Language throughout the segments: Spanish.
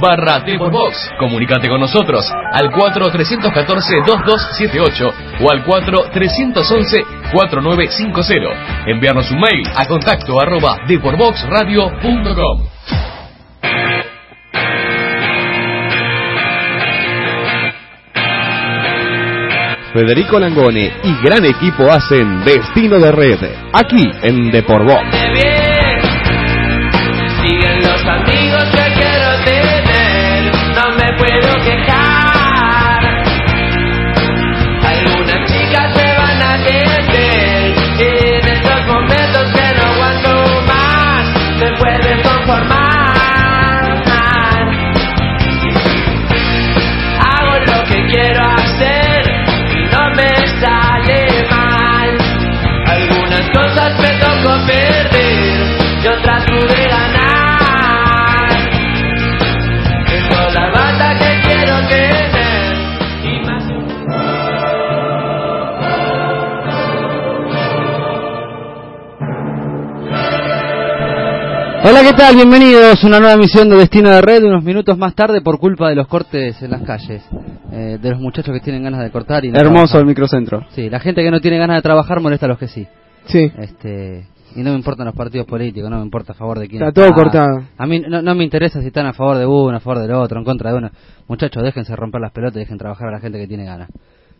Barra Box. Comunicate con nosotros al 4314-2278 o al 4311-4950. Enviarnos un mail a contacto arroba deporboxradio.com. Federico Langone y gran equipo hacen Destino de Red, aquí en Deporbox. Hola, ¿qué tal? Bienvenidos a una nueva emisión de Destino de Red, unos minutos más tarde por culpa de los cortes en las calles, eh, de los muchachos que tienen ganas de cortar y no Hermoso trabajar. el microcentro. Sí, la gente que no tiene ganas de trabajar molesta a los que sí. Sí. Este, y no me importan los partidos políticos, no me importa a favor de quién. Está todo cortado. A mí no, no me interesa si están a favor de uno, a favor del otro, en contra de uno. Muchachos, déjense romper las pelotas y dejen trabajar a la gente que tiene ganas.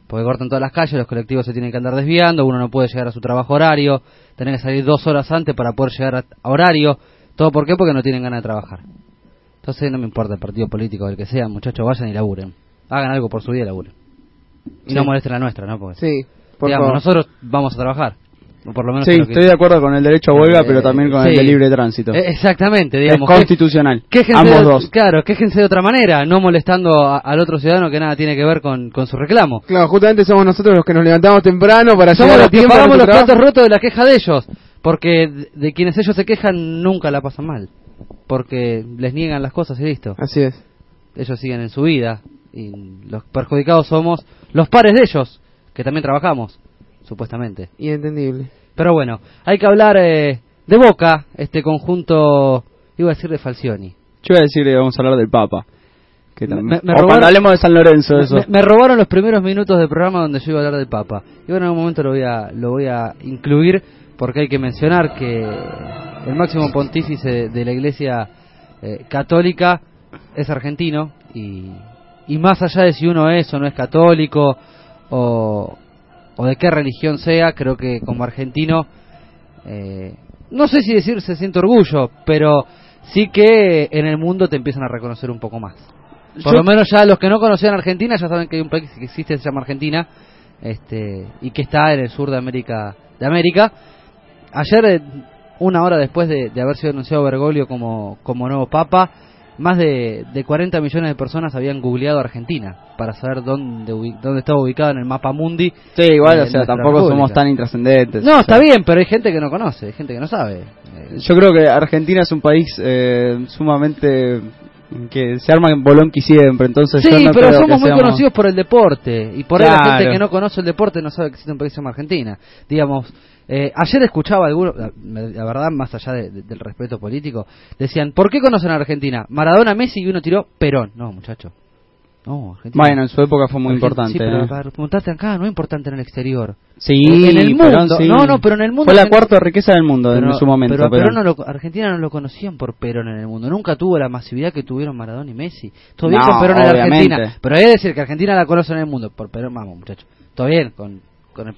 Porque cortan todas las calles, los colectivos se tienen que andar desviando, uno no puede llegar a su trabajo horario, tener que salir dos horas antes para poder llegar a horario. ¿Todo por qué? Porque no tienen ganas de trabajar. Entonces no me importa el partido político del que sea, muchachos, vayan y laburen. Hagan algo por su vida y laburen. Y Sí. no molesten la nuestra, ¿no? Porque, Sí, por digamos, favor. nosotros vamos a trabajar. O por lo menos Sí, es que- estoy de acuerdo con el derecho a huelga, Eh, pero también con el de libre tránsito. Eh, exactamente, es digamos. constitucional. Quéjense Ambos de- dos. Claro, quéjense de otra manera, no molestando a- al otro ciudadano que nada tiene que ver con, con su reclamo. Claro, justamente somos nosotros los que nos levantamos temprano para Somos los que pagamos los platos rotos de la queja de ellos, porque de, quienes ellos se quejan nunca la pasan mal, porque les niegan las cosas y listo. Así es. Ellos siguen en su vida y los perjudicados somos los pares de ellos, que también trabajamos, supuestamente. Y entendible. Pero bueno, hay que hablar eh, de Boca, este conjunto, iba a decir de Falcioni. Yo iba a decir que vamos a hablar del Papa. Que Me- también- me o robaron- cuando hablemos de San Lorenzo, Me- eso. Me, me robaron los primeros minutos del programa donde yo iba a hablar del Papa. Y bueno, en algún momento lo voy a, lo voy a incluir porque hay que mencionar que el máximo pontífice de la Iglesia eh, Católica es argentino y, y más allá de si uno es o no es católico o, o de qué religión sea, creo que como argentino, eh, no sé si decir se siente orgullo, pero sí que en el mundo te empiezan a reconocer un poco más. Por Yo- lo menos ya los que no conocían Argentina ya saben que hay un país que existe se llama Argentina este y que está en el sur de América de América. Ayer eh, una hora después de, de haber sido anunciado Bergoglio como, como nuevo papa, más de, de 40 millones de personas habían googleado Argentina para saber dónde dónde estaba ubicado en el mapa mundi. Sí, igual, o sea, tampoco somos tan intrascendentes. No, está sea, bien, pero hay gente que no conoce, hay gente que no sabe. Yo creo que Argentina es un país eh, sumamente que se arma en bolonqui siempre, entonces yo Sí, no pero creo que somos muy seamos- conocidos por el deporte y por ahí la gente que no conoce el deporte no sabe que existe un país como Argentina. Digamos, eh, ayer escuchaba algunos, la, la verdad, más allá de- de- del respeto político, decían, ¿por qué conocen a Argentina? Maradona, Messi y uno tiró Perón. No, muchacho. No, Argentina. Bueno, en su época fue muy Argen- importante. Sí, pero ¿eh? para preguntarte acá no es importante en el exterior. Sí, en el mundo. Perón, sí. No, no, pero en el mundo. Fue la Argentina- cuarta riqueza del mundo en pero, su momento. Pero Perón. Perón no lo- Argentina no lo conocían por Perón en el mundo. Nunca tuvo la masividad que tuvieron Maradona y Messi. Todo bien No, con Perón en obviamente. Argentina. Pero hay que decir que Argentina la conocen en el mundo. Por Perón, vamos, muchachos. Todo bien con, con el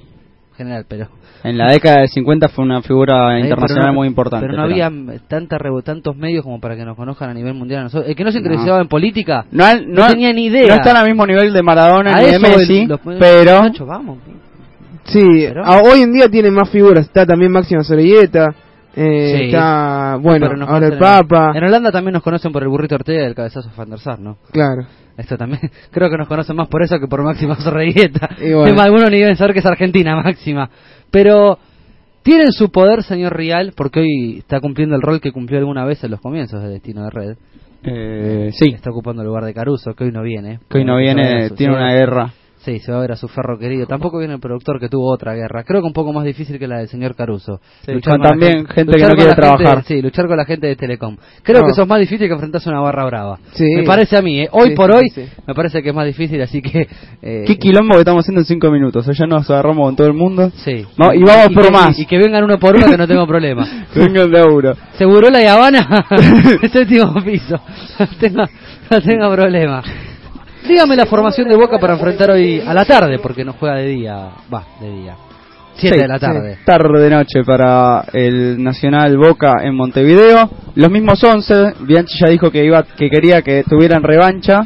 general, pero. En la década del 50 fue una figura internacional pero no- muy importante. Pero no había tanta tantos medios como para que nos conozcan a nivel mundial. a nosotros. El que no se interesaba en política No, al- no, no- tenía ni idea. No están al mismo nivel de Maradona A ni de Messi, los- pero vamos. Sí, Pero- a- hoy en día tiene más figuras. Está también Máxima Sorelleta. Eh, Sí. Está, bueno, ahora el Papa. En Holanda también nos conocen por el burrito Ortega y el cabezazo Van der Sar, ¿no? Claro. Esto también, creo que nos conocen más por eso que por Máxima Zorreguieta. Bueno. Algunos ni deben saber que es Argentina, Máxima. Pero tienen su poder, señor Rial, porque hoy está cumpliendo el rol que cumplió alguna vez en los comienzos de Destino de Red. Eh, sí, Está ocupando el lugar de Caruso, que hoy no viene. que hoy no viene, tiene una guerra. Sí, se va a ver a su ferro querido. Tampoco viene el productor que tuvo otra guerra. Creo que un poco más difícil que la del señor Caruso. Sí, Luchar con la también gente que luchar no quiere gente- trabajar. sí, luchar con la gente de Telecom. Creo No. que eso es más difícil que enfrentarse a una barra brava. Sí. Me parece a mí, ¿eh? Hoy Sí, por hoy me parece que es más difícil, así que... eh, ¿Qué quilombo que estamos haciendo en cinco minutos? Ya nos agarramos con todo el mundo. Sí. No, y vamos por que- más. Y que vengan uno por uno que no tengo problema. Vengan de euro. ¿Seguro la Habana? Séptimo piso. No tengo, no tengo problema. Dígame la formación de Boca para enfrentar hoy a la tarde, porque no juega de día. Va, de día. Siete Sí, de la tarde. sí. Tarde noche para el Nacional Boca en Montevideo. Los mismos 11. Bianchi ya dijo que iba que quería que tuvieran revancha.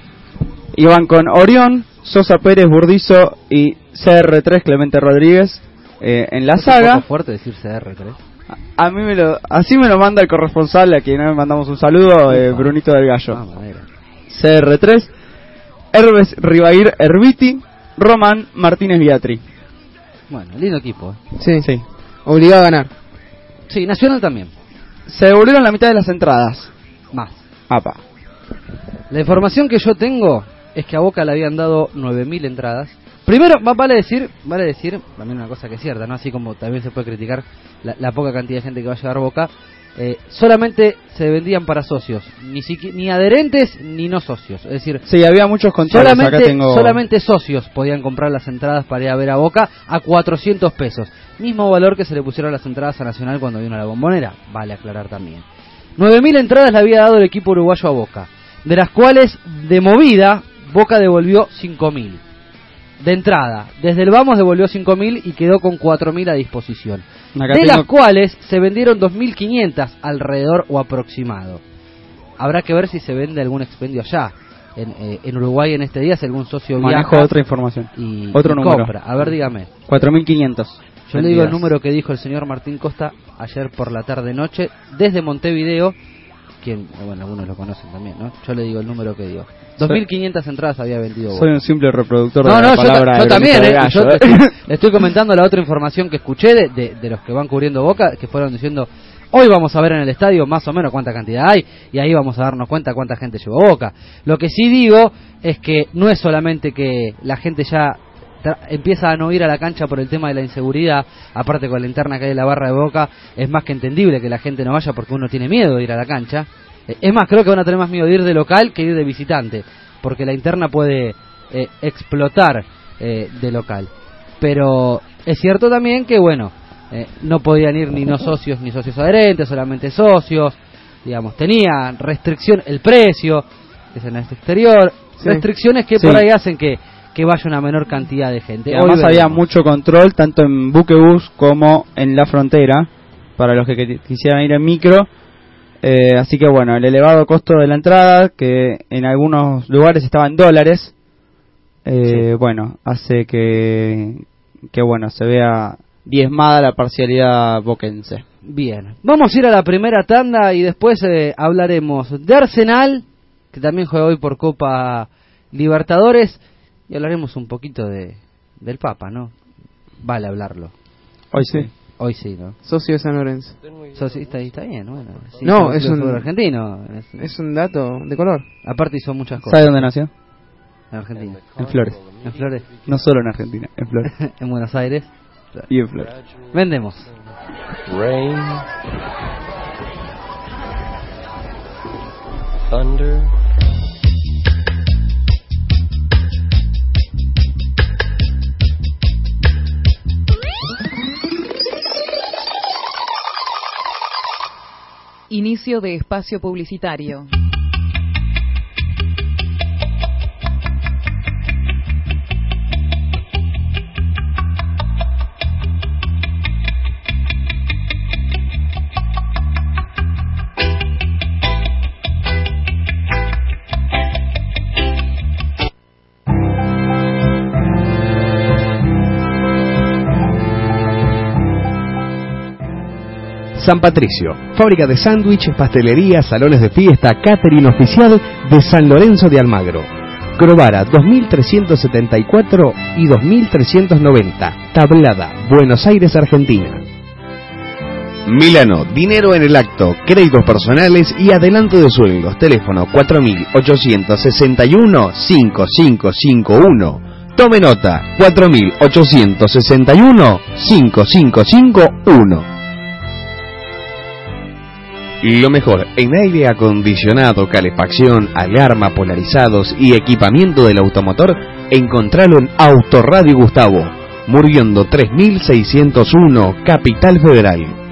Iban con Orión, Sosa Pérez, Burdizo y CR3 Clemente Rodríguez eh, en la Es un saga. poco fuerte decir CR3. A mí me lo, así me lo manda el corresponsal a quien le mandamos un saludo, eh. Brunito del Gallo. Ah, madera. CR3, Herbes Ribair Herbiti, Román Martínez Beatri. Bueno, lindo equipo. ¿eh? Sí. Sí. Obligado a ganar. Sí, Nacional también. Se devolvieron la mitad de las entradas. Más. Apa. La información que yo tengo es que a Boca le habían dado 9.000 entradas. Primero, va- vale decir, vale decir, también una cosa que es cierta, ¿no? Así como también se puede criticar la, la poca cantidad de gente que va a llevar Boca, eh, solamente se vendían para socios, ni ni adherentes ni no socios. Es decir, Sí, había muchos controles. solamente, Acá tengo. solamente socios podían comprar las entradas para ir a ver a Boca a 400 pesos. Mismo valor que se le pusieron las entradas a Nacional cuando vino a la bombonera, vale aclarar también. 9.000 entradas le había dado el equipo uruguayo a Boca, de las cuales de movida Boca devolvió 5.000. De entrada, desde el vamos devolvió 5.000 y quedó con 4.000 a disposición. Acá de tengo- las cuales se vendieron 2.500 alrededor o aproximado. Habrá que ver si se vende algún expendio allá. En, eh, en Uruguay en este día, si algún socio Manejo viaja otra información. y, Otro y número. compra. A ver, dígame. 4.500. Yo le digo el número que dijo el señor Martín Costa ayer por la tarde-noche desde Montevideo, quien, bueno, algunos lo conocen también, ¿no? Yo le digo el número que dio. 2.500 entradas había vendido. Soy un simple reproductor No, de no, la yo, ta- palabra yo de también, eh, yo te- ¿eh? le estoy comentando la otra información que escuché de, de, de los que van cubriendo Boca, que fueron diciendo, hoy vamos a ver en el estadio más o menos cuánta cantidad hay, y ahí vamos a darnos cuenta cuánta gente llevó Boca. Lo que sí digo es que no es solamente que la gente ya empieza a no ir a la cancha por el tema de la inseguridad, aparte con la interna que hay en la barra de Boca, es más que entendible que la gente no vaya porque uno tiene miedo de ir a la cancha. Eh, Es más, creo que van a tener más miedo de ir de local que ir de visitante, porque la interna puede eh, explotar eh, de local. Pero es cierto también que, bueno, eh, no podían ir ni no socios ni socios adherentes, solamente socios, digamos, tenía restricción el precio, que es en el exterior, Sí. restricciones que Sí. por ahí hacen que, que vaya una menor cantidad de gente. Hoy además había mucho control tanto en buquebús como en la frontera para los que que- quisieran ir en micro. Eh, así que bueno, el elevado costo de la entrada, que en algunos lugares estaba en dólares, eh, bueno, hace que, que bueno, se vea diezmada la parcialidad boquense. Bien, vamos a ir a la primera tanda y después eh, hablaremos de Arsenal, que también juega hoy por Copa Libertadores, y hablaremos un poquito de del Papa, ¿no? Vale hablarlo. Hoy sí. Hoy sí, ¿no? Socio de San Lorenzo. Sí, está, está bien, bueno. Sí, No, es es un- argentino. es- Es un dato de color. aparte hizo muchas cosas ¿Sabe dónde nació? en Argentina. En Flores. En Flores, No solo en Argentina, en Flores. en Buenos Aires. y en Flores. Vendemos. Rain, thunder, Inicio de espacio publicitario. San Patricio, fábrica de sándwiches, pastelería, salones de fiesta, catering oficial de San Lorenzo de Almagro. Crovara 2374 y 2390, Tablada, Buenos Aires, Argentina. Milano, dinero en el acto, créditos personales y adelanto de sueldos. Teléfono 4861-5551. Tome nota, 4861-5551. Lo mejor en aire acondicionado, calefacción, alarma, polarizados y equipamiento del automotor, encontralo en Autoradio Gustavo, Murguiondo 3601, Capital Federal.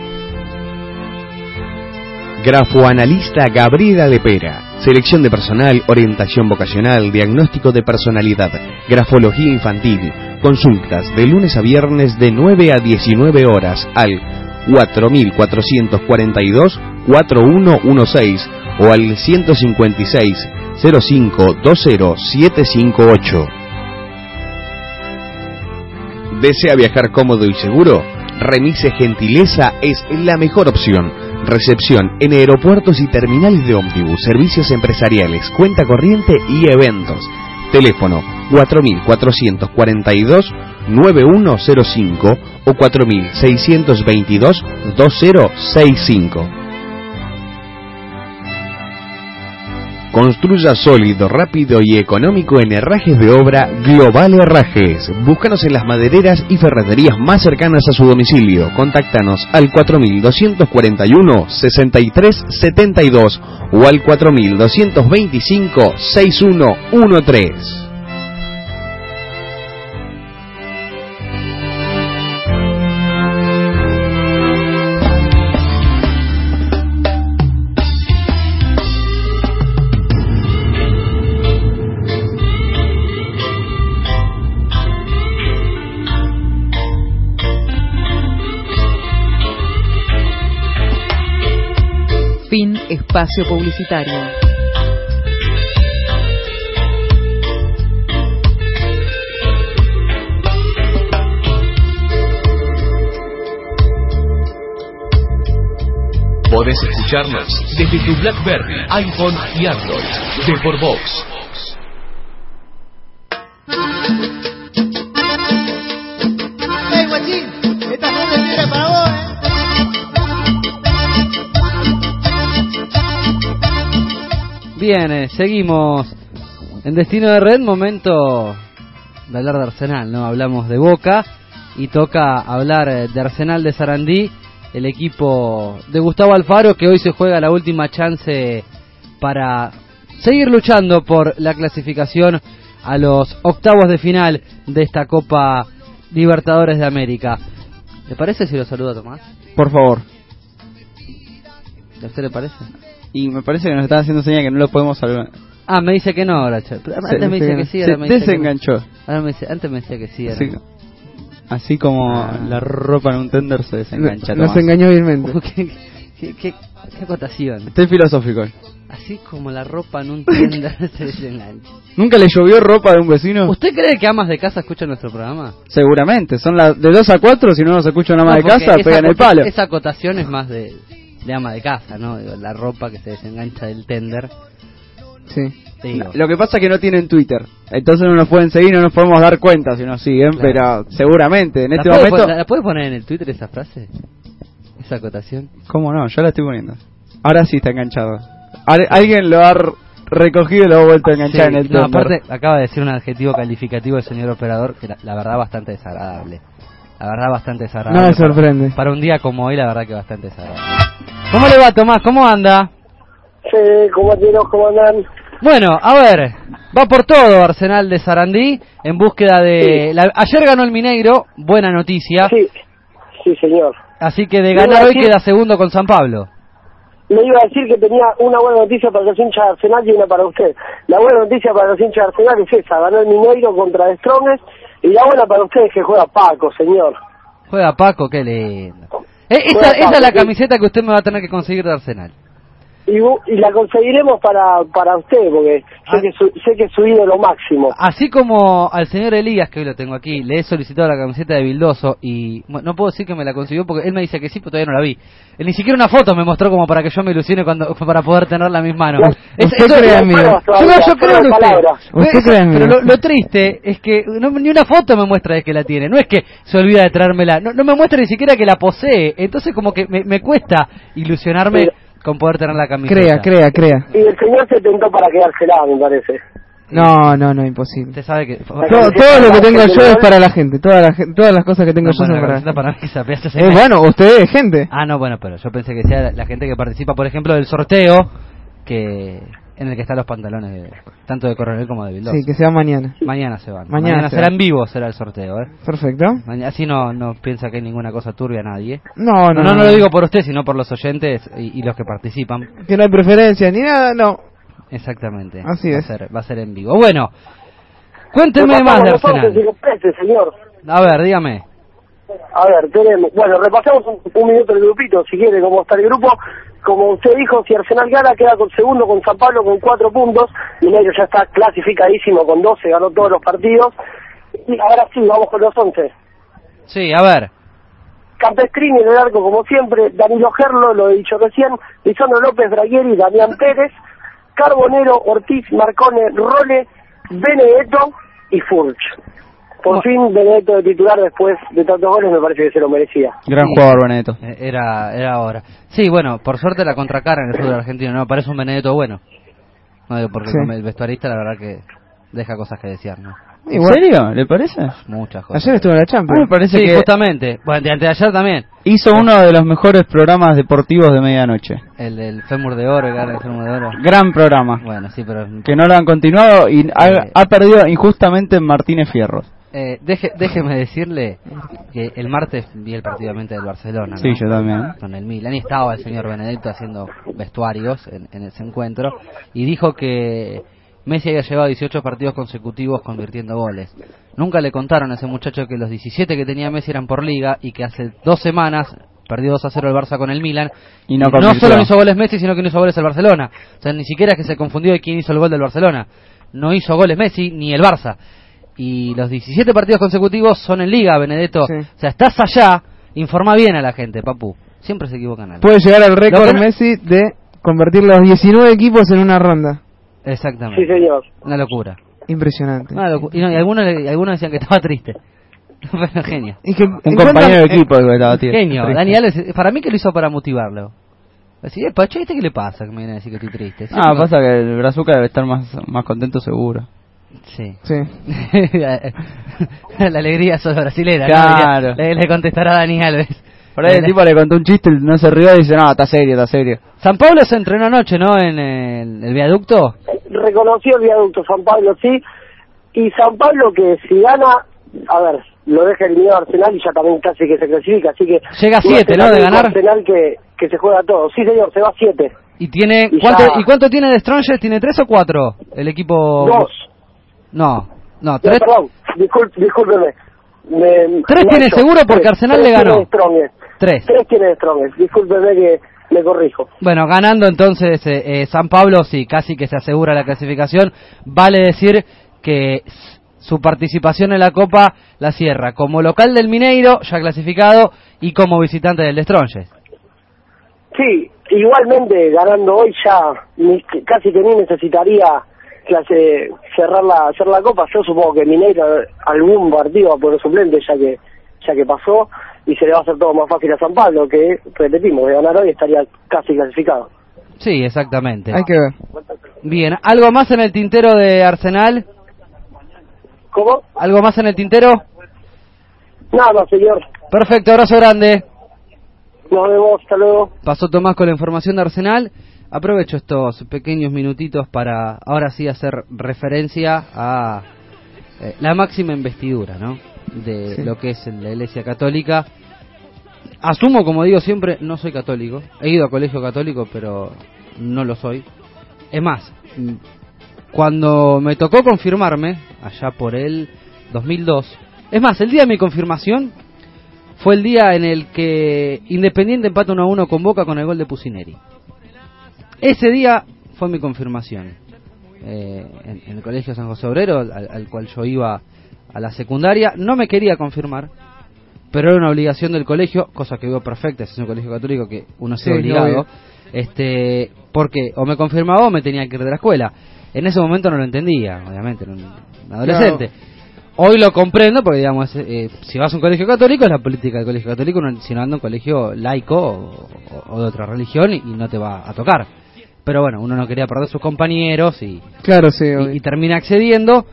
Grafoanalista Gabriela Lepera. Selección de personal, orientación vocacional, diagnóstico de personalidad, grafología infantil. Consultas de lunes a viernes de 9 a 19 horas al 4442 4116 o al 156 05 758. ¿Desea viajar cómodo y seguro? Remise Gentileza es la mejor opción. Recepción en aeropuertos y terminales de ómnibus, servicios empresariales, cuenta corriente y eventos. Teléfono 4442-9105 o 4622-2065. Construya sólido, rápido y económico en herrajes de obra Global Herrajes. Búscanos en las madereras y ferreterías más cercanas a su domicilio. Contáctanos al 4241-6372 o al 4225-6113. Espacio publicitario. Podés escucharnos desde tu BlackBerry, iPhone y Android. De por Bien, eh, seguimos en Destino de Red, momento de hablar de Arsenal, ¿no? Hablamos de Boca y toca hablar eh, de Arsenal de Sarandí, el equipo de Gustavo Alfaro que hoy se juega la última chance para seguir luchando por la clasificación a los octavos de final de esta Copa Libertadores de América. ¿Le parece si lo saluda Tomás? Por favor. ¿A usted le parece? Y me parece que nos está haciendo señal que no lo podemos salvar. Ah, me dice que no ahora, Se- Antes me dice que sí, ahora se me dice que desenganchó. Ahora me dice, antes me decía que sí. ahora Así, como Ah. la ropa en un tender se desengancha. Nos Tomás. engañó vilmente. Uh, qué, qué, qué- qué acotación. Estoy filosófico. Así como la ropa en un tender se desengancha. ¿Nunca le llovió ropa de un vecino? ¿Usted cree que amas de casa escuchan nuestro programa? Seguramente. Son las de 2 a 4. Si no nos escucha una más No, de casa, pegan el palo. Esa acotación es más de, de ama de casa, ¿no? Digo, la ropa que se desengancha del tender. Sí. Digo, Lo que pasa es que no tienen Twitter. Entonces no nos pueden seguir, no nos podemos dar cuenta si nos siguen. Claro. Pero seguramente en ¿La este puede momento. ¿La, la puede poner en el Twitter esa frase? Esa acotación. ¿Cómo no? Yo la estoy poniendo. Ahora sí está enganchado. Al- alguien lo ha recogido y lo ha vuelto a enganchar Sí, en el no, Tender. aparte acaba de decir un adjetivo calificativo el señor operador que la, la verdad bastante desagradable. La verdad bastante desagradable. No me para- sorprende. Para, un día como hoy, la verdad que bastante desagradable. ¿Cómo le va, Tomás? ¿Cómo anda? Sí, compañeros, ¿cómo andan? Bueno, a ver, va por todo Arsenal de Sarandí en búsqueda de... la- ayer ganó el Mineiro, buena noticia. Sí, sí, señor. Así que de ganar hoy queda segundo con San Pablo. Le iba a decir que tenía una buena noticia para los hinchas de Arsenal y una para usted. La buena noticia para los hinchas de Arsenal es esa, ganó el Mineiro contra Strongest. Y la buena para ustedes es que juega Paco, señor. Juega Paco, qué lindo. Eh, esa, es la camiseta que usted me va a tener que conseguir de Arsenal. Y, la conseguiremos para para usted, porque Ah. sé que su, sé que es su ídolo máximo. Así como al señor Elías, que hoy lo tengo aquí, le he solicitado la camiseta de Bildoso y bueno, no puedo decir que me la consiguió porque él me dice que sí, pero todavía no la vi. Él ni siquiera una foto me mostró como para que yo me ilusione cuando para poder tenerla en mis manos. Es- Usted eso- cree en mí. Yo, no, yo creo en usted. Usted Pero- cree en mí. Pero lo, lo triste es que no- ni una foto me muestra de que la tiene. No es que se olvida de traérmela. No, no me muestra ni siquiera que la posee. Entonces como que me, me cuesta ilusionarme Pero- con poder tener la camiseta. Crea, crea, crea. Y el señor se tentó para quedársela, me parece. No, no, no, imposible. Usted sabe que... Todo, todo lo que tengo yo es para la gente. Toda la gen- todas las cosas que tengo No, yo bueno, son la para camiseta para mí que se aprecia hace Eh, bueno, usted es gente. Ah, no, bueno, pero yo pensé que sea la, la gente que participa, por ejemplo, del sorteo que en el que están los pantalones de- tanto de Coronel como de Bildoso. Sí, que sea mañana. Mañana se van. Mañana Mañana, se será van. en vivo, será el sorteo, ¿eh? Perfecto. Mañana, así no, no piensa que hay ninguna cosa turbia a nadie. No, no, no, no, lo digo por usted, sino por los oyentes y, y los que participan. Que no hay preferencia ni nada, no. Exactamente. Así va es. A ser, va a ser en vivo. Bueno, cuénteme más de Arsenal. señor. A ver, dígame. A ver, tenemos, bueno, repasamos un, un minuto el grupito, si quiere, cómo está el grupo. Como usted dijo, si Arsenal gana, queda con segundo con San Pablo con cuatro puntos. Mineiro ya está clasificadísimo con 12, ganó todos los partidos. Y ahora sí, vamos con los 11. Sí, a ver. Campestrini en el arco, como siempre. Danilo Gerlo, lo he dicho recién. Lisandro López, Bragueri, Damián Pérez. Carbonero, Ortiz, Marcone, Role, Benedetto y Furch. Por fin, Benedetto de titular después de tantos goles me parece que se lo merecía. Gran Sí. jugador, Benedetto. Eh, Era, era ahora. Sí, bueno, por suerte la contracara en el fútbol argentino. No, parece un Benedetto bueno. No digo porque Sí. el vestuarista la verdad que deja cosas que desear, ¿no? ¿En Igual. serio? ¿Le parece? Muchas cosas. Ayer estuvo en la mí me Champions. parece sí, que justamente. Bueno, de antes de ayer también. hizo uno de los mejores programas deportivos de medianoche. El del fémur de oro, el fémur de oro. Gran programa. Bueno, sí, pero... Que no lo han continuado y ha, Eh. ha perdido injustamente Martínez Fierros. Eh, deje, déjeme decirle que el martes vi el partido del Barcelona. ¿no? Sí, yo también. Con el Milan y estaba el señor Benedetto haciendo vestuarios en, en ese encuentro y dijo que Messi había llevado 18 partidos consecutivos convirtiendo goles. Nunca le contaron a ese muchacho que los 17 que tenía Messi eran por liga y que hace dos semanas perdió 2 a 0 el Barça con el Milan Y no no solo no hizo goles Messi, sino que no hizo goles el Barcelona. O sea, ni siquiera es que se confundió de quién hizo el gol del Barcelona. No hizo goles Messi ni el Barça. Y los 17 partidos consecutivos son en Liga, Benedetto. Sí. O sea, estás allá, informa bien a la gente, papu. Siempre se equivocan algo. Puede llegar al récord no- Messi de convertir los 19 equipos en una ronda. Exactamente. Sí, señor. Una locura. Impresionante. Una locu- Y, no, y algunos, y algunos decían que estaba triste. Pero genio. Y que Un compañero de equipo que estaba. Genio. Triste. Dani Alves, para mí que lo hizo para motivarlo. Así, eh, Pacho, ¿viste qué le pasa? Que me viene a decir que estoy triste. Sí, Ah, no- pasa que el Brazuca debe estar más, más contento seguro. Sí. Sí. la alegría sos brasilera, Claro. ¿no? Le, le contestará Dani Alves. Por ahí el tipo le contó un chiste, no se rió y dice, no, está serio, está serio. San Pablo se entrenó anoche, ¿no? En el, el viaducto. Reconoció el viaducto San Pablo, sí. Y San Pablo que si gana, a ver, lo deja eliminado Arsenal y ya también casi que se clasifica, así que... Llega a siete, ¿no? De ganar. Arsenal que, que se juega todo. Sí, señor, se va a siete. Y tiene Y ¿cuánto, ya- ¿Y cuánto tiene de Strongest? ¿Tiene tres o cuatro? El equipo... Dos. No, no, No, tres. perdón, discul- discúlpeme. Me- Tres tiene seguro porque tres, Arsenal tres le ganó. tiene. Tres. Tres tiene Strongest. Discúlpeme que me corrijo. Bueno, ganando entonces eh, eh, San Pablo, sí, casi que se asegura la clasificación. Vale decir que su participación en la Copa la cierra como local del Mineiro, ya clasificado, y como visitante del Strongest. Sí, igualmente ganando hoy ya ni- casi que ni necesitaría clase, cerrar la cerrar la copa. Yo supongo que Mineiro algún partido va a poner suplente ya que ya que pasó y se le va a hacer todo más fácil a San Pablo que repetimos de ganar hoy estaría casi clasificado. Sí, exactamente. Hay que ver. Bien, ¿algo más en el tintero de Arsenal? ¿Cómo? ¿Algo más en el tintero? Nada señor. Perfecto, abrazo grande. Nos vemos, hasta luego. Pasó Tomás con la información de Arsenal. Aprovecho estos pequeños minutitos para ahora sí hacer referencia a eh, la máxima investidura, ¿no? De Sí. lo que es la Iglesia Católica. Asumo, como digo siempre, no soy católico. He ido a colegio católico, pero no lo soy. Es más, cuando me tocó confirmarme, allá por el 2002, es más, el día de mi confirmación fue el día en el que Independiente empata 1 a 1 con Boca con el gol de Pusineri. Ese día fue mi confirmación. Eh, en, en el colegio San José Obrero, al, al cual yo iba a la secundaria, no me quería confirmar, pero era una obligación del colegio, cosa que veo perfecta, es un colegio católico que uno se Sí, obligado, este, porque o me confirmaba o me tenía que ir de la escuela. En ese momento no lo entendía, obviamente, era un, un adolescente. Hoy lo comprendo porque, digamos, eh, si vas a un colegio católico es la política del colegio católico, no- si no anda a un colegio laico o, o- o de otra religión y, y no te va a tocar. Pero bueno, uno no quería perder sus compañeros y, Claro, sí, y, termina accediendo.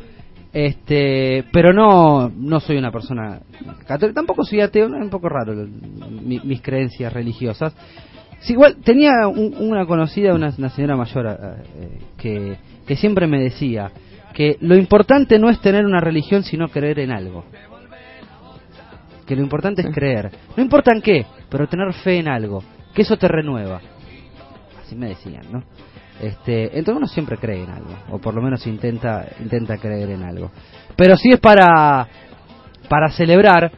Este, pero no no soy una persona católica, tampoco soy ateo, es un poco raro mi- mis creencias religiosas. Sí, igual tenía un- una conocida, una, una señora mayor eh, que, que siempre me decía que lo importante no es tener una religión sino creer en algo. Que lo importante es creer. No importa en qué, pero tener fe en algo. Que eso te renueva. Así me decían, ¿no? Este, entonces uno siempre cree en algo, o por lo menos intenta intenta creer en algo. Pero sí es para para celebrar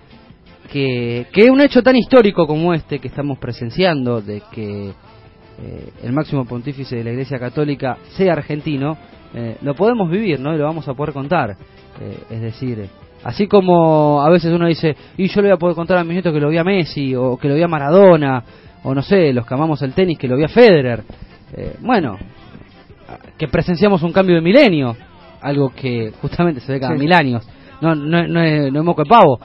que, que un hecho tan histórico como este que estamos presenciando, de que eh, el máximo pontífice de la Iglesia Católica sea argentino, eh, lo podemos vivir, ¿no? Y lo vamos a poder contar. Eh, es decir, así como a veces uno dice, y yo le voy a poder contar a mi nieto que lo vi a Messi, o que lo vi a Maradona, o no sé, los que amamos el tenis, que lo vi a Federer. Eh, bueno, que presenciamos un cambio de milenio, algo que justamente se ve cada Sí. mil años. No, no, no, es, no es moco de pavo,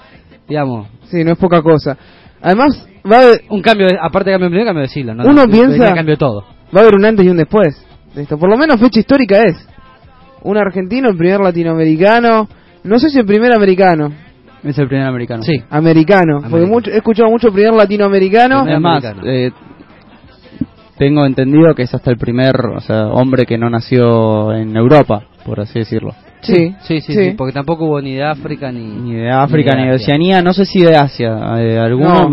digamos. Sí, no es poca cosa. Además, va a haber, Un cambio, de- aparte de cambio de milenio, cambio de siglo. ¿no? Uno De- piensa- cambio de todo. va a haber un antes y un después de esto. Por lo menos fecha histórica es. Un argentino, el primer latinoamericano, no sé si el primer americano, Es el primer americano. Sí. americano, porque mucho, he escuchado mucho primer latinoamericano. Primer Es más, americano. eh, tengo entendido que es hasta el primer o sea, hombre que no nació en Europa, por así decirlo. Sí, Sí, sí, sí, porque tampoco hubo ni de África ni, Ni de África, ni de. Oceanía, no sé si de Asia. eh, alguno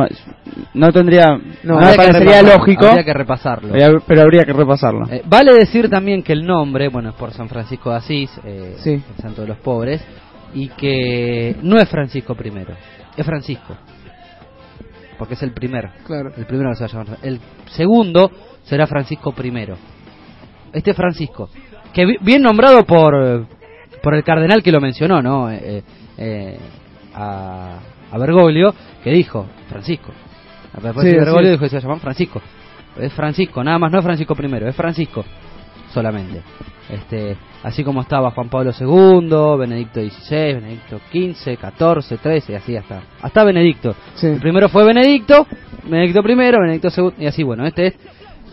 No. tendría. No, No, me parecería lógico, Habría que repasarlo. pero pero habría que repasarlo. Eh, vale decir también que el nombre, bueno, es por San Francisco de Asís, eh, Sí. el santo de los pobres, y que no es Francisco primero, es Francisco. Porque es el primero. Claro. El primero que se va a llamar. El segundo será Francisco primero. Este Francisco, que bi- bien nombrado por, por el cardenal que lo mencionó, ¿no? Eh, eh, eh, a, a Bergoglio, que dijo, Francisco. Después Sí, de Bergoglio sí. dijo que se llaman Francisco. Es Francisco, nada más no es Francisco primero, es Francisco solamente. Este, así como estaba Juan Pablo II, Benedicto XVI, Benedicto XV, XIV, XIII, y así hasta hasta Benedicto. Sí. El primero fue Benedicto, Benedicto I, Benedicto II, y así bueno, este es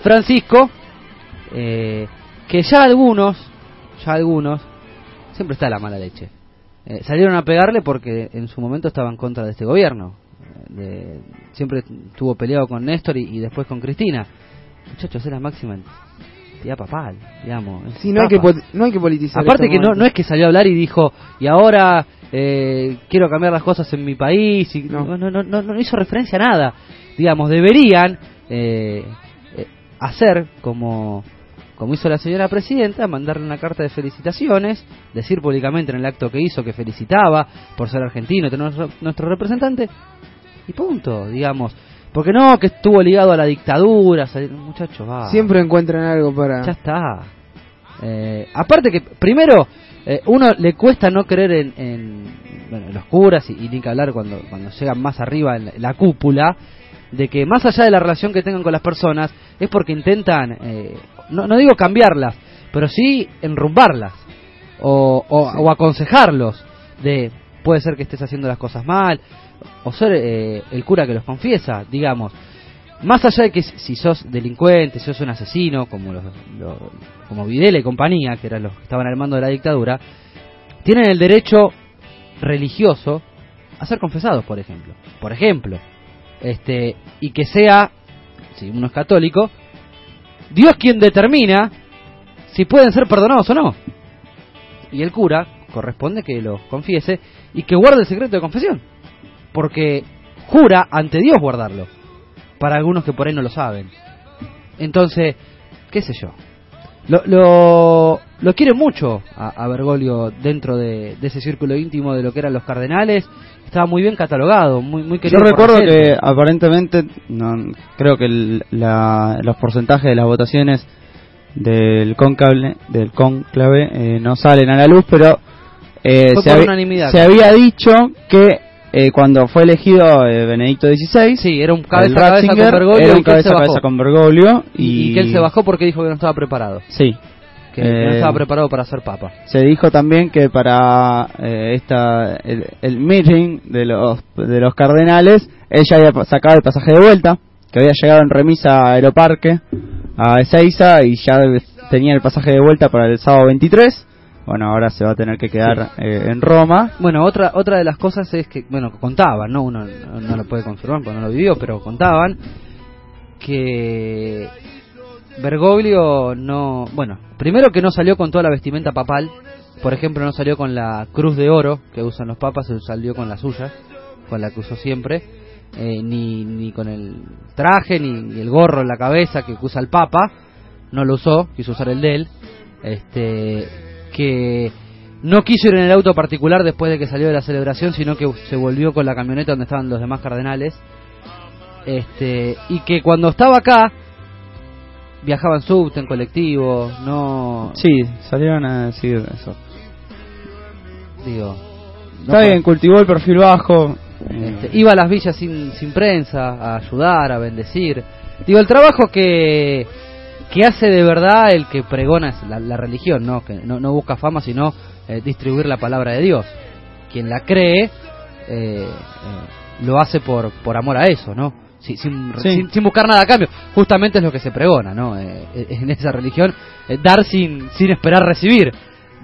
Francisco, eh, que ya algunos, ya algunos, siempre está la mala leche. Eh, salieron a pegarle porque en su momento estaba en contra de este gobierno. De- siempre estuvo peleado con Néstor y, y después con Cristina. Muchachos, es la máxima papal, digamos. Sí, no hay, que, no hay que politizar. Aparte esto, que no, no es que salió a hablar y dijo, y ahora eh, quiero cambiar las cosas en mi país, y no, no, no, no, no hizo referencia a nada. Digamos, deberían eh, eh, hacer como, como hizo la señora presidenta, mandarle una carta de felicitaciones, decir públicamente en el acto que hizo que felicitaba por ser argentino, tener nuestro representante, y punto, digamos. Porque no, que estuvo ligado a la dictadura, muchachos, va. Siempre encuentran algo para. Ya está. Eh, aparte que, primero, eh, uno le cuesta no creer en, en, bueno, en los curas y, y ni que hablar cuando, cuando llegan más arriba en la, en la cúpula, de que más allá de la relación que tengan con las personas, es porque intentan, eh, no, no digo cambiarlas, pero sí enrumbarlas o, o, o aconsejarlos de puede ser que estés haciendo las cosas mal o ser eh, el cura que los confiesa, digamos. Más allá de que si sos delincuente, si sos un asesino, como los, como Videla y compañía, que eran los que estaban al mando de la dictadura, tienen el derecho religioso a ser confesados, por ejemplo. Por ejemplo, este y que sea, si uno es católico, Dios quien determina si pueden ser perdonados o no. Y el cura corresponde que los confiese y que guarde el secreto de confesión. Porque jura ante Dios guardarlo. Para algunos que por ahí no lo saben. Entonces, qué sé yo. Lo, lo, lo quiere mucho a, a Bergoglio dentro de, de ese círculo íntimo de lo que eran los cardenales. Estaba muy bien catalogado, muy, muy Yo querido. por recuerdo que aparentemente, no, creo que el- la- los porcentajes de las votaciones del cónclave, del cónclave eh, no salen a la luz, pero eh, se, unanimidad. se había dicho que eh, cuando fue elegido eh, Benedicto XVI, Sí, era un cabeza a cabeza con Bergoglio era y un se cabeza a cabeza bajó. con Bergoglio Y, y que él se bajó porque dijo que no estaba preparado. Sí. Que, que no Eh, estaba preparado para ser papa. Se dijo también que para eh, esta el, el meeting de los de los cardenales él ya había sacado el pasaje de vuelta, que había llegado en remisa a Aeroparque a Ezeiza y ya tenía el pasaje de vuelta para el sábado 23. Bueno, ahora se va a tener que quedar eh, en Roma. Bueno, otra otra de las cosas es que, bueno, contaban, ¿no? Uno no, lo puede confirmar porque no lo vivió, pero contaban que Bergoglio no, bueno, primero que no salió con toda la vestimenta papal, por ejemplo, no salió con la cruz de oro que usan los papas, salió con la suya, con la que usó siempre, eh, ni, ni con el traje, ni, ni el gorro en la cabeza que usa el papa, no lo usó, quiso usar el de él, este, que no quiso ir en el auto particular después de que salió de la celebración, sino que se volvió con la camioneta donde estaban los demás cardenales, este, y que cuando estaba acá viajaba en subte, en colectivo, no, Sí, salieron a decir eso. digo, no Está bien, cultivó el perfil bajo. Este, iba a las villas sin, sin prensa, a ayudar, a bendecir. Digo, el trabajo que, que hace de verdad el que pregona es la, la religión, ¿no? Que no, no busca fama, sino eh, distribuir la palabra de Dios. Quien la cree, eh, eh, lo hace por, por amor a eso, ¿no? Si- sin, Sí. sin, sin buscar nada a cambio. Justamente es lo que se pregona, ¿no? Eh, en esa religión, dar sin, sin esperar recibir.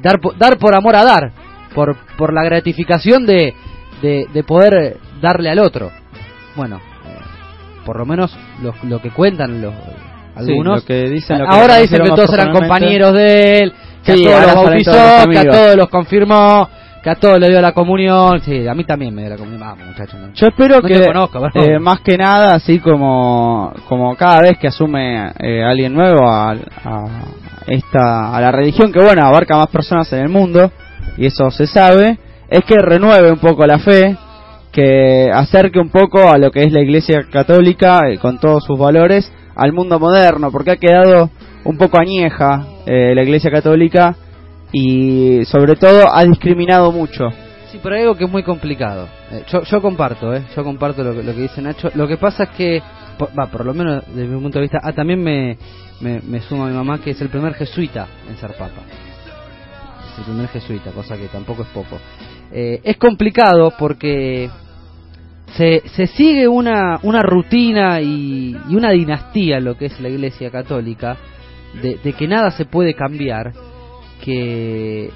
Dar, dar por amor a dar. Por, por la gratificación de, de, de poder darle al otro. Bueno, por lo menos lo, lo que cuentan los algunos. que dicen, que ahora dicen que todos eran compañeros de él, que Sí, a todos los bautizó, todos que a todos los confirmó, que a todos le dio la comunión. Sí, a mí también me dio la comunión. Vamos, muchachos. no. Yo espero No que, conozco, eh, más que nada, así como, como cada vez que asume eh, alguien nuevo a, a esta, a la religión, que bueno, abarca más personas en el mundo, y eso se sabe, es que renueve un poco la fe, que acerque un poco a lo que es la Iglesia Católica, eh, con todos sus valores, al mundo moderno, porque ha quedado un poco añeja eh, la Iglesia Católica, y sobre todo ha discriminado mucho. Sí, pero hay algo que es muy complicado. Eh, yo, yo comparto, ¿eh? Yo comparto lo que, lo que dice Nacho. Lo que pasa es que, po- va, por lo menos desde mi punto de vista, ah, también me, me, me suma mi mamá que es el primer jesuita en ser papa. Es el primer jesuita, cosa que tampoco es poco. Eh, es complicado porque se, se sigue una, una rutina y, y una dinastía lo que es la Iglesia Católica de, de que nada se puede cambiar, que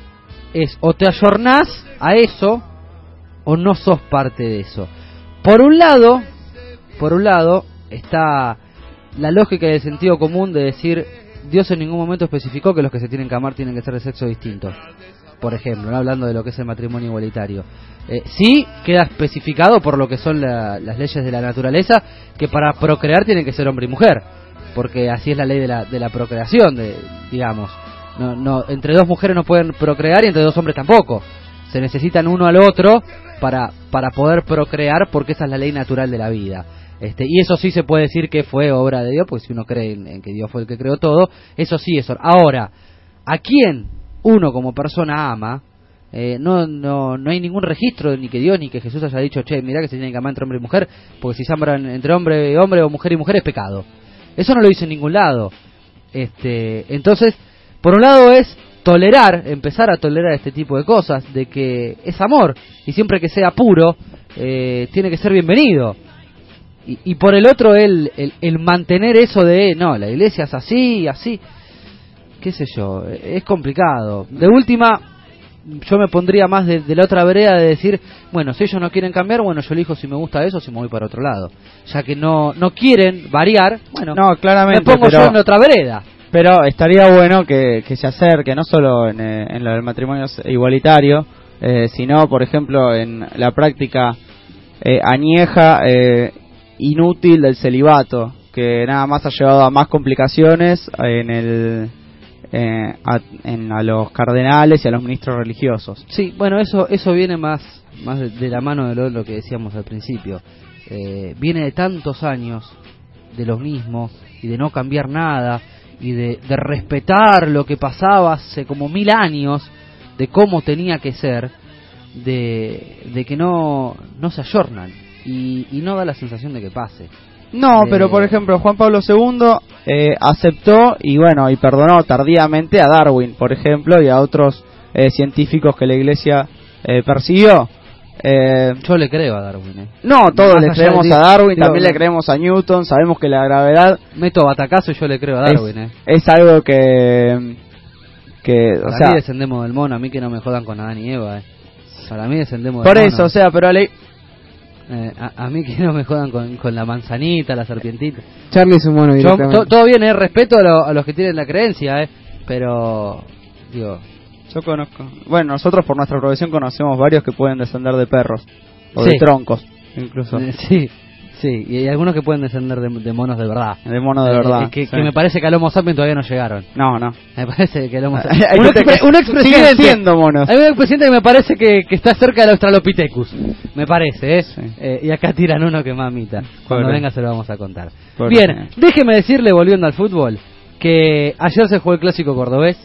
es o te ayornás a eso o no sos parte de eso. Por un lado, por un lado está la lógica y el sentido común de decir Dios en ningún momento especificó que los que se tienen que amar tienen que ser de sexo distinto. Por ejemplo, ¿no? hablando de lo que es el matrimonio igualitario. Eh, sí queda especificado por lo que son la- las leyes de la naturaleza que para procrear tienen que ser hombre y mujer, porque así es la ley de la, de la procreación, de, digamos. No, no, entre dos mujeres no pueden procrear y entre dos hombres tampoco. Se necesitan uno al otro para, para poder procrear porque esa es la ley natural de la vida. Este, y eso sí se puede decir que fue obra de Dios, porque si uno cree en, en que Dios fue el que creó todo, eso sí es. Ahora, ¿a quién uno como persona ama? Eh, no, no, no hay ningún registro ni que Dios ni que Jesús haya dicho, che, mirá que se tienen que amar entre hombre y mujer, porque si se aman entre hombre y hombre o mujer y mujer es pecado. Eso no lo dice en ningún lado. Este, entonces, por un lado es tolerar, empezar a tolerar este tipo de cosas, de que es amor, y siempre que sea puro, eh, tiene que ser bienvenido. Y, por el otro, el, el, el mantener eso de, no, la iglesia es así, así, qué sé yo, es complicado. De última, yo me pondría más de, de la otra vereda de decir, bueno, si ellos no quieren cambiar, bueno, yo elijo si me gusta eso, si me voy para otro lado. Ya que no, no quieren variar, bueno, No, claramente. me pongo pero- yo en otra vereda. Pero estaría bueno que, que se acerque, no solo en, eh, en lo del matrimonio igualitario, eh, sino, por ejemplo, en la práctica eh, añeja, eh, inútil del celibato, que nada más ha llevado a más complicaciones en el eh, a, en, a los cardenales y a los ministros religiosos. Sí, bueno, eso eso viene más más de, la mano de lo, que decíamos al principio. Eh, viene de tantos años de lo mismo y de no cambiar nada y de, de respetar lo que pasaba hace como mil años, de cómo tenía que ser, de, de que no, no se ayornan y, y no da la sensación de que pase. No, De- pero por ejemplo, Juan Pablo II eh, aceptó y bueno, y perdonó tardíamente a Darwin, por ejemplo, y a otros eh, científicos que la iglesia eh, persiguió. Eh, Yo le creo a Darwin. ¿eh? no, todos Más le creemos de- a Darwin, digo, también le creemos a Newton, sabemos que la gravedad Meto batacazo y yo le creo a es, Darwin. ¿eh? es algo que... que o sea, mí descendemos del mono, a mí que no me jodan con Adán y Eva. ¿eh? Para mí descendemos por del eso, mono. o sea, pero le, Eh, a, a mí que no me jodan con, con la manzanita, la serpientita. Charlie es un mono Yo, to- todo bien, eh, respeto a, lo- a los que tienen la creencia, eh, pero digo, Yo conozco. Bueno, nosotros por nuestra profesión conocemos varios que pueden descender de perros. O Sí. de troncos, incluso. sí, sí, y hay algunos que pueden descender de, de monos de verdad. De mono de Eh, verdad. eh, que, sí. que me parece que al Homo sapiens todavía no llegaron. No, no. Me parece que el Homo sapiens... un, siguen expresidente. siendo monos. Hay un expresidente que me parece que, que está cerca del Australopithecus. Me parece, ¿eh? Eh, y acá tiran uno que mamita. Cuando Pobre. venga se lo vamos a contar. Pobre. Bien, déjeme decirle, volviendo al fútbol, que ayer se jugó el clásico cordobés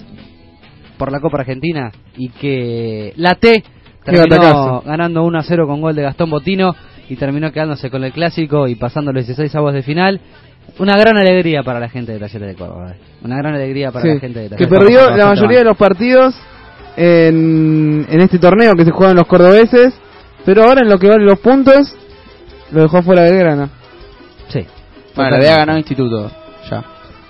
por la Copa Argentina y que la T terminó ganando 1 a 0 con gol de Gastón Botino y terminó quedándose con el clásico y pasando los 16 avos de final. Una gran alegría para la gente de Talleres de Córdoba. eh. Una gran alegría para Sí, la gente de que Talleres de perdió Córdoba. la mayoría de los partidos en, en este torneo que se juegan los cordobeses, pero ahora en lo que valen los puntos, lo dejó fuera Belgrano. Sí. Bueno, había ganado Instituto ya.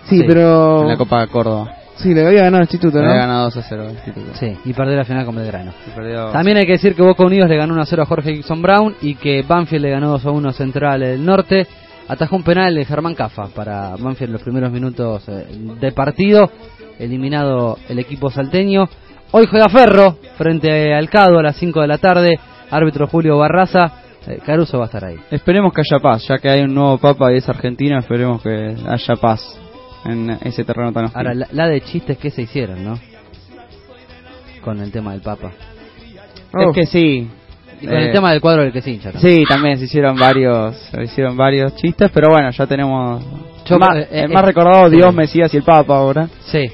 Sí, pero... En la Copa de Córdoba. Sí, le había ganado el Instituto, Le ¿no? había ganado 2 a 0 Instituto. Sí, y perdió la final con Belgrano. Perdió- También hay que decir que Boca Unidos le ganó 1 a 0 a Jorge Gibson Brown y que Banfield le ganó 2 a 1 a Central del Norte. Atajó un penal de Germán Cafa para Banfield en los primeros minutos eh, de partido. Eliminado el equipo salteño. Hoy juega Ferro frente al Cado a las 5 de la tarde. Árbitro Julio Barraza. Eh, Caruso va a estar ahí. Esperemos que haya paz, ya que hay un nuevo papa y es argentino, esperemos que haya paz en ese terreno tan hostil. Ahora, la, la de chistes que se hicieron, ¿no? Con el tema del Papa. Es que sí. Y con Eh, el tema del cuadro del que se hincha. también. Sí, también se hicieron varios, se hicieron varios chistes, pero bueno, ya tenemos Yo- más, eh, eh, el más eh, recordado. Dios, Mesías y el Papa ahora. Sí,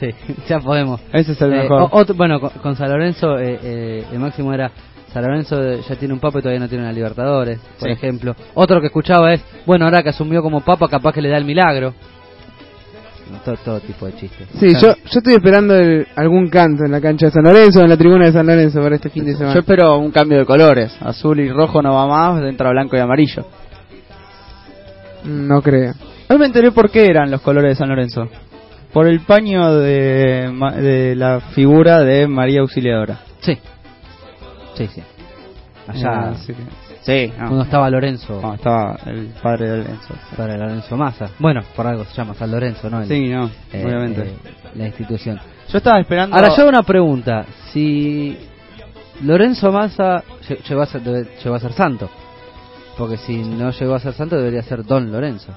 sí, ya podemos. Ese es el Eh, mejor. otro- bueno, con, con San Lorenzo, eh, eh, el máximo era. San Lorenzo eh, ya tiene un papa y todavía no tiene una Libertadores, por Sí. ejemplo. Otro que escuchaba es: bueno, ahora que asumió como papa, capaz que le da el milagro. Todo, todo tipo de chistes. Sí, yo, yo estoy esperando el- algún canto en la cancha de San Lorenzo, en la tribuna de San Lorenzo para este fin de semana. Yo espero un cambio de colores, azul y rojo no va más, entra blanco y amarillo. No creo. Hoy me enteré por qué eran los colores de San Lorenzo. Por el paño de, ma- de la figura de María Auxiliadora. Sí, sí, sí. Allá, sí, sí, no. cuando estaba Lorenzo, No, estaba el padre de Lorenzo. para Lorenzo Massa. Bueno, por algo se llama San Lorenzo, ¿no? El- Sí, no, eh, obviamente. eh, la institución. Yo estaba esperando. Ahora yo hago una pregunta. Si Lorenzo Massa lle- llegó a ser, debe- llegó a ser santo, porque si no llegó a ser santo debería ser Don Lorenzo.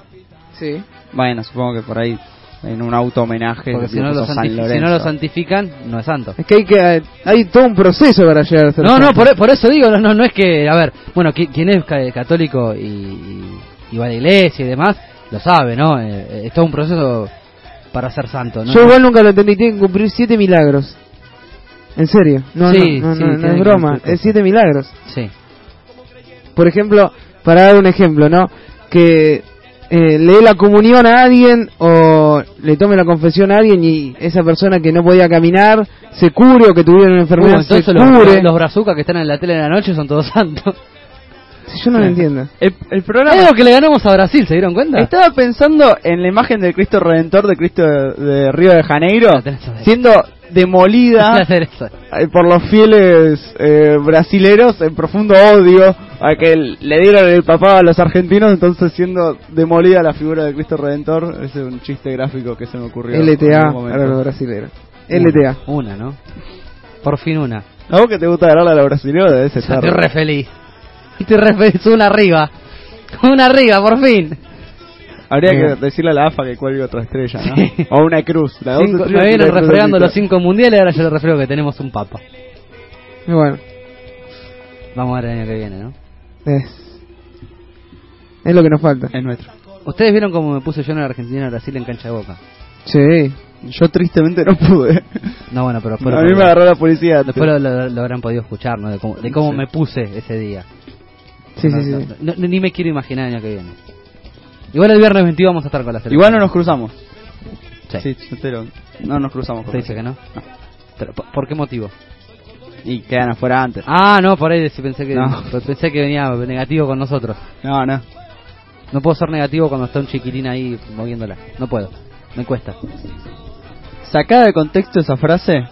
Sí. Bueno, supongo que por ahí en un auto homenaje. Porque si no, lo San santifi- si Lorenzo. no lo santifican, no es santo. Es que hay que hay todo un proceso para llegar a ser No, no, santo. por, por eso digo, no, no, no es que, a ver, bueno, qui- quien es ca- católico y, va a la iglesia y demás, lo sabe, ¿no? Eh, eh, es todo un proceso para ser santo, ¿no? Yo igual nunca lo entendí, tiene que cumplir siete milagros. En serio, no, Sí, no, no, sí, no, no es broma, es siete milagros. Sí. Por ejemplo, para dar un ejemplo, ¿no? Que eh, le dé la comunión a alguien o le tome la confesión a alguien y esa persona que no podía caminar se cure o que tuviera una Uh, enfermedad se entonces los, cure. los brazucas que están en la tele en la noche son todos santos. Yo no lo entiendo. El, el programa. Es lo que le ganamos a Brasil, ¿se dieron cuenta? Estaba pensando en la imagen del Cristo Redentor de Cristo de, de Río de Janeiro siendo demolida eh, por los fieles eh, brasileros en profundo odio a que le dieron el papá a los argentinos, entonces siendo demolida la figura de Cristo Redentor. Ese es un chiste gráfico que se me ocurrió. LTA para los brasileños. LTA. Una, ¿no? Por fin una. ¿A vos que te gusta agarrar a los brasileños? Debes estar. estoy re feliz. Estoy re feliz, una arriba. Una arriba, por fin. Habría que decirle a la AFA que cuelgue otra estrella, ¿no? Sí. O una cruz. La dos Cinco- me y vienen refregando los cinco mundiales, ahora yo le refrego que tenemos un papa. Y bueno, Vamos a ver el año que viene, ¿no? es, es lo que nos falta. Es nuestro. Ustedes vieron cómo me puse yo en la Argentina Brasil en cancha de boca. Sí, yo tristemente no pude. No, bueno, pero A mí me agarró la policía. Después lo, lo- lo habrán podido escuchar, ¿no? De cómo, de cómo Sí. me puse ese día. Sí, No, sí, sí. no, no, ni me quiero imaginar el año que viene. Igual el viernes 22 vamos a estar con la selección. Igual no nos cruzamos. Sí. te lo- No nos cruzamos. ¿Usted dice que no? Pero, ¿por, qué motivo? Y quedan afuera antes. Ah, no, por ahí sí pensé que No. pues pensé que venía negativo con nosotros. No, no. No puedo ser negativo cuando está un chiquitín ahí moviéndola. No puedo. Me cuesta. Sacada de contexto esa frase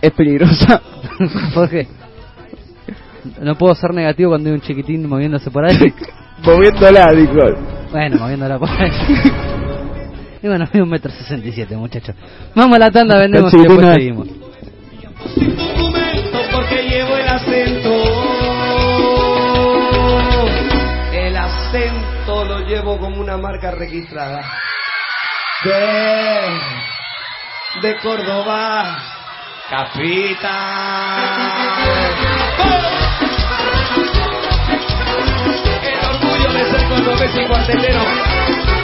es peligrosa. ¿Por qué? No puedo ser negativo cuando hay un chiquitín moviéndose por ahí. Moviéndola, dijo. Bueno, moviéndola por ahí. Y bueno, hay un metro sesenta y siete, muchachos. Vamos a la tanda, vendemos y después seguimos. porque llevo el acento. El acento lo llevo como una marca registrada. De, de Córdoba, capital.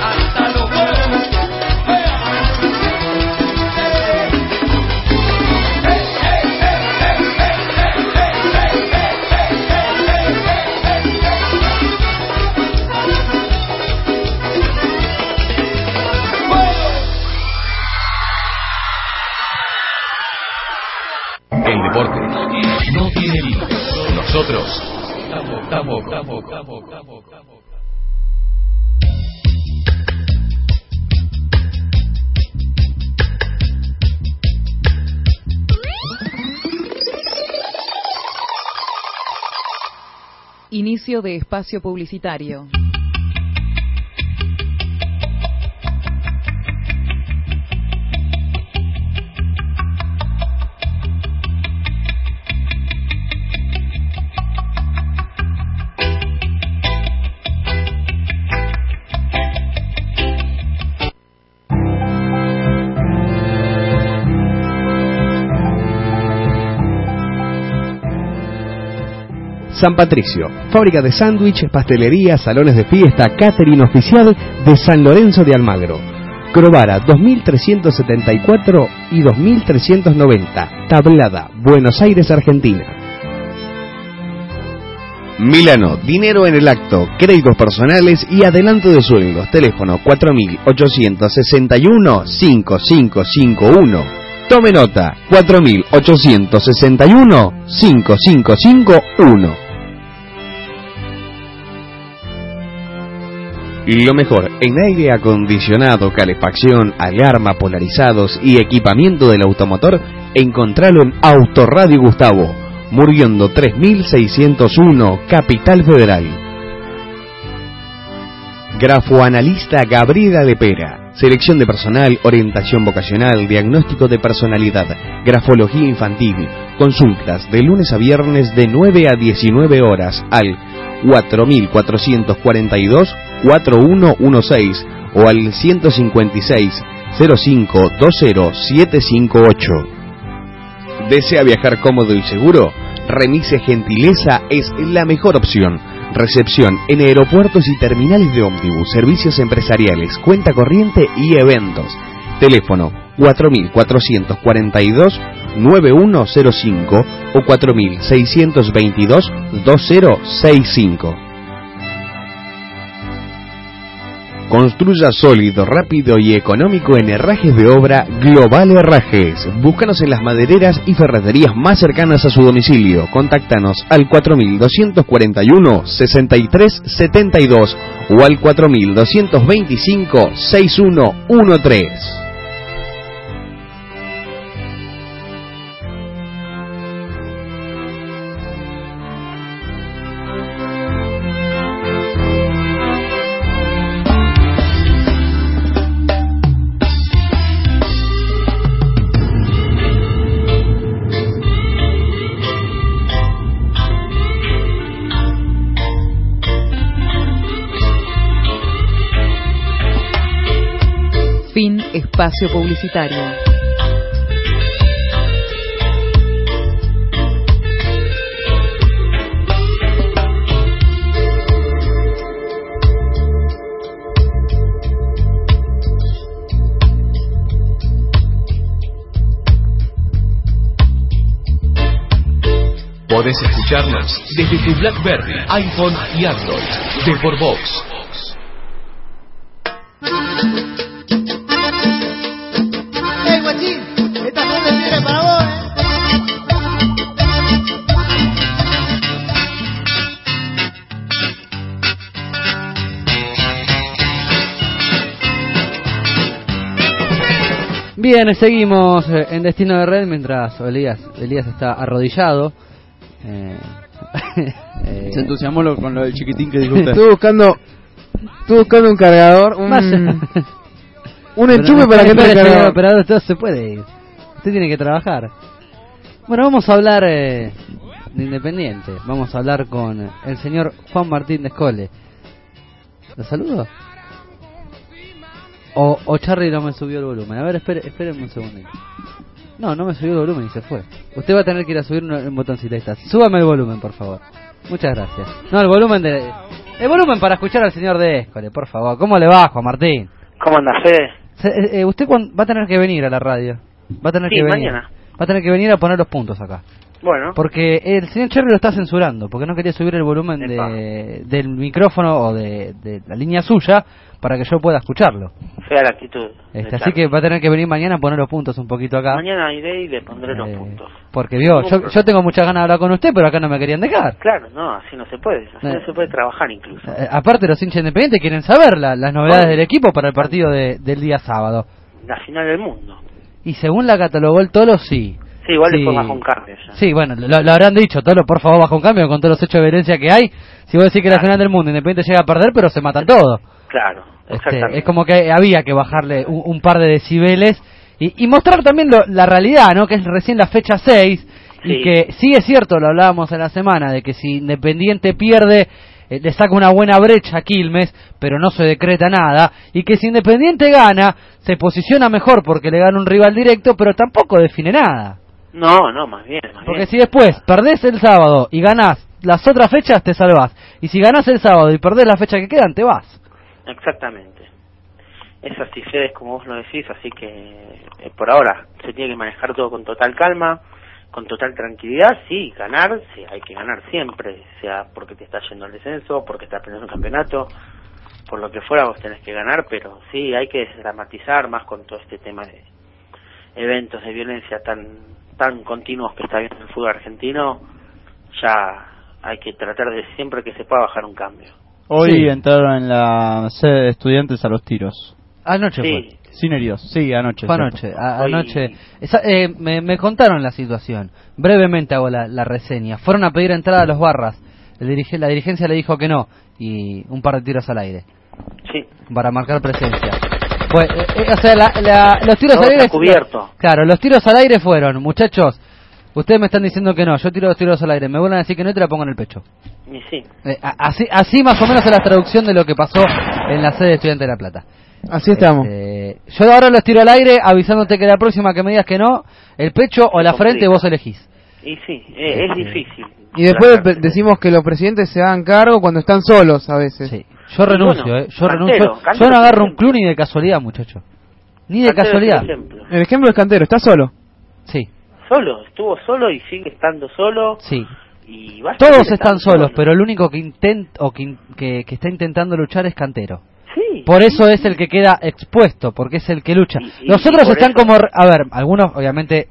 Hasta los. El deporte no tiene límites. Nosotros tampoco, tampoco, tampoco, tampoco. Inicio de espacio publicitario. San Patricio, fábrica de sándwiches, pastelería, salones de fiesta, catering oficial de San Lorenzo de Almagro. Crovara 2374 y 2390, Tablada, Buenos Aires, Argentina. Milano, dinero en el acto, créditos personales y adelanto de sueldos. Teléfono 4861-5551. Tome nota, 4861-5551. Lo mejor en aire acondicionado, calefacción, alarma, polarizados y equipamiento del automotor, encontralo en Autoradio Gustavo, Murguiondo 3601, Capital Federal. Grafoanalista Gabriela Lepera. Selección de personal, orientación vocacional, diagnóstico de personalidad, grafología infantil. Consultas de lunes a viernes de 9 a 19 horas al 4442 4116 o al 156 05 20 758. ¿Desea viajar cómodo y seguro? Remise Gentileza es la mejor opción. Recepción en aeropuertos y terminales de ómnibus, servicios empresariales, cuenta corriente y eventos. Teléfono 4442 9105 o 4622 2065. Construya sólido, rápido y económico en herrajes de obra Global Herrajes. Búscanos en las madereras y ferreterías más cercanas a su domicilio. Contáctanos al 4241 6372 o al 4225 espacio publicitario. Podés escucharnos desde tu BlackBerry, iPhone y Android, de Borbox Bien, seguimos eh, en Destino de Red mientras Elías, Elías está arrodillado. Eh, eh, Se entusiasmó lo- con lo del chiquitín que dijo usted. Estuve buscando, estuve buscando un cargador, un, un Pero enchufe para que señor cargador. operador, todo se puede ir. Usted tiene que trabajar. Bueno, vamos a hablar eh, de Independiente. Vamos a hablar con el señor Juan Martín de Escole. ¿Lo saludo? O, o Charlie no me subió el volumen. A ver, espere, espérenme un segundito. No, no me subió el volumen y se fue. Usted va a tener que ir a subir un, un botoncito. Ahí está. Súbame el volumen, por favor. Muchas gracias. No, el volumen de... El volumen para escuchar al señor de Escole, por favor. ¿Cómo le va, Juan Martín? ¿Cómo anda, Fede? Se- eh, eh, usted va a tener que venir a la radio. Va a tener Sí, que venir. mañana. Va a tener que venir a poner los puntos acá. Bueno, Porque el señor Cherry lo está censurando, porque no quería subir el volumen de, del micrófono o de, de la línea suya para que yo pueda escucharlo. fea la actitud. Este, así que va a tener que venir mañana a poner los puntos un poquito acá. Mañana iré y le pondré los Eh, puntos. Porque vio, yo, yo tengo muchas ganas de hablar con usted, pero acá no me querían dejar. Claro, no, así no se puede. Así Eh. no se puede trabajar incluso. Eh, aparte los hinchas independientes quieren saber la- las novedades del equipo para el partido de- del día sábado. La final del mundo. Y según la catalogó el Tolo, sí. Sí, igual Sí. después bajo un cambio ya. Sí, bueno, lo, lo habrán dicho, Tolo, por favor, bajo un cambio con todos los hechos de violencia que hay. Si vos decís que la final del mundo Independiente llega a perder, pero se matan todos. Claro, Este, exactamente. es como que había que bajarle un, un par de decibeles y, y mostrar también lo- la realidad, ¿no? Que es recién la fecha 6 y que sí es cierto, lo hablábamos en la semana, de que si Independiente pierde, eh, le saca una buena brecha a Quilmes, pero no se decreta nada, y que si Independiente gana, se posiciona mejor porque le gana un rival directo, pero tampoco define nada. No, no, más bien, más Porque bien. si después perdés el sábado y ganás las otras fechas, te salvás. Y si ganás el sábado y perdés la fecha que quedan, te vas. Exactamente. Es así, Fede, como vos lo decís, así que eh, por ahora se tiene que manejar todo con total calma, con total tranquilidad, sí, ganar, sí, hay que ganar siempre, sea porque te está yendo al descenso, porque estás perdiendo un campeonato, por lo que fuera vos tenés que ganar, pero sí, hay que desdramatizar más con todo este tema de eventos de violencia tan tan continuos que está viendo el fútbol argentino, ya hay que tratar de siempre que se pueda bajar un cambio. Hoy Sí. entraron en la sede de estudiantes a los tiros. Anoche Sí, fue. Sin heridos. Sí, anoche. Fue anoche. a- Hoy- anoche. Esa- eh, me, me contaron la situación. Brevemente hago la, la reseña. Fueron a pedir entrada a los barras. El dirige- la dirigencia le dijo que no. Y un par de tiros al aire. sí, Para marcar presencia. Pues, eh, eh, o sea, la- la- los tiros al aire. cubierto. Claro, los tiros al aire fueron, muchachos. Ustedes me están diciendo que no. Yo tiro los tiros al aire. Me vuelven a decir que no y te la pongo en el pecho. y sí. Eh, así, así más o menos es la traducción de lo que pasó en la sede de Estudiantes de La Plata. Así estamos. Este, yo ahora los tiro al aire avisándote que la próxima que me digas que no, el pecho o la frente vos elegís. Y sí, eh, es Este, difícil. Y después decimos que los presidentes se hagan cargo cuando están solos a veces. Sí. Yo renuncio, bueno, eh. Yo Cantero, renuncio. Cantero yo no agarro un club ni de casualidad, muchacho. Ni de Cantero es el casualidad. ejemplo. El ejemplo es Cantero, está solo. Sí, Solo, estuvo solo y sigue estando solo. sí. Y va a Todos están solos, solo. pero el único que intenta o que, que, que está intentando luchar es Cantero. Sí. Por eso es el que queda expuesto, porque es el que lucha. Y- Los y otros están eso- como, a ver, algunos obviamente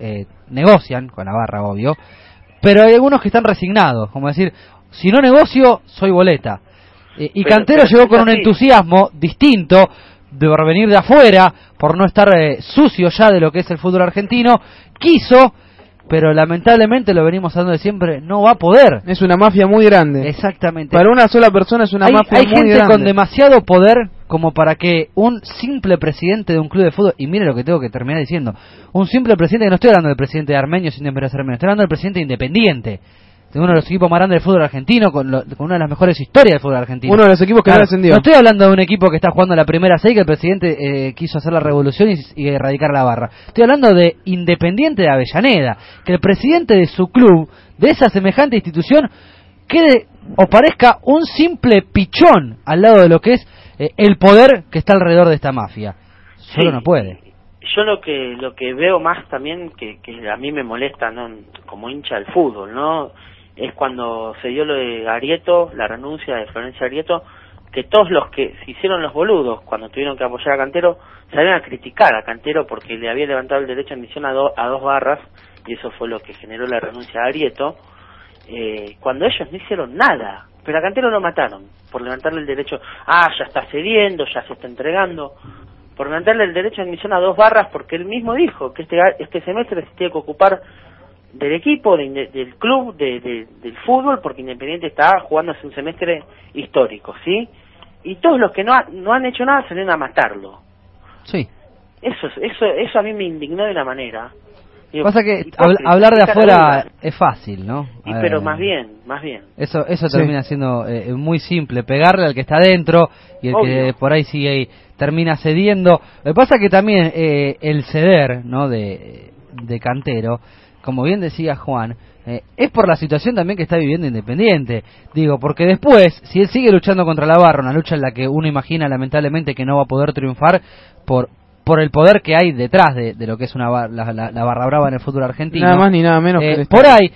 eh, negocian con la barra, obvio, pero hay algunos que están resignados, como decir, si no negocio, soy boleta. Eh, y Pero- Cantero pero llegó con un entusiasmo distinto por venir de afuera, por no estar eh, sucio ya de lo que es el fútbol argentino, quiso, pero lamentablemente lo venimos hablando de siempre, no va a poder. Es una mafia muy grande. Exactamente. Para una sola persona es una hay, mafia hay muy gente grande. con demasiado poder como para que un simple presidente de un club de fútbol, y mire lo que tengo que terminar diciendo, un simple presidente, que no estoy hablando del presidente de Armenio sin desmerecer Armenio, estoy hablando del presidente independiente, de uno de los equipos más grandes del fútbol argentino, con, lo- con una de las mejores historias del fútbol argentino. Uno de los equipos que no descendió. No estoy hablando de un equipo que está jugando la primera seis, que el presidente eh, quiso hacer la revolución y, y erradicar la barra. Estoy hablando de Independiente de Avellaneda, que el presidente de su club, de esa semejante institución, quede o parezca un simple pichón al lado de lo que es eh, el poder que está alrededor de esta mafia. Solo Sí. no puede. Yo lo que lo que veo más también que, que a mí me molesta, no como hincha del fútbol, ¿no? Es cuando se dio lo de Arieto, la renuncia de Florencia Arieto, que todos los que se hicieron los boludos cuando tuvieron que apoyar a Cantero salieron a criticar a Cantero porque le había levantado el derecho a admisión a, a dos barras y eso fue lo que generó la renuncia de Arieto, eh, cuando ellos no hicieron nada. Pero a Cantero lo mataron por levantarle el derecho, ah, ya está cediendo, ya se está entregando, por levantarle el derecho a admisión a dos barras porque él mismo dijo que este, este semestre se tiene que ocupar del equipo, de del club, de, de- del fútbol, porque Independiente está jugándose un semestre histórico, ¿sí? Y todos los que no, ha- no han hecho nada salieron a matarlo. Sí. Eso, es- eso, eso a mí me indignó de una manera. Digo, Pasa que hablar de afuera es fácil, ¿no? Y Eh, pero más bien, más bien. Eso, eso Sí. termina siendo eh, muy simple, pegarle al que está adentro y el que por ahí sigue ahí termina cediendo. Lo que pasa que también eh, el ceder ¿no? de, de Cantero, como bien decía Juan, eh, es por la situación también que está viviendo Independiente. Digo, porque después, si él sigue luchando contra la barra, una lucha en la que uno imagina lamentablemente que no va a poder triunfar por por el poder que hay detrás de, de lo que es una bar- la, la- la barra brava en el fútbol argentino. Nada más ni nada menos Eh, que el por ahí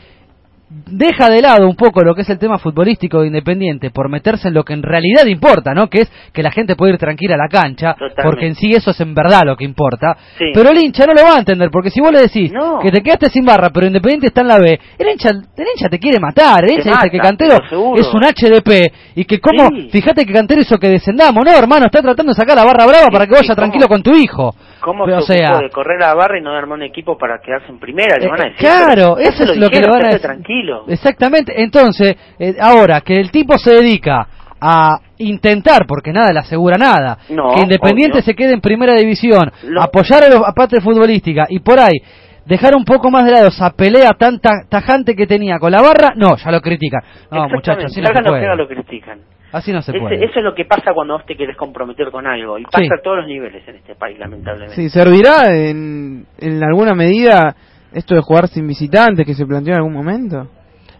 deja de lado un poco lo que es el tema futbolístico de Independiente por meterse en lo que en realidad importa, ¿no? Que es que la gente puede ir tranquila a la cancha, Totalmente. porque en sí eso es en verdad lo que importa. Sí. Pero el hincha no lo va a entender, porque si vos le decís No. que te quedaste sin barra, pero Independiente está en la B, el hincha, el hincha te quiere matar, el hincha dice que Cantero pero es un HDP y que como, Sí. fíjate que Cantero hizo que descendamos, no hermano, está tratando de sacar la barra brava para que vaya tranquilo con tu hijo. ¿Cómo O se sea, ocupó de correr a la barra y no armar un equipo para quedarse en primera? Le Eh, van a decir. claro, pero eso es lo que le van a decir. tranquilo. Exactamente. Entonces, eh, ahora que el tipo se dedica a intentar, porque nada le asegura nada, No, que Independiente obvio. se quede en primera división, Lo- apoyar a la a parte futbolística y por ahí dejar un poco más de lado esa pelea tan ta- tajante que tenía con la barra, no, ya lo critican. No, muchachos, así no se puede. lo critican. Así no se Ese- puede. eso es lo que pasa cuando vos te querés comprometer con algo. Y pasa Sí. a todos los niveles en este país, lamentablemente. Sí, ¿servirá en, en alguna medida esto de jugar sin visitantes que se planteó en algún momento?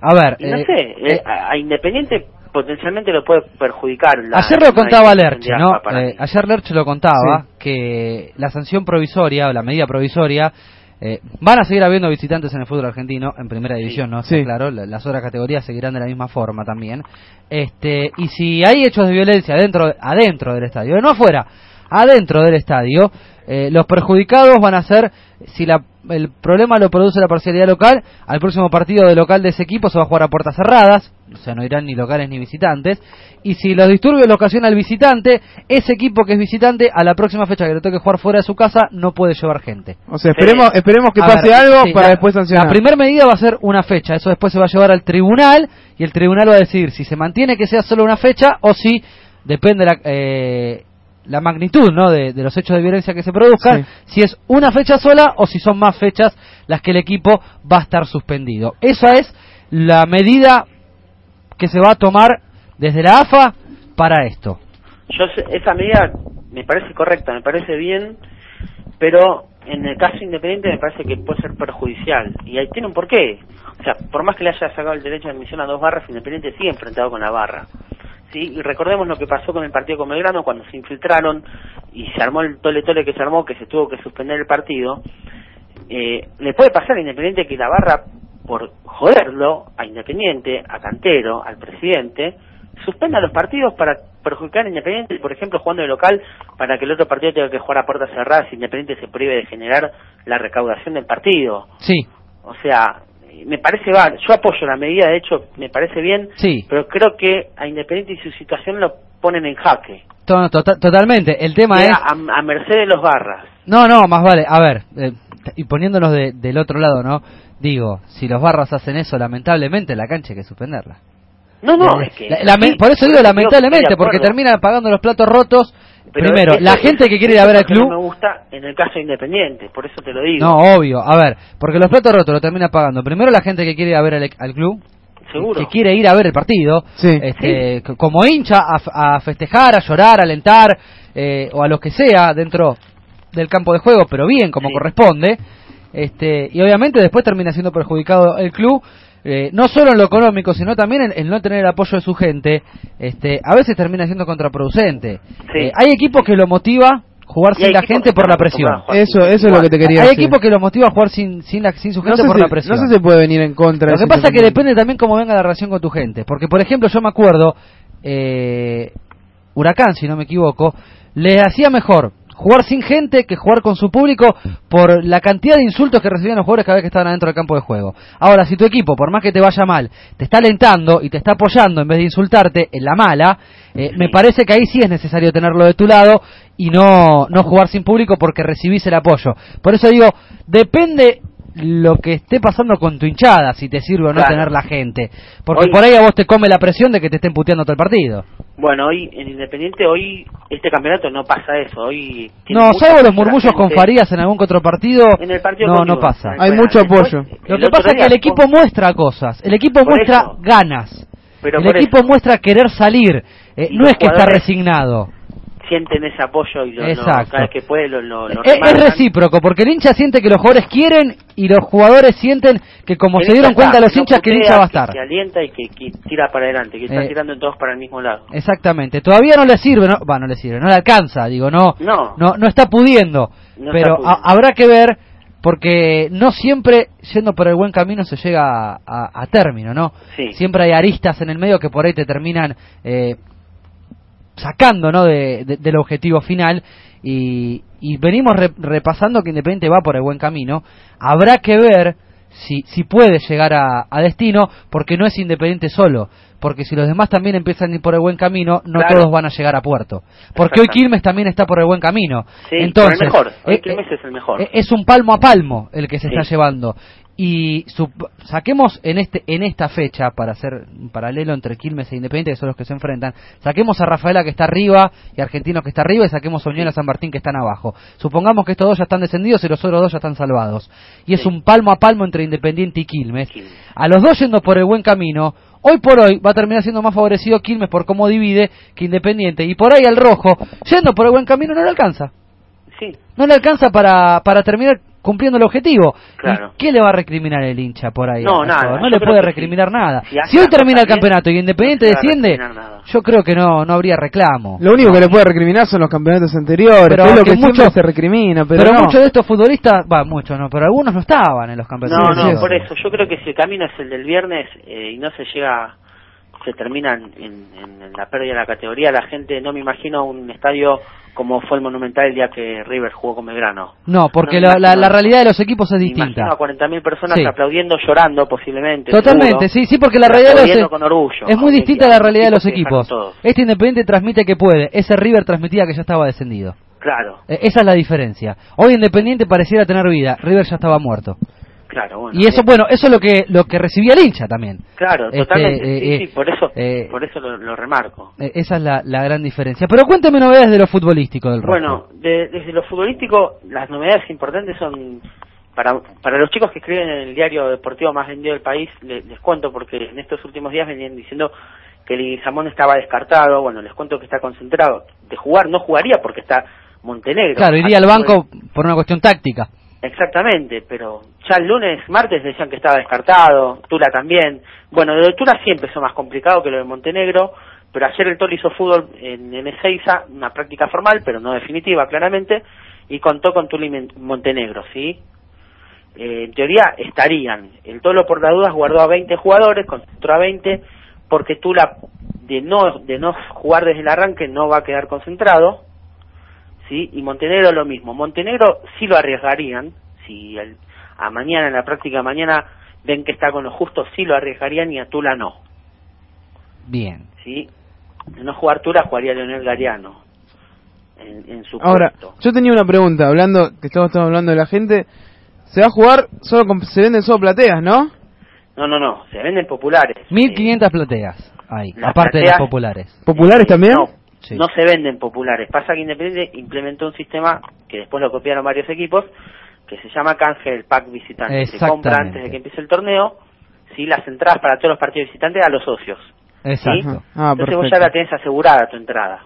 A ver, Y no eh, sé, eh, a, a Independiente potencialmente lo puede perjudicar. La, Ayer lo contaba de ¿no? Eh, ayer Lerche lo contaba que la sanción provisoria o la medida provisoria eh, van a seguir habiendo visitantes en el fútbol argentino en primera división, ¿no? Sí. claro, la- las otras categorías seguirán de la misma forma también. Este, y si hay hechos de violencia adentro adentro del estadio, no afuera, adentro del estadio, eh, los perjudicados van a ser si la, el problema lo produce la parcialidad local, al próximo partido de local de ese equipo se va a jugar a puertas cerradas, o sea, no irán ni locales ni visitantes, y si los disturbios lo ocasiona el visitante, ese equipo que es visitante, a la próxima fecha que le toque jugar fuera de su casa, no puede llevar gente. O sea, esperemos, esperemos que A pase ver, algo sí, para la- después sancionar. La primera medida va a ser una fecha, eso después se va a llevar al tribunal y el tribunal va a decidir si se mantiene que sea solo una fecha o si depende la, eh, la magnitud ¿no? de, de los hechos de violencia que se produzcan, si es una fecha sola o si son más fechas las que el equipo va a estar suspendido. Esa es la medida que se va a tomar desde la AFA para esto. Yo sé- esa medida me parece correcta, me parece bien, pero en el caso independiente me parece que puede ser perjudicial. Y ahí tiene un porqué. O sea, por más que le haya sacado el derecho de admisión a dos barras, Independiente sigue enfrentado con la barra. ¿Sí? Y recordemos lo que pasó con el partido con Belgrano cuando se infiltraron y se armó el tole tole que se armó, que se tuvo que suspender el partido. Eh, le puede pasar a Independiente que la barra, por joderlo a Independiente, a Cantero, al presidente, suspenda los partidos para perjudicar a Independiente, por ejemplo, jugando de local, para que el otro partido tenga que jugar a puertas cerradas y Independiente se prive de generar la recaudación del partido. Sí, O sea, me parece va, yo apoyo la medida, de hecho, me parece bien, sí. pero creo que a Independiente y su situación lo ponen en jaque. To- tota- totalmente. El tema es... a, a merced de los barras. No, no, más vale. A ver, eh, y poniéndonos de- del otro lado, ¿no? Digo, si los barras hacen eso, lamentablemente la cancha hay que suspenderla. No, no, La- es que... la- lame- sí, por eso digo lamentablemente, porque terminan pagando los platos rotos. Pero Primero, la gente que quiere ir a ver al club. No me gusta en el caso de Independiente, por eso te lo digo. No, obvio. A ver, porque los platos rotos lo termina pagando. Primero la gente que quiere ir a ver al, al club. Seguro. Que quiere ir a ver el partido. Este, c- Como hincha, a festejar, a llorar, a alentar, eh, o a lo que sea dentro del campo de juego, pero bien, como corresponde. Este, y obviamente después termina siendo perjudicado el club. Eh, no solo en lo económico, sino también en el no tener el apoyo de su gente, este, a veces termina siendo contraproducente. Eh, hay equipos que lo motiva jugar sin la gente por la presión. Eso, eso es lo que te quería Hay decir. equipos que los motiva a jugar sin, sin, la- sin su no gente sé, por si, la presión. no sé si se puede venir en contra de Lo que pasa es que depende también cómo venga la relación con tu gente. Porque, por ejemplo, yo me acuerdo, eh, Huracán, si no me equivoco, le hacía mejor jugar sin gente que jugar con su público por la cantidad de insultos que recibían los jugadores cada vez que estaban adentro del campo de juego. Ahora, si tu equipo, por más que te vaya mal, te está alentando y te está apoyando en vez de insultarte en la mala, eh, me parece que ahí sí es necesario tenerlo de tu lado y no, no jugar sin público porque recibís el apoyo. Por eso digo, depende lo que esté pasando con tu hinchada, si te sirve o no Claro. tener la gente. Porque Hoy- por ahí a vos te come la presión de que te estén puteando todo el partido. Bueno, hoy en Independiente, hoy este campeonato no pasa eso. Hoy tiene No, salvo los murmullos con. Farías en algún otro partido, En el partido no, contigo, no pasa. Hay mucho Después, apoyo. Lo el que pasa es que el equipo muestra cosas, el equipo Por muestra eso. ganas, pero el equipo eso, muestra querer salir, eh, no es que está resignado. Sienten ese apoyo y lo, lo- Exacto. cada vez que puede lo, lo, lo Es, es recíproco, porque el hincha siente que los jugadores quieren y los jugadores sienten que como El se dieron cuenta está, los hinchas que el putea, hincha va a que- estar. Que alienta y que, que tira para adelante, que está Eh, tirando todos para el mismo lado. Exactamente. Todavía no le sirve, no, va, no le sirve, no le alcanza, digo, no, No. no, no está pudiendo. No pero está pudiendo. ha- habrá que ver, porque no siempre yendo por el buen camino se llega a, a- a término, ¿no? Sí. Siempre hay aristas en el medio que por ahí te terminan eh, sacando, ¿no? De, de- del objetivo final. Y, y venimos re- repasando que Independiente va por el buen camino. Habrá que ver si, si puede llegar a, a destino, porque no es Independiente solo. Porque si los demás también empiezan a ir por el buen camino, no Claro. todos van a llegar a puerto. Porque hoy. Quilmes también está por el buen camino. Sí, Entonces, el mejor. Hoy eh, Quilmes es el mejor. eh, es un palmo a palmo el que se Sí. está llevando. Y su- saquemos en este en esta fecha, para hacer un paralelo entre Quilmes e Independiente, que son los que se enfrentan, saquemos a Rafaela que está arriba y Argentinos que está arriba y saquemos a Unión a San Martín que están abajo. Supongamos que estos dos ya están descendidos y los otros dos ya están salvados. Y es Sí. un palmo a palmo entre Independiente y Quilmes. Quilmes. A los dos yendo por el buen camino, hoy por hoy va a terminar siendo más favorecido Quilmes por cómo divide que Independiente. Y por ahí al rojo, yendo por el buen camino, no le alcanza Sí, no le alcanza para, para terminar cumpliendo el objetivo. Claro. ¿Y qué le va a recriminar el hincha por ahí? No, nada? No yo le puede recriminar sí. nada. Si Si hoy termina el bien, campeonato y Independiente no desciende, yo creo que no, no habría reclamo. Lo único que le puede recriminar son los campeonatos anteriores, Pero que es lo que que siempre muchos- se recrimina, pero, pero no. muchos de estos futbolistas, va, muchos no, pero algunos no estaban en los campeonatos. No, no, por eso. Yo creo que si el camino es el del viernes eh, y no se llega, se termina en, en- en la pérdida de la categoría, la gente, no me imagino un estadio como fue el Monumental el día que River jugó con Belgrano. No, porque No la, la- realidad de los equipos es distinta. a 40.000 personas Sí. aplaudiendo, llorando posiblemente. Totalmente, seguro, sí, sí, porque la realidad de los aplaudiendo con orgullo. es muy distinta a la realidad de los equipos. Este Independiente transmite que puede, ese River transmitía que ya estaba descendido. Claro, Eh, Esa es la diferencia. Hoy Independiente pareciera tener vida, River ya estaba muerto. Claro, bueno. Y eso, eh, bueno, eso es lo que lo que recibía el hincha también. Claro, este, totalmente. eh, sí, eh, sí, por eso, eh, por eso lo, lo remarco. Esa es la, la gran diferencia. Pero cuénteme novedades de lo futbolístico del rojo. Bueno, de- desde lo futbolístico, las novedades importantes son para, para los chicos que escriben en el diario deportivo más vendido del país, le- les, cuento porque en estos últimos días venían diciendo que Leguizamón estaba descartado, bueno, les cuento que está concentrado. De jugar no jugaría porque está Montenegro. claro, iría al banco por una cuestión táctica. Exactamente, pero ya el lunes, martes decían que estaba descartado, Tula también. Bueno, lo de Tula sí empezó más complicado que lo de Montenegro, pero ayer el Tolo hizo fútbol en, en una práctica formal, pero no definitiva, claramente, y contó con Tula y Montenegro, ¿sí? Eh, en teoría estarían. El Tolo por las dudas guardó a 20 jugadores, concentró a 20, porque Tula de no, de no jugar desde el arranque no va a quedar concentrado, ¿sí? Y Montenegro lo mismo. Montenegro sí lo arriesgarían, si el- a mañana, en la práctica mañana, ven que está con lo justo, sí lo arriesgarían y a Tula no, Bien. ¿sí? De no jugar Tula, jugaría Leonel Gariano en, en su Ahora, puesto. yo tenía una pregunta, hablando, que estamos, estamos hablando de la gente, se va a jugar, solo con- se venden solo plateas, ¿no? No, no, no, se venden populares. 1500 plateas ahí, aparte de las populares. ¿Populares también? No, Sí. no se venden populares. Pasa que Independiente implementó un sistema que después lo copiaron varios equipos, que se llama canje del pack visitante. Se compra antes de que empiece el torneo, ¿sí? las entradas para todos los partidos visitantes a los socios. Exacto. Ah, Entonces vos ya la tenés asegurada tu entrada.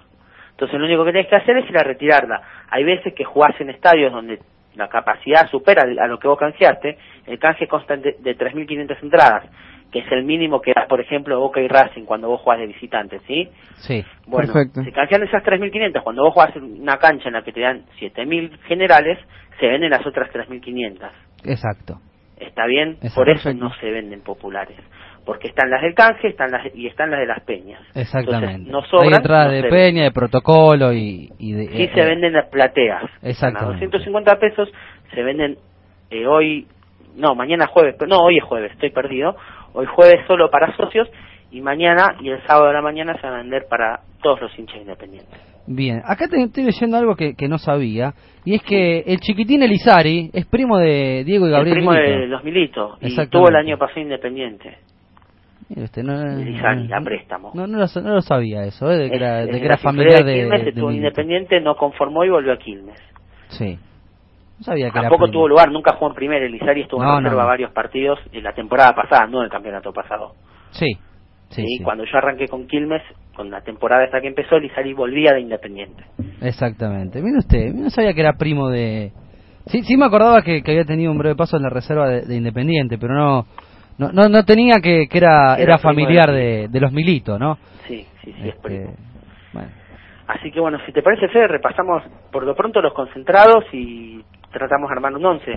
Entonces lo único que tenés que hacer es ir a retirarla. Hay veces que jugás en estadios donde la capacidad supera a lo que vos canjeaste, el canje consta de, de 3.500 entradas, que es el mínimo que da, por ejemplo, Boca y Racing cuando vos jugás de visitante, ¿sí? Sí. Bueno, Perfecto. se canjean esas 3.500. Cuando vos jugás en una cancha en la que te dan 7.000 generales, se venden las otras 3.500. Exacto. ¿Está bien? Exacto. Por eso no se venden populares. Porque están las del canje están las, y están las de las peñas. Exactamente. Entonces, no sobran, Hay entradas no de peña, de protocolo y, y de... Sí eh, se eh, venden las plateas. A Exactamente. 250 pesos se venden eh, hoy, no, mañana jueves, pero no, hoy es jueves, estoy perdido. Hoy jueves solo para socios y mañana y el sábado de la mañana se van a vender para todos los hinchas independientes. Bien, acá te, estoy leyendo algo que, que no sabía, y es que el chiquitín Elizari es primo de Diego y El Gabriel primo Milito. de los Militos y tuvo el año pasado independiente. No, Elizari, no- a préstamo. no, no lo, sa- no lo sabía eso, ¿eh? de que era, es de que de era familiar de, Quilmes, de estuvo Milito. independiente, no conformó y volvió a Quilmes. Sí. No sabía que Tampoco tuvo lugar, nunca jugó en primera. Elizari estuvo No, en reserva no. varios partidos en la temporada pasada, no en el campeonato pasado. Sí, sí, Sí, sí. Cuando yo arranqué con Quilmes, con la temporada esta que empezó, Elizari volvía de Independiente. Exactamente. Mire usted, no sabía que era primo de... Sí, sí me acordaba que, que había tenido un breve paso en la reserva de, de Independiente, pero no no, no, no tenía que, que era, Era familiar de- los Militos, ¿no? Sí, sí, sí, es Este, primo. bueno. Así que bueno, si te parece, Fede, repasamos por lo pronto los concentrados y tratamos de armar un once.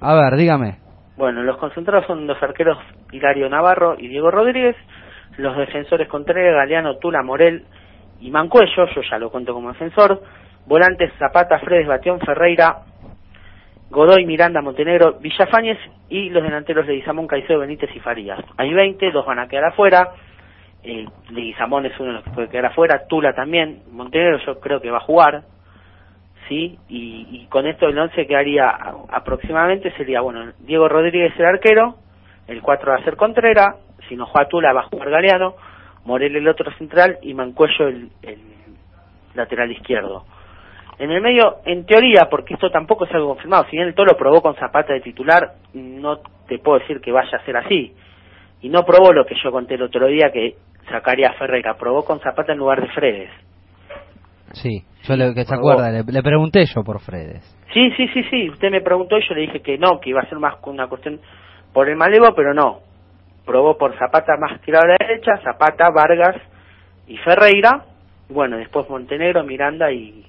A ver, dígame. Bueno, los concentrados son los arqueros Hilario Navarro y Diego Rodríguez, los defensores Contreras, Galeano, Tula, Morel y Mancuello, yo ya lo cuento como defensor, volantes Zapata, Fredes, Batión, Ferreira, Godoy, Miranda, Montenegro, Villafañez y los delanteros Leguizamón, Caicedo, Benítez y Farías. Hay 20, dos van a quedar afuera, eh, Leguizamón es uno de los que puede quedar afuera, Tula también, Montenegro yo creo que va a jugar, ¿sí? Y, con esto el 11 quedaría aproximadamente, sería, bueno, Diego Rodríguez el arquero, el 4 va a ser Contreras, si no juega Tula va a jugar Galeano, Morel el otro central y Mancuello el, el lateral izquierdo. En el medio, en teoría, porque esto tampoco es algo confirmado, si bien el Tolo probó con Zapata de titular, no te puedo decir que vaya a ser así. Y no probó lo que yo conté el otro día, que sacaría a Ferreira, probó con Zapata en lugar de Fredes. Sí, yo le, que se acuerda, le, le pregunté yo por Fredes. Sí, sí, sí, sí, usted me preguntó y yo le dije que no, que iba a ser más una cuestión por el malevo, pero no. Probó por Zapata más tirado a la derecha, Zapata, Vargas y Ferreira, y bueno, después Montenegro, Miranda y,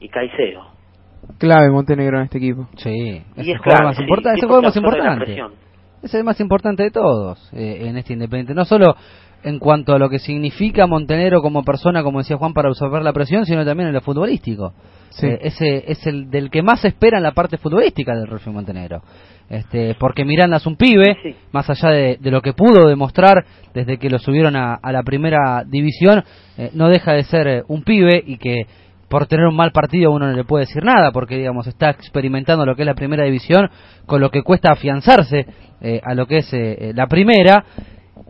y Caicedo. Clave Montenegro en este equipo. Sí, Y es el jugador clave, más sí, es el jugador más importante. Es el más importante de todos eh, en este Independiente. No solo en cuanto a lo que significa Montenegro como persona, como decía Juan, para absorber la presión, sino también en lo futbolístico. Sí. Eh, ese es el del que más se espera en la parte futbolística del Rolfo Montenegro. Este, porque Miranda es un pibe, Sí. más allá de, de lo que pudo demostrar desde que lo subieron a, a la primera división, eh, no deja de ser eh, un pibe y que por tener un mal partido uno no le puede decir nada, porque digamos está experimentando lo que es la primera división, con lo que cuesta afianzarse eh, a lo que es eh, la primera.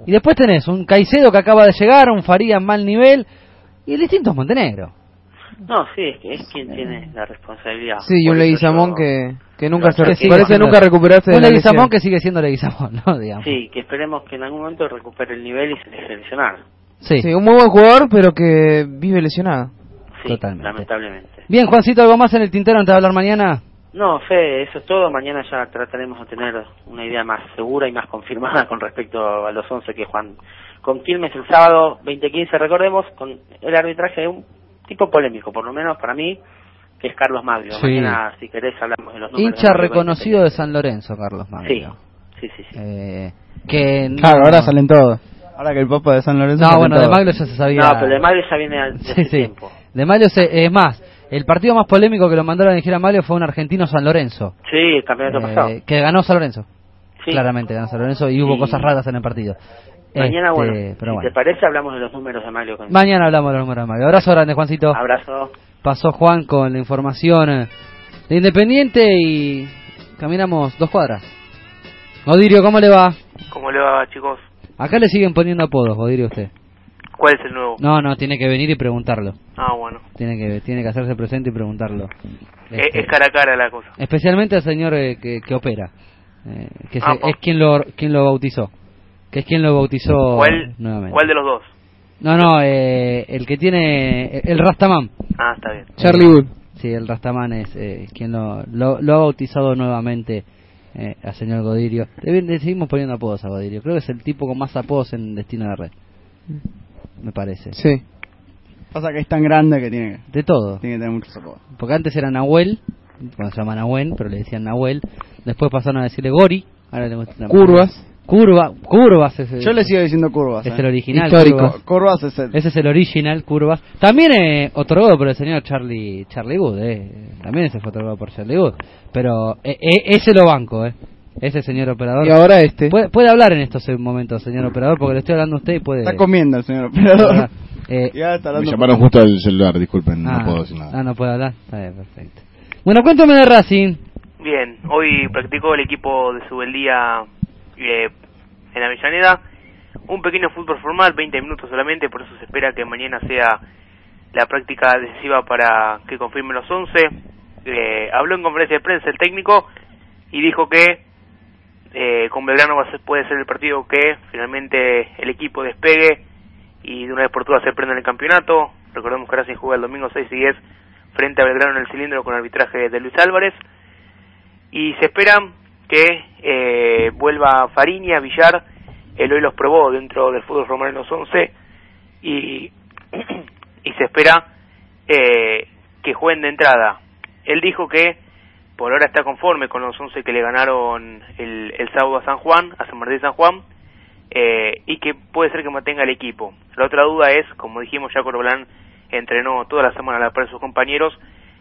Y después tenés un Caicedo que acaba de llegar, un Faría en mal nivel, y el distinto es Montenegro. No, sí, es, que es quien tiene la responsabilidad. Sí, y un Leguizamón yo- que, que nunca se Que sigue parece nunca recuperarse de Un Leguizamón que sigue siendo Leguizamón, ¿no? Digamos. Sí, que esperemos que en algún momento recupere el nivel y se deje de lesionar. Sí. Sí, un muy buen jugador, pero que vive lesionado. Sí, Totalmente. lamentablemente. Bien, Juancito, ¿algo más en el tintero antes de hablar mañana? No, Fe, eso es todo. Mañana ya trataremos de tener una idea más segura y más confirmada con respecto a los 11 que Juan con Quilmes el sábado 2015, recordemos, con el arbitraje de un tipo polémico, por lo menos para mí, que es Carlos Maglio. Sí. Mañana, si querés, hablamos de los números. Hincha reconocido de San Lorenzo, Carlos Maglio. sí, sí. sí. Eh, que no- Claro, ahora salen todos. Ahora que el Papa de San Lorenzo. No, bueno, de. Maglio ya se sabía. No, pero de Maglio ya viene al- desde Sí, sí. tiempo. De Maglio se- es más, el partido más polémico que lo mandaron a elegir a Maglio fue un argentino San Lorenzo. Sí, el campeonato eh, pasado. que ganó San Lorenzo. Sí. Claramente ganó San Lorenzo y hubo cosas raras en el partido. Mañana, Este, bueno, pero si bueno. te parece, hablamos de los números de Maglio. Con... Mañana hablamos de los números de Maglio. Abrazo grande, Juancito. Abrazo. Pasó Juan con la información eh, de Independiente y caminamos dos cuadras. Godirio, ¿cómo le va? ¿Cómo le va, chicos? Acá le siguen poniendo apodos, Godirio, usted. ¿Cuál es el nuevo? No, no, tiene que venir y preguntarlo. Ah, bueno. Tiene que tiene que hacerse presente y preguntarlo. Es, Este, es cara a cara la cosa. especialmente al señor eh, que, que opera, eh, que Ah, es quien lo quien lo bautizó, que es quien lo bautizó ¿Cuál, nuevamente. ¿Cuál de los dos? No, no, eh, el que tiene el Rastaman. Ah, está bien. Charlie Wood. Sí, el Rastaman es eh, quien lo, lo, lo ha bautizado nuevamente eh, al señor Godirio. Le, le seguimos poniendo apodos a Godirio. Creo que es el tipo con más apodos en Destino de Red. Me parece. Sí. Pasa que es tan grande que tiene, De todo. tiene que tener muchos apodos. Porque antes era Nahuel, cuando se llama Nahuel, pero le decían Nahuel. Después pasaron a decirle Gori. Ahora le gusta- Curvas. Curva, Curvas es el, Yo le sigo diciendo curvas. es eh. el original. Histórico. Curvas. Curvas es el. Ese es el original, Curvas. También eh, otorgado por el señor Charlie Charlie Wood, eh. También ese fue otorgado por Charlie Wood. Pero eh, eh, ese lo banco, eh. Ese señor operador. Y ahora este. Puede, puede hablar en estos momentos, señor operador, porque le estoy hablando a usted y puede... Está comiendo el señor operador. Eh, Y ahora está Me llamaron justo al celular, disculpen, ah, no puedo decir nada. Ah, no puede hablar. Está bien, perfecto. Bueno, cuéntame de Racing. Bien, hoy practicó el equipo de Subeldía eh, en Avellaneda. Un pequeño fútbol formal, 20 minutos solamente, por eso se espera que mañana sea la práctica decisiva para que confirmen los 11. Eh, habló en conferencia de prensa el técnico y dijo que eh, con Belgrano va a ser- puede ser el partido que finalmente el equipo despegue y de una vez por todas se prenda en el campeonato. Recordemos que Racing juega el domingo 6 y 10 frente a Belgrano en el cilindro con arbitraje de Luis Álvarez. Y se espera que eh, vuelva Fariña, Villar, él hoy los probó dentro del fútbol romano los 11 y, y se espera eh, que jueguen de entrada. Él dijo que por ahora está conforme con los 11 que le ganaron el, el sábado a San Juan, a San Martín de San Juan, eh, y que puede ser que mantenga el equipo. La otra duda es, como dijimos, ya Corbalán entrenó toda la semana a la par de sus compañeros,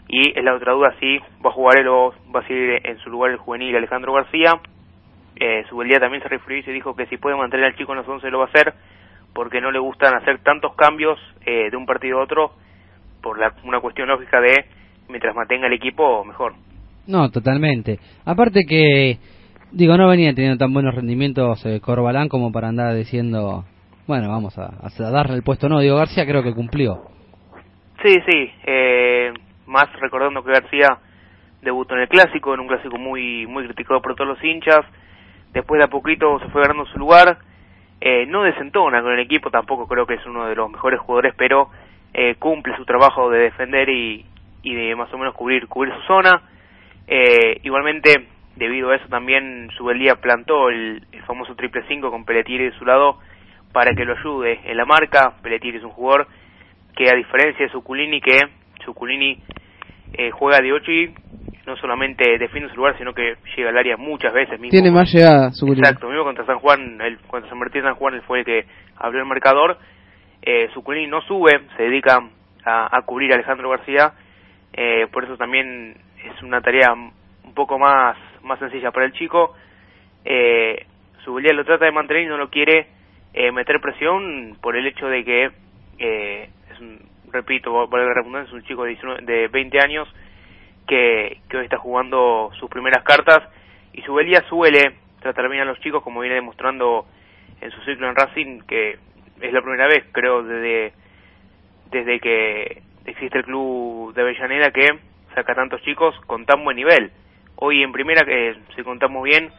y es la otra duda si va a jugar él o va a seguir en su lugar el juvenil Alejandro García. Eh, Subeldía también se refirió y se dijo que si puede mantener al chico en los 11 lo va a hacer, porque no le gustan hacer tantos cambios eh, de un partido a otro, por la, una cuestión lógica de mientras mantenga el equipo, mejor. No, totalmente. Aparte que, digo, no venía teniendo tan buenos rendimientos eh, Corbalán como para andar diciendo, bueno, vamos a, darle el puesto. No, digo, García creo que cumplió. Sí, sí, eh, más recordando que García debutó en el clásico, en un clásico muy muy criticado por todos los hinchas, después de a poquito se fue ganando su lugar, eh, no desentona con el equipo, tampoco creo que es uno de los mejores jugadores, pero eh, cumple su trabajo de defender y, y de más o menos cubrir cubrir su zona. Eh, igualmente, debido a eso también Subeldía plantó el, el famoso triple 5 con Pelletieri de su lado para que lo ayude en la marca. Pelletieri es un jugador que a diferencia de Suculini, que Suculini eh, juega de 8 y no solamente defiende su lugar, sino que llega al área muchas veces. Mismo Tiene más llegada, su Exacto, mismo contra San Juan, el, contra San Martín San Juan, él fue el que abrió el marcador. Eh, Suculini no sube, se dedica a, a cubrir a Alejandro García, eh, por eso también es una tarea un poco más, más sencilla para el chico. Eh, Subeldía lo trata de mantener y no lo quiere eh, meter presión por el hecho de que eh, es un, repito, valga la redundancia, es un chico de, 19 de 20 años que, que hoy está jugando sus primeras cartas y Subeldía suele tratar bien a los chicos como viene demostrando en su ciclo en Racing que es la primera vez creo desde desde que existe el club de Avellaneda que saca tantos chicos con tan buen nivel hoy en primera que si contamos bien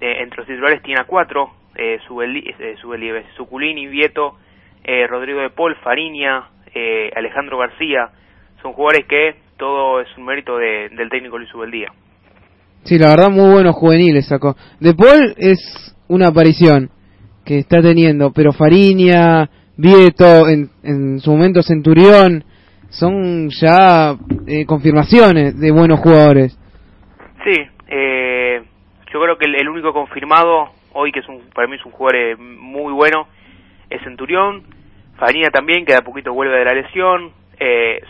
eh, entre los titulares tiene a cuatro eh, Subeli, eh, Subeli, Suculini, Vieto eh, Rodrigo de Paul, Fariña eh, Alejandro García son jugadores que todo es un mérito de- del técnico Luis Ubeldía. Sí, la verdad, muy buenos juveniles sacó. De Paul es una aparición que está teniendo, pero Fariña, Vieto, en, en su momento Centurión, son ya eh, confirmaciones de buenos jugadores. Sí, eh, yo creo que el, único confirmado hoy, que es un, para mí es un jugador eh, muy bueno, es Centurión. Farina también, que de a poquito vuelve de la lesión. Eh,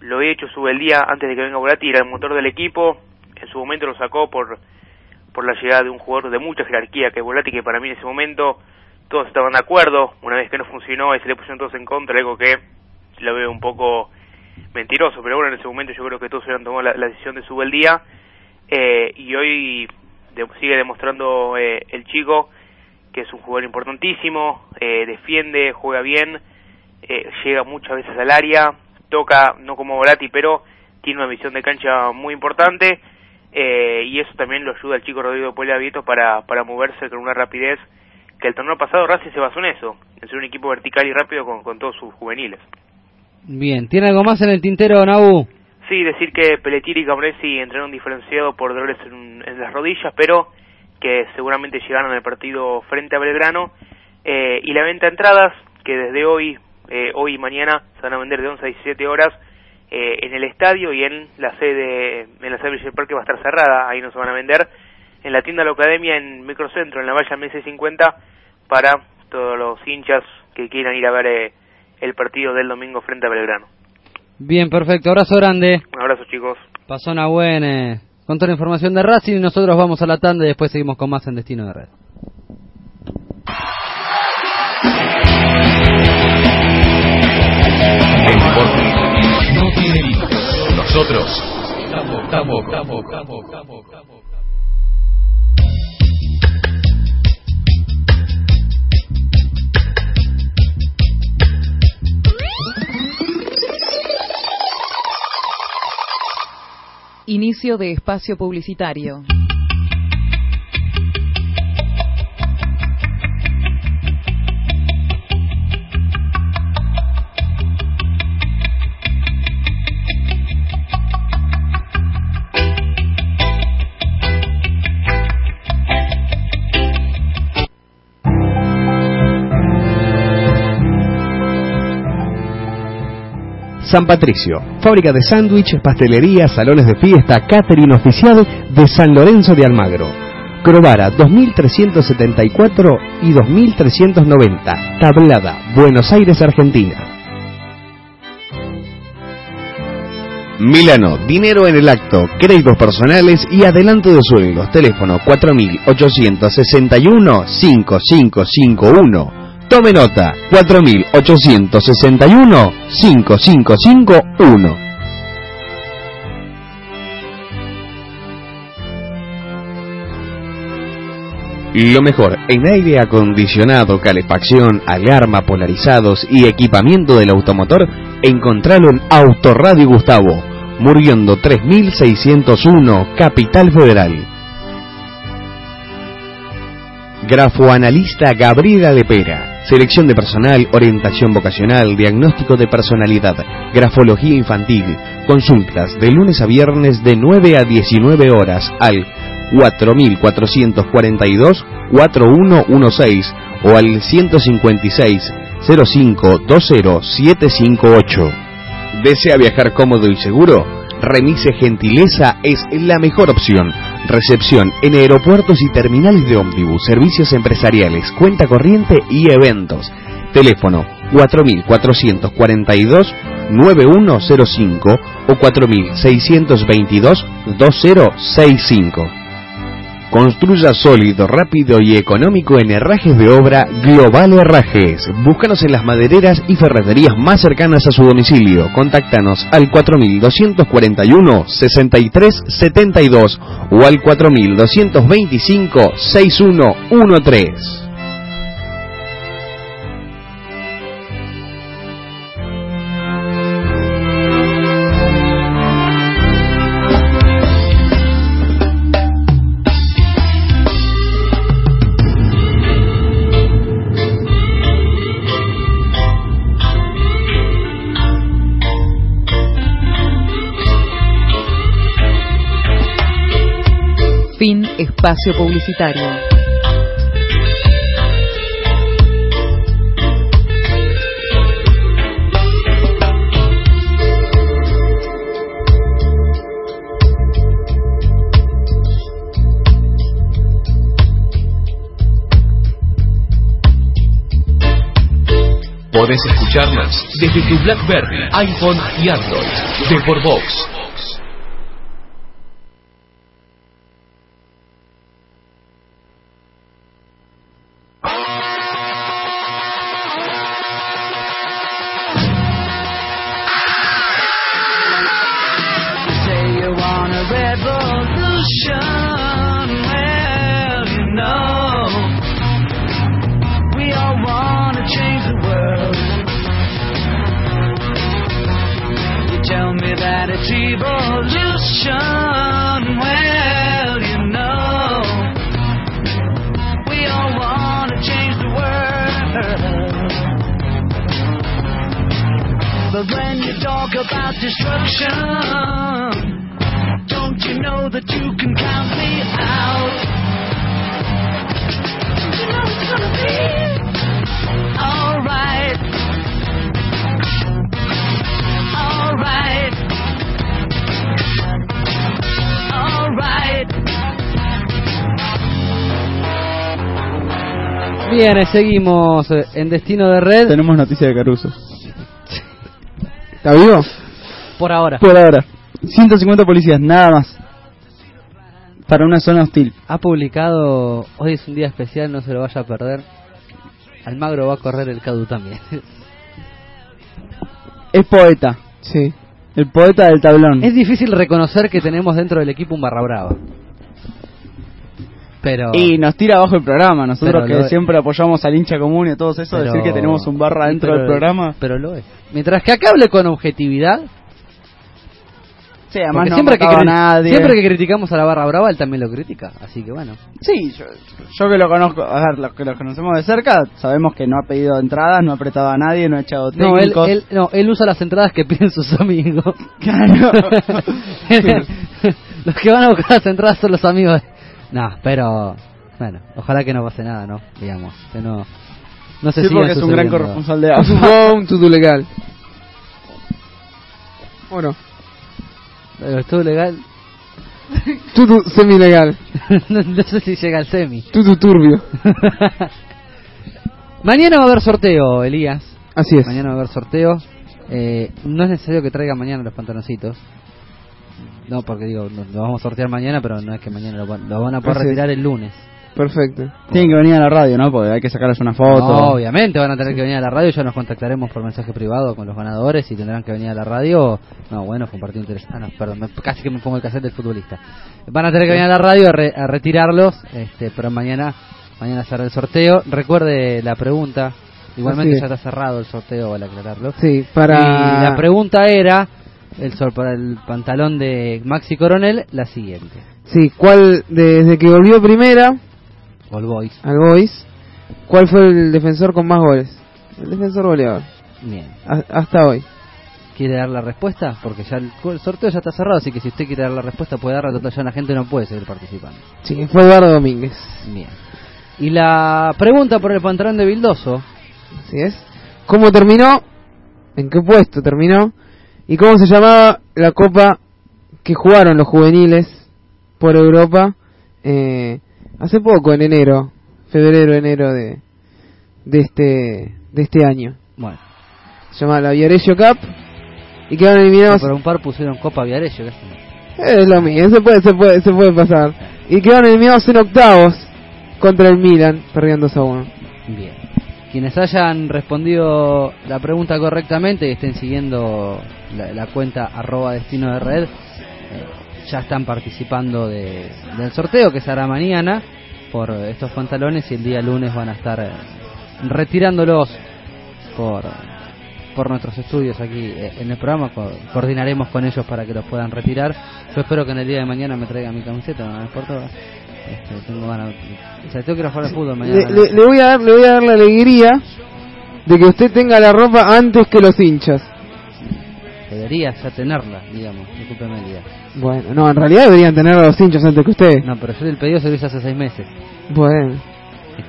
lo había hecho sube el día antes de que venga Volati, era el motor del equipo. En su momento lo sacó por, por la llegada de un jugador de mucha jerarquía, que es Volati, que para mí en ese momento todos estaban de acuerdo. Una vez que no funcionó y se le pusieron todos en contra, algo que lo veo un poco mentiroso, pero bueno, en ese momento yo creo que todos hubieran tomado la, decisión de subir el día eh, y hoy sigue demostrando eh, el chico que es un jugador importantísimo, eh, defiende, juega bien, eh, llega muchas veces al área, toca no como Volati, pero tiene una visión de cancha muy importante y eso también lo ayuda al chico Rodrigo Puebla Vieto para, para moverse con una rapidez que el torneo pasado Racing se basó en eso, en ser un equipo vertical y rápido con, con todos sus juveniles. Bien, ¿tiene algo más en el tintero, Nabu? Sí, decir que Pelletier y Cabresi entrenaron diferenciado por dolores en, en, las rodillas, pero que seguramente llegaron al partido frente a Belgrano. Eh, y la venta de entradas, que desde hoy, eh, hoy y mañana, se van a vender de 11 a 17 horas eh, en el estadio y en la sede, en la sede del Parque va a estar cerrada, ahí no se van a vender. En la tienda de la Academia, en Microcentro, en la valla MS50, para todos los hinchas que quieran ir a ver eh, el partido del domingo frente a Belgrano. Bien, perfecto. Abrazo grande. Un abrazo, chicos. Pasó una buena. Eh, con toda la información de Racing, nosotros vamos a la tanda y después seguimos con más en Destino de Red. El deporte no tiene límites. Nosotros tampoco, tampoco, tampoco, tampoco, Inicio de espacio publicitario. San Patricio, fábrica de sándwiches, pastelería, salones de fiesta, catering oficial de San Lorenzo de Almagro. Crovara 2374 y 2390, Tablada, Buenos Aires, Argentina. Milano, dinero en el acto, créditos personales y adelanto de sueldos. Teléfono 4861 5551. Tome nota, 4861-5551. Lo mejor en aire acondicionado, calefacción, alarma, polarizados y equipamiento del automotor, encontralo en Autoradio Gustavo, muriendo 3601, Capital Federal. Grafoanalista Gabriela Lepera. Selección de personal, orientación vocacional, diagnóstico de personalidad, grafología infantil. Consultas de lunes a viernes de 9 a 19 horas al 4442 4116 o al 156 05 758. ¿Desea viajar cómodo y seguro? Remise Gentileza es la mejor opción. Recepción en aeropuertos y terminales de ómnibus, servicios empresariales, cuenta corriente y eventos. Teléfono 4442 9105 o 4622 2065. Construya sólido, rápido y económico en herrajes de obra Global Herrajes. Búscanos en las madereras y ferreterías más cercanas a su domicilio. Contáctanos al 4241 6372 o al 4225 espacio publicitario. Podés escucharnos desde tu BlackBerry, iPhone y Android. De por Bien, eh, seguimos eh, en Destino de Red. Tenemos noticia de Caruso. ¿Está vivo? Por ahora. Por ahora. 150 policías, nada más. Para una zona hostil. Ha publicado, hoy es un día especial, no se lo vaya a perder. Almagro va a correr el Cadu también. Es poeta. Sí. El poeta del tablón. es difícil reconocer que tenemos dentro del equipo un barra brava. Pero... Y nos tira abajo el programa. Nosotros que lo- siempre apoyamos al hincha común y a todos eso, pero- decir que tenemos un barra dentro del programa. Pero lo es. Mientras que acá hable con objetividad. Sí, además no siempre, que a nadie. siempre que criticamos a la barra brava, él también lo critica. Así que bueno. Sí, yo, yo que lo conozco, a ver, los que lo conocemos de cerca, sabemos que no ha pedido entradas, no ha apretado a nadie, no ha echado No él, técnicos. él, no, él usa las entradas que piden sus amigos. Claro. los que van a buscar las entradas son los amigos. No, pero bueno, ojalá que no pase nada, ¿no? Digamos, que no, no se Sí, porque es un gran corresponsal de un AFA. go, un tutu legal. Bueno, Pero estuvo legal. tutu semi-legal. no, no sé si llega al semi. Tutu turbio. Mañana va a haber sorteo, Elías. Así es. Mañana va a haber sorteo. Eh, no es necesario que traigan mañana los pantaloncitos. No, porque digo, lo, lo vamos a sortear mañana, pero no es que mañana lo, van- lo van a poder Así es. retirar el lunes. Perfecto. Tienen que venir a la radio, ¿no? Porque hay que sacarles una foto. No, obviamente van a tener que venir a la radio. Ya nos contactaremos por mensaje privado con los ganadores y tendrán que venir a la radio. No, bueno, fue un partido interesante. Ah, no, perdón, me- casi que me pongo el cassette del futbolista. Van a tener que venir a la radio a, re- a retirarlos, este, pero mañana mañana será el sorteo. Recuerde la pregunta. Igualmente ya es. está cerrado el sorteo al aclararlo. Sí, para... Y la pregunta era el sor- para el pantalón de Maxi Coronel, la siguiente. Sí, ¿cuál, desde que volvió primera All Boys. al Boys, cuál fue el defensor con más goles? El defensor goleador. Bien. A- hasta hoy. ¿Quiere dar la respuesta? Porque ya el, el sorteo ya está cerrado, así que si usted quiere dar la respuesta puede darla, total ya la gente no puede seguir participando. Sí, fue Eduardo Domínguez. Bien. Y la pregunta por el pantalón de Bildoso, Así es. ¿Cómo terminó? ¿En qué puesto terminó? ¿Y cómo se llamaba la copa que jugaron los juveniles por Europa eh, hace poco, en enero, febrero, enero de, de este de este año? bueno, Se llama la Viareggio Cup y quedaron eliminados. por un par pusieron Copa Viareggio. Es lo mismo, se puede, se puede, se puede pasar. Y quedaron eliminados en octavos contra el Milan, perdiendo 2 a 1. Bien. Quienes hayan respondido la pregunta correctamente y estén siguiendo la, la cuenta arroba destino de red, eh, ya están participando de- del sorteo que se hará mañana por estos pantalones y el día lunes van a estar eh, retirándolos por, por nuestros estudios aquí eh, en el programa. Co- coordinaremos con ellos para que los puedan retirar. Yo espero que en el día de mañana me traigan mi camiseta, no me importa. Este, tengo ganas, o sea, tengo que ir a jugar al fútbol mañana. Le, le- le voy a dar, le voy a dar la alegría de que usted tenga la ropa antes que los hinchas. Debería ya tenerla, digamos. Discúlpeme el. Bueno, no, en realidad deberían tener a los hinchas antes que usted. No, pero yo el pedido se lo hice hace seis meses. Bueno,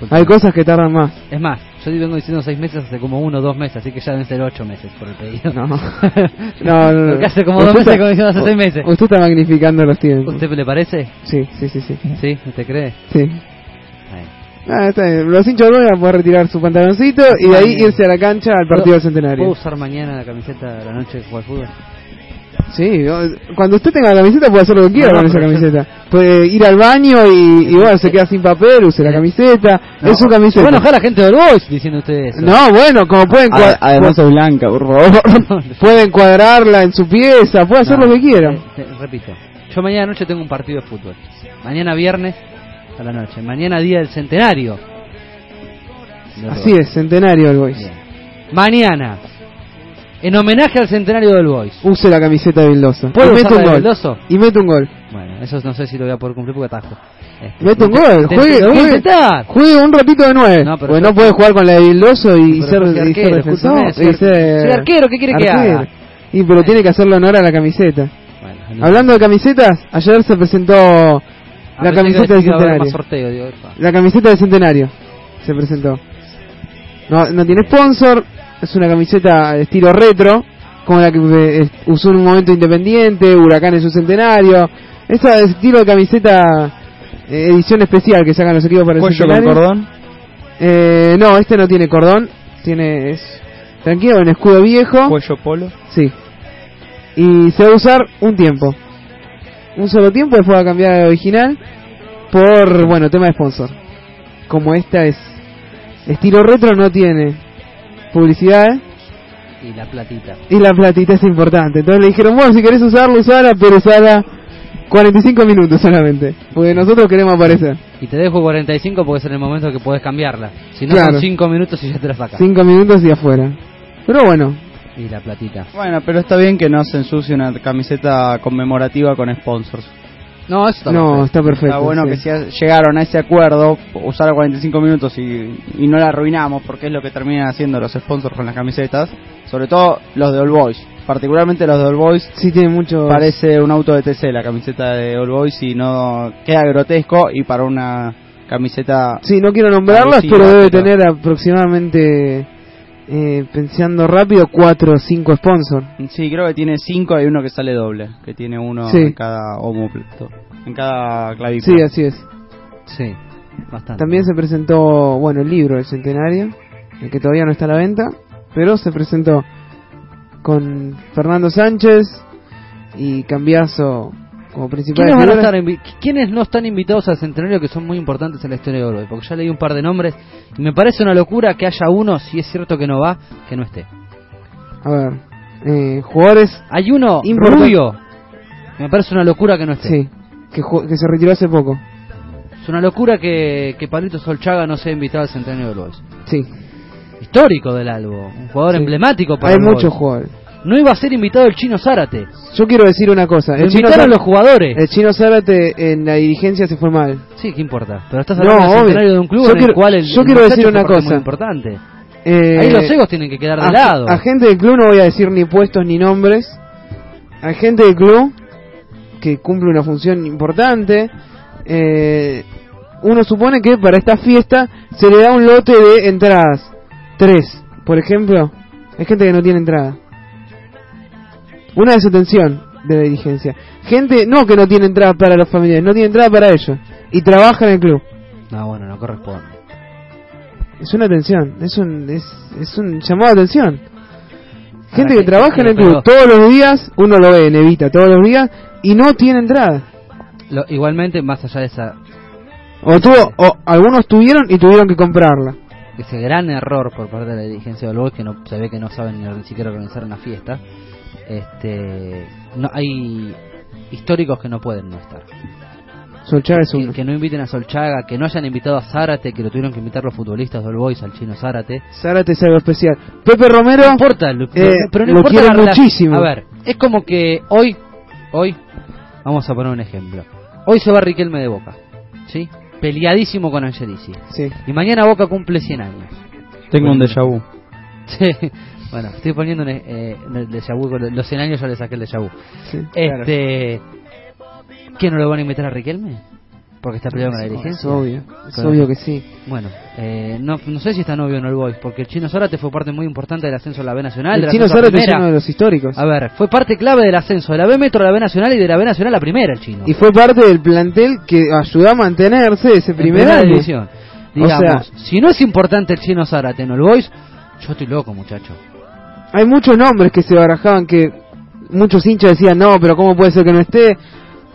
hay cosas que tardan más. Es más, yo vengo diciendo seis meses hace como uno o dos meses, así que ya deben ser ocho meses por el pedido. No, no, no. Porque hace como dos meses como diciendo hace seis meses. Usted está magnificando los tiempos. ¿Usted le parece? Sí, sí, sí, sí. ¿Sí? ¿Usted cree? Sí. Ahí. Ah, está bien. Los hinchas de Boca van a poder retirar su pantaloncito y de ahí irse a la cancha al partido del centenario. ¿Puedo usar mañana la camiseta de la noche de jugar fútbol? Sí, cuando usted tenga la camiseta puede hacer lo que quiera No, con esa camiseta. Puede ir al baño y, y bueno, se queda sin papel, use la camiseta. es su Se camiseta. a enojar la gente del Boys diciendo usted eso. No, bueno, como pueden A- además pu- es blanca, por favor. puede encuadrarla en su pieza, puede hacer No, lo que quiera. te- te- repito, yo mañana noche tengo un partido de fútbol. Mañana viernes a la noche. Mañana día del centenario. Del Así Boys. es, centenario del Boys. Bien. Mañana, en homenaje al centenario del Boys. Use la camiseta de Vildoso. Y ¿Puedo mete un gol. Y mete un gol. Bueno, eso no sé si lo voy a poder cumplir porque atajo. Este, Mete un gol. te- Juegue, un ratito de nueve. No, porque yo- no puede jugar con la de Vildoso y ser, y defensor. soy soy arquero, ¿qué quiere que haga? Y pero tiene que hacerle honor a la camiseta. Hablando de camisetas, ayer se presentó La camiseta del centenario. sorteo, digo. La camiseta del centenario se presentó. No, no tiene sponsor, es una camiseta de estilo retro, como la que eh, usó en un momento independiente, Huracán en su centenario. Esa es estilo de camiseta eh, edición especial que sacan los equipos para el Cuello con centenario. cordón. Eh, no, este no tiene cordón, tiene es tranquilo, un escudo viejo. Cuello polo. Sí. Y se va a usar un tiempo. Un solo tiempo, después va a cambiar al original por, bueno, tema de sponsor. Como esta es estilo retro, no tiene publicidad Y la platita. y la platita es importante. Entonces le dijeron, bueno, si querés usarla, usala, pero usala 45 minutos solamente. Porque nosotros queremos aparecer. Y te dejo 45 porque es en el momento que puedes cambiarla. Si no Claro. son 5 minutos y ya te la sacas. 5 minutos y afuera. Pero bueno, Y la platita. Bueno, pero está bien que no se ensucie una camiseta conmemorativa con sponsors. No, eso está no, perfecto. está perfecto. Está bueno sí. que si llegaron a ese acuerdo, usar 45 minutos y, y no la arruinamos, porque es lo que terminan haciendo los sponsors con las camisetas, sobre todo los de All Boys, particularmente los de All Boys. Sí, tiene mucho. Parece un auto de TC la camiseta de All Boys y no queda grotesco y para una camiseta. Sí, no quiero nombrarlas, pero debe pero- tener aproximadamente, eh, pensando rápido, 4 o 5 sponsors. Sí, creo que tiene 5 y uno que sale doble, que tiene uno Sí. en cada ómulo, en cada clavícula. Sí, así es. Sí, bastante. También se presentó, bueno, el libro del centenario, el que todavía no está a la venta, pero se presentó con Fernando Sánchez y Cambiazo como principales ¿Quiénes, van a figuras. estar invi- ¿Quiénes no están invitados al centenario que son muy importantes en la historia de Uruguay? Porque ya leí un par de nombres y me parece una locura que haya uno, si es cierto que no va, que no esté. A ver, eh, jugadores Hay uno rubio, me parece una locura que no esté. Sí, que, se retiró hace poco. Es una locura que, que Palito Solchaga no sea invitado al centenario de Uruguay. Sí, Histórico del Albo, un jugador Sí. emblemático para hay muchos jugadores. No iba a ser invitado el chino Zárate. Yo quiero decir una cosa. El chino, invitaron Zárate- los jugadores. el chino Zárate en la dirigencia se fue mal. Sí, ¿qué importa? Pero estás No, hablando del obvio. centenario de un club Yo en quiero- el cual el, yo el quiero muchacho decir una cosa. muy importante. Eh, Ahí los egos tienen que quedar de a- lado. A gente del club no voy a decir ni puestos ni nombres. Hay gente del club que cumple una función importante. Eh, uno supone que para esta fiesta se le da un lote de entradas. Tres, por ejemplo. Hay gente que no tiene entrada. Una desatención de la dirigencia. Gente, no que no tiene entrada para los familiares, no tiene entrada para ellos. Y trabaja en el club. No, bueno, no corresponde. Es una atención, es un, es, es un llamado de atención. Gente que que- trabaja en el club todos los días, uno lo ve en Evita todos los días y no tiene entrada. Lo- igualmente, más allá de esa, O, tuvo, o algunos tuvieron y tuvieron que comprarla. ese gran error por parte de la dirigencia de Boys que no se ve que no saben ni siquiera organizar una fiesta, este, no hay históricos que no pueden no estar. Solchar es Que, uno. que no inviten a Solchaga, que no hayan invitado a Zárate, que lo tuvieron que invitar los futbolistas del Boys, al chino Zárate. Zárate es algo especial. Pepe Romero, No importa, lo- eh, pero no lo importa relación. muchísimo. A ver, es como que hoy, hoy, vamos a poner un ejemplo. Hoy se va Riquelme de Boca, ¿sí? Peleadísimo con Angelici. Sí. Y mañana Boca cumple 100 años. Tengo un déjà vu. Sí. Bueno, estoy poniendo un, eh, el déjà vu, los 100 años ya le saqué el déjà vu. Sí, Este, ¿qué no lo van a invitar a Riquelme? Porque está peleado con la Es dirigencia. obvio, es Claro. obvio que sí. Bueno, eh, no, no sé si está novio o no el Boys, porque el Chino Zárate fue parte muy importante del ascenso a la B Nacional. El del chino ascenso a Zárate es uno de los históricos. A ver, fue parte clave del ascenso de la B Metro a la B Nacional y de la B Nacional a la Primera, el Chino. Y fue parte del plantel que ayudó a mantenerse ese primer año. división. O Digamos, sea- si no es importante el Chino Zárate en el Boys, yo estoy loco, muchacho. Hay muchos nombres que se barajaban que muchos hinchas decían, no, pero ¿cómo puede ser que no esté?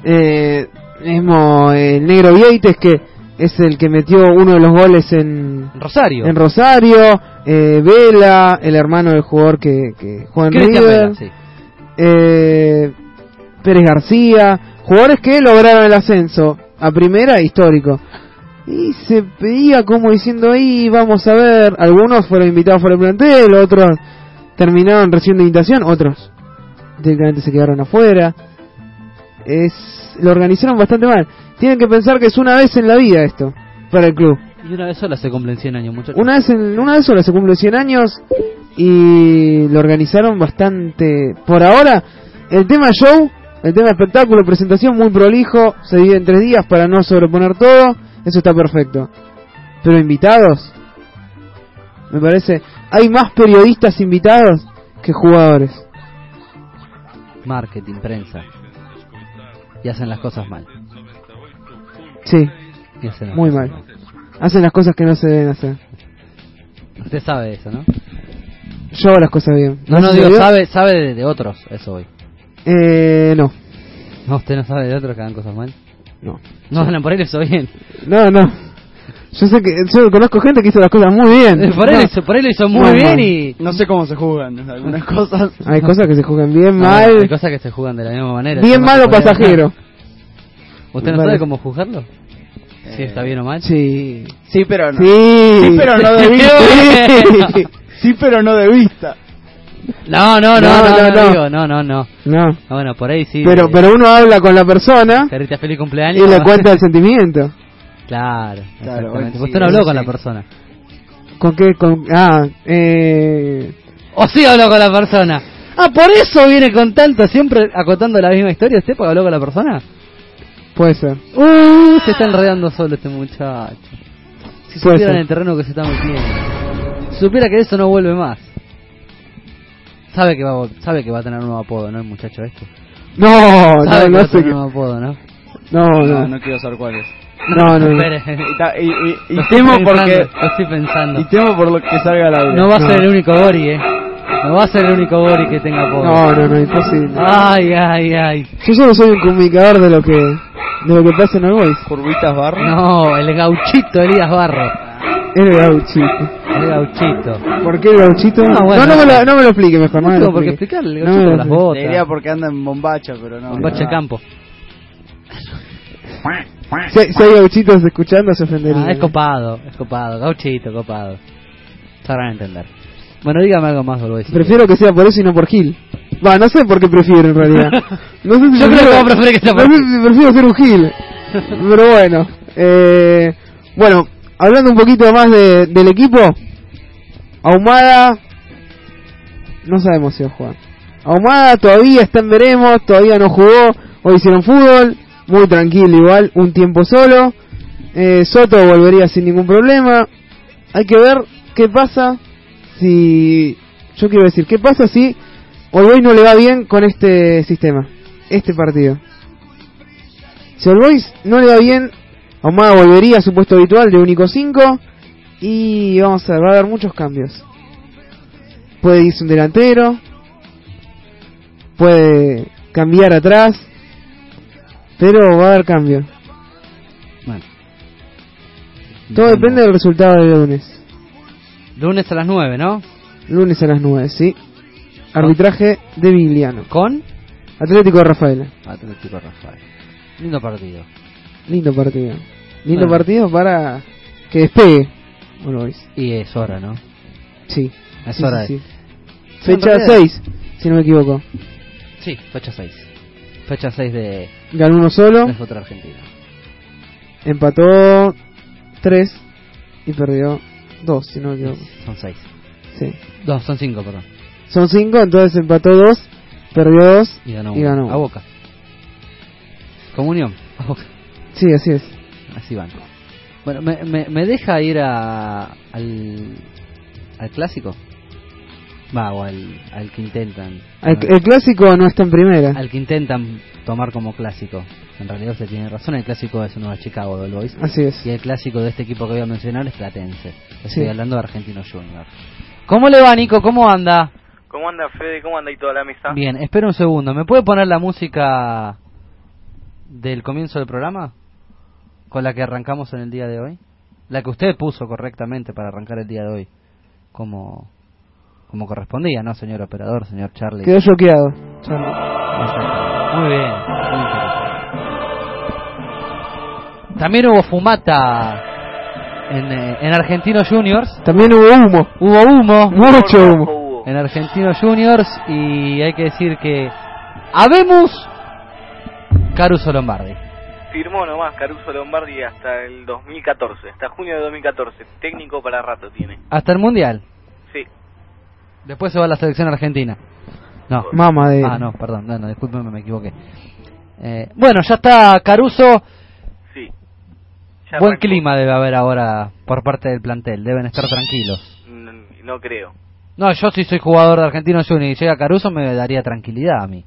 Eh, mismo eh, el negro Vieites, que es el que metió uno de los goles en Rosario. En Rosario, eh, Vela, el hermano del jugador que, que juega en River, Vela, sí. eh, Pérez García, jugadores que lograron el ascenso a primera histórico. Y se pedía como diciendo ahí, vamos a ver, algunos fueron invitados por el plantel, otros terminaron recibiendo invitación, otros directamente se quedaron afuera. Es, lo organizaron bastante mal. Tienen que pensar que es una vez en la vida esto, para el club. Y una vez sola se cumplen 100 años, muchachos. Una vez, en, una vez sola se cumplen 100 años y lo organizaron bastante. Por ahora, el tema show, el tema espectáculo, presentación muy prolijo, se divide en tres días para no sobreponer todo, eso está perfecto. Pero invitados, me parece, hay más periodistas invitados que jugadores. Marketing, prensa. Y hacen las cosas mal. Sí, Y hacen las muy cosas mal. Hacen las cosas que no se deben hacer. Usted sabe eso, ¿no? Yo hago las cosas bien. No, no, digo, sabe, sabe de, de otros, eso hoy. Eh, no. No, usted no sabe de otros que hagan cosas mal. No. No, Alan, por ahí hizo bien. No, no. Yo sé que yo conozco gente que hizo las cosas muy bien. Eh, Por ahí, No. lo hizo, por ahí lo hizo muy Muy bien mal. y... No sé cómo se juegan algunas cosas. Hay cosas que se juegan bien No, mal. Hay cosas que se juegan de la misma manera. Bien mal o pasajero. ¿Usted no Vale. sabe cómo juzgarlo? Si está bien o mal. Sí. Sí, pero no. Sí. Sí, pero no de vista. Sí. Sí, pero no de vista. No, no, no, No, no, no, no, no. digo, no, no, no. No. Ah, bueno, por ahí sí. Pero, eh, pero uno habla con la persona Carita feliz cumpleaños. y le cuenta el sentimiento. Claro, Claro, exactamente. sí, Usted no habló con sí. la persona. ¿Con qué? Con, ah, eh. O sí habló con la persona. Ah, por eso viene con tanto, siempre acotando la misma historia. ¿Usted porque habló con la persona? Puede ser. Uh, se está enredando solo este muchacho. Si Puede supiera ser. en el terreno que se está metiendo. Si supiera que eso no vuelve más. Sabe que va sabe que va a tener un nuevo apodo, ¿no? El muchacho este. No, Sabe no, que va no a sé tener un nuevo apodo, ¿no? No, No, no. no quiero saber cuál es. No, no. no. Espere. Y, y, y- y temo pensando, porque Lo estoy pensando. y temo por lo que salga al aire. No va a No. ser el único Gori, eh. No va a ser el único Gori que tenga apodo. No, no, no, imposible. Ay, ay, ay. Yo solo soy un comunicador de lo que de lo que pasa en el Boys. Curvitas barro. No, el gauchito Elías Barro. El gauchito. El gauchito. ¿Por qué el gauchito? No, bueno. no, me lo, no me lo explique mejor. No, No me lo tengo por qué explique. explicarle, el No gauchito me con las botas. Le diría porque anda en bombacha, pero no. No. campo. Si, si hay gauchitos escuchando se ofenderían. Ah, es copado, es copado. Gauchito, copado. Sabrán entender. Bueno, dígame algo más, Volvo Prefiero que sea por eso y no por Gil. Va, no sé por qué prefiero en realidad. No sé si Yo creo prefiero, que preferís que sea no por sé si prefiero ser un Gil. Pero bueno. Eh, bueno, hablando un poquito más de, del equipo. Ahumada. No sabemos si va a jugar. Ahumada todavía está en veremos, todavía no jugó. Hoy hicieron fútbol. Muy tranquilo igual, un tiempo solo. Eh, Soto volvería sin ningún problema. Hay que ver qué pasa si... Yo quiero decir, ¿qué pasa si All no le va bien con este sistema? Este partido. Si All Boys no le va bien, Ahumada volvería a su puesto habitual de único 5. Y vamos a ver, va a haber muchos cambios. Puede irse un delantero. Puede cambiar atrás. Pero va a haber cambio. Bueno. Todo depende del resultado del lunes. Lunes a las 9, ¿no? Lunes a las 9, sí. Arbitraje de Vigliano. Con Atlético de Rafaela. Atlético Rafael. Lindo partido. Lindo partido. Lindo Bueno. partido para que despegue. Boys. Y es hora, ¿no? Sí. Es Sí, hora sí, de- sí. Fecha realidad- 6, si no me equivoco. Sí, fecha 6. Fecha 6 de, Ganó uno solo, de fútbol argentino. empató 3 y perdió 2, si no me equivoco. Son 6. Sí. No, son 5, perdón. Son 5, entonces empató 2, perdió 2 Y ganó, y uno. ganó. A Boca. Comunión. A Boca. Sí, así es. Así van. Bueno, ¿me, me, me deja ir a, al, al clásico? Va, o al, al que intentan. El, el clásico no está en primera. Al que intentan tomar como clásico. En realidad usted tiene razón, el clásico es uno de Chicago del Boys. Así es. Y el clásico de este equipo que voy a mencionar es Platense. Estoy Sí. hablando de Argentino Junior. ¿Cómo le va, Nico? ¿Cómo anda? ¿Cómo anda Fede? ¿Cómo anda ahí toda la mesa? Bien, espera un segundo. ¿Me puede poner la música del comienzo del programa? Con la que arrancamos en el día de hoy. La que usted puso correctamente para arrancar el día de hoy. Como, como correspondía, ¿no, señor operador, señor Charlie? Quedó choqueado. Charlie. Muy bien. muy interesante. También hubo fumata en, eh, en Argentino Juniors. También hubo humo. Hubo humo. Mucho humo. En Argentino Juniors. Y hay que decir que. Habemos Caruso Lombardi. Firmó nomás Caruso Lombardi hasta el 2014, hasta junio de 2014. Técnico para rato tiene. Hasta el Mundial. Sí. Después se va a la selección argentina. No. Mamá de- Ah, no, perdón, no, no, discúlpeme, me equivoqué. Eh, bueno, ya está Caruso. Sí. Ya Buen arrancó. clima debe haber ahora por parte del plantel, deben estar tranquilos. No creo. No, yo si soy jugador de Argentino Junior y llega Caruso me daría tranquilidad a mí.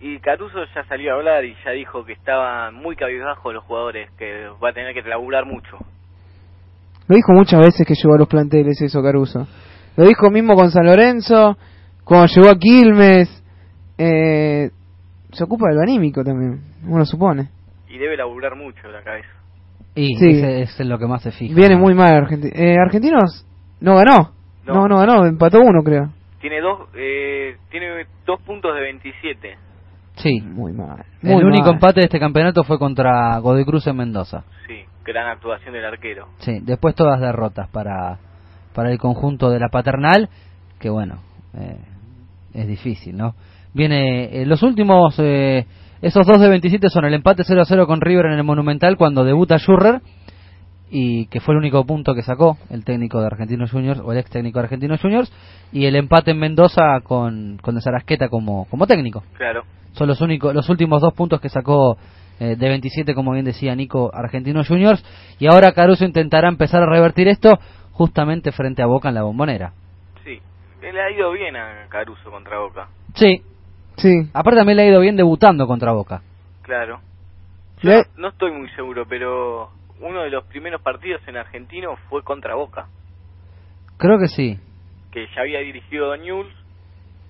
Y Caruso ya salió a hablar y ya dijo que estaban muy cabizbajos los jugadores, que va a tener que laburar mucho. Lo dijo muchas veces que llegó a los planteles eso Caruso. Lo dijo mismo con San Lorenzo, cuando llegó a Quilmes. Eh, se ocupa del anímico también, uno supone. Y debe laburar mucho la cabeza. Y Sí. ese es en lo que más se fija. Viene muy mal Argenti- eh, Argentinos no ganó. No. No. no, ganó, empató uno creo. Tiene dos, eh, tiene dos puntos de 27. Sí. Muy mal. El único empate de este campeonato fue contra Godoy Cruz en Mendoza. Sí, gran actuación del arquero. Sí, después todas derrotas para, para el conjunto de la paternal, que bueno, eh, es difícil, ¿no? Viene, eh, los últimos, eh, esos dos de 27 son el empate 0 a 0 con River en el Monumental cuando debuta Schurrer, y que fue el único punto que sacó el técnico de Argentinos Juniors, o el ex técnico de Argentinos Juniors, y el empate en Mendoza con, con De Sarasqueta como, como técnico. Claro. Son los únicos, los últimos dos puntos que sacó eh, de 27, como bien decía Nico, Argentinos Juniors. Y ahora Caruso intentará empezar a revertir esto justamente frente a Boca en la bombonera. Le ha ido bien a Caruso contra Boca. Sí. Sí. Aparte también le ha ido bien debutando contra Boca. Claro. Yo Le- no estoy muy seguro, pero uno de los primeros partidos en argentino fue contra Boca, Creo que sí. que ya había dirigido News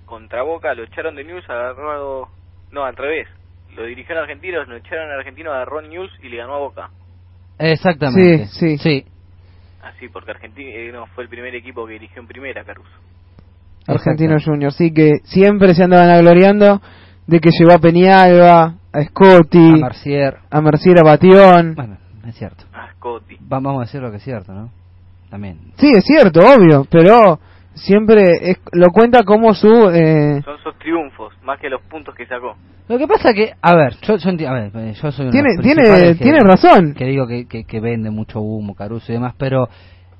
contra Boca, lo echaron de News, agarró... No, al revés. Lo dirigió en Argentinos, lo echaron en Argentino, agarró News y le ganó a Boca. Exactamente. Sí, sí. Sí. Así, porque Argentino fue el primer equipo que dirigió en primera, Caruso. Argentinos Juniors, sí que siempre se andaban agloriando de que llevó a Peñalba, a Scotti, A Mercier. a Mercier, a Batión. Bueno, es cierto. A Scotti. Va- Vamos a decir lo que es cierto, ¿no? También. Sí, es cierto, obvio, pero siempre es- lo cuenta como su... Eh, Son sus triunfos, más que los puntos que sacó. Lo que pasa que, a ver, yo, yo, a ver, eh, yo soy uno de Tiene- los tiene- que- tiene razón. Que digo que, que, que vende mucho humo, Caruso y demás, pero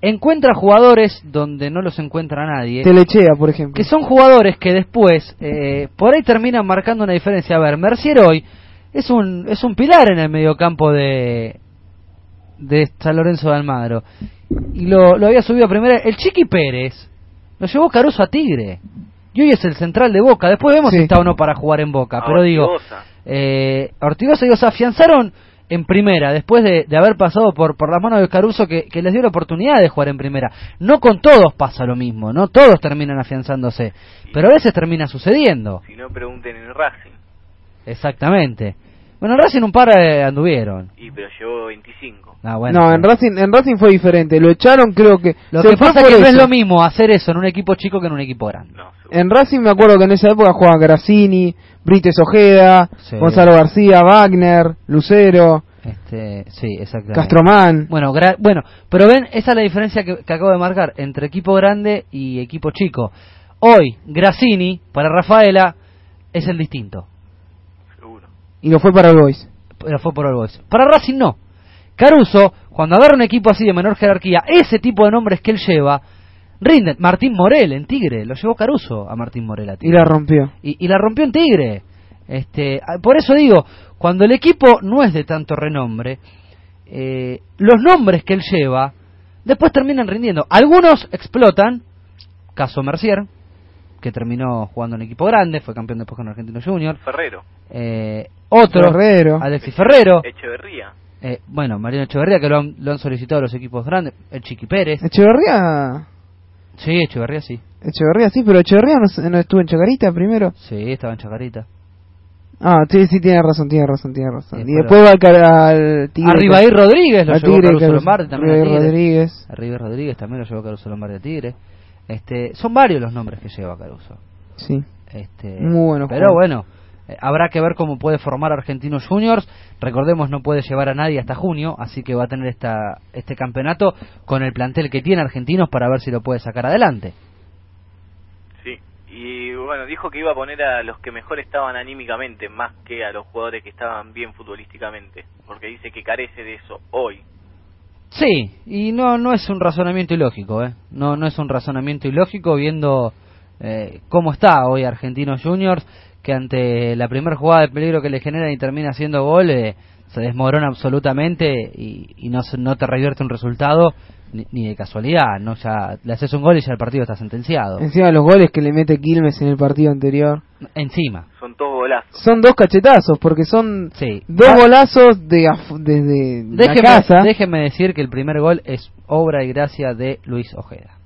encuentra jugadores donde no los encuentra nadie. Telechea, por ejemplo. Que son jugadores que después, eh, por ahí terminan marcando una diferencia. A ver, Mercier hoy es un, es un pilar en el mediocampo de, de San Lorenzo de Almagro. Y lo, lo había subido a primera. El Chiqui Pérez lo llevó Caruso a Tigre. Y hoy es el central de Boca. Después vemos si está o no para jugar en Boca. A pero digo, Ortigosa. eh, Ortigosa y se afianzaron en primera, después de, de haber pasado por, por las manos de Caruso, que, que les dio la oportunidad de jugar en primera. No con todos pasa lo mismo, no todos terminan afianzándose, pero a veces termina sucediendo. Si no, pregunten en Racing. Exactamente. Bueno, en Racing un par eh, anduvieron. Y pero llevó 25. Ah, bueno, no, en Racing, en Racing fue diferente. Lo echaron, creo que. Lo que pasa es que no es eso. lo mismo hacer eso en un equipo chico que en un equipo grande. En Racing me acuerdo que en esa época jugaban Grassini, Brites Ojeda, Sí. Gonzalo García, Wagner, Lucero, Este, sí, exactamente. Castromán. Bueno, gra- bueno, pero ven, esa es la diferencia que, que acabo de marcar entre equipo grande y equipo chico. Hoy, Grassini, para Rafaela, es el distinto. Y lo fue para el Boys. Pero fue por el Boys. Para Racing no. Caruso, cuando agarra un equipo así de menor jerarquía, ese tipo de nombres que él lleva, rinde. Martín Morel en Tigre, lo llevó Caruso a Martín Morel a Y Tigre. la rompió. y, y la rompió en Tigre. Este, ah, por eso digo, cuando el equipo no es de tanto renombre, eh, los nombres que él lleva después terminan rindiendo. Algunos explotan, caso Mercier, que terminó jugando en equipo grande, fue campeón después con Argentino Junior. Ferrero. Eh, otro, Ferrero. Alexis Ferrero. Echeverría. Eh, bueno, Mariano Echeverría, que lo han, lo han solicitado los equipos grandes. El Chiqui Pérez. Echeverría. Sí, Echeverría sí. Echeverría sí, pero Echeverría no, se- no estuvo en Chacarita primero. Sí, estaba en Chacarita. Ah, sí, sí, tiene razón, tiene razón, tiene razón. Sí, y después va al, Tigre. Arriba Rodríguez lo llevó Tigre, Caruso Lombardi también. Arriba. Rodríguez. Arriba Rodríguez también lo llevó Caruso Lombardi a Tigre. Este, son varios los nombres que lleva Caruso. Sí. Este, Muy bueno Pero jugador. bueno, habrá que ver cómo puede formar Argentinos Juniors. Recordemos, no puede llevar a nadie hasta junio, así que va a tener esta, este campeonato con el plantel que tiene Argentinos para ver si lo puede sacar adelante. Sí. Y bueno, dijo que iba a poner a los que mejor estaban anímicamente, más que a los jugadores que estaban bien futbolísticamente. Porque dice que carece de eso hoy. Sí, y no no es un razonamiento ilógico, ¿eh? No no es un razonamiento ilógico viendo eh, cómo está hoy Argentinos Juniors, que ante la primera jugada de peligro que le genera y termina haciendo gol, eh, se desmorona absolutamente y, y no, se- no te revierte un resultado ni, ni de casualidad, no ya le haces un gol y ya el partido está sentenciado. Encima los goles que le mete Quilmes en el partido anterior. Encima. Son todos golazos. Son dos cachetazos, porque son Sí. dos Ah, golazos de desde la casa. déjeme decir que el primer gol es obra y gracia de Luis Ojeda.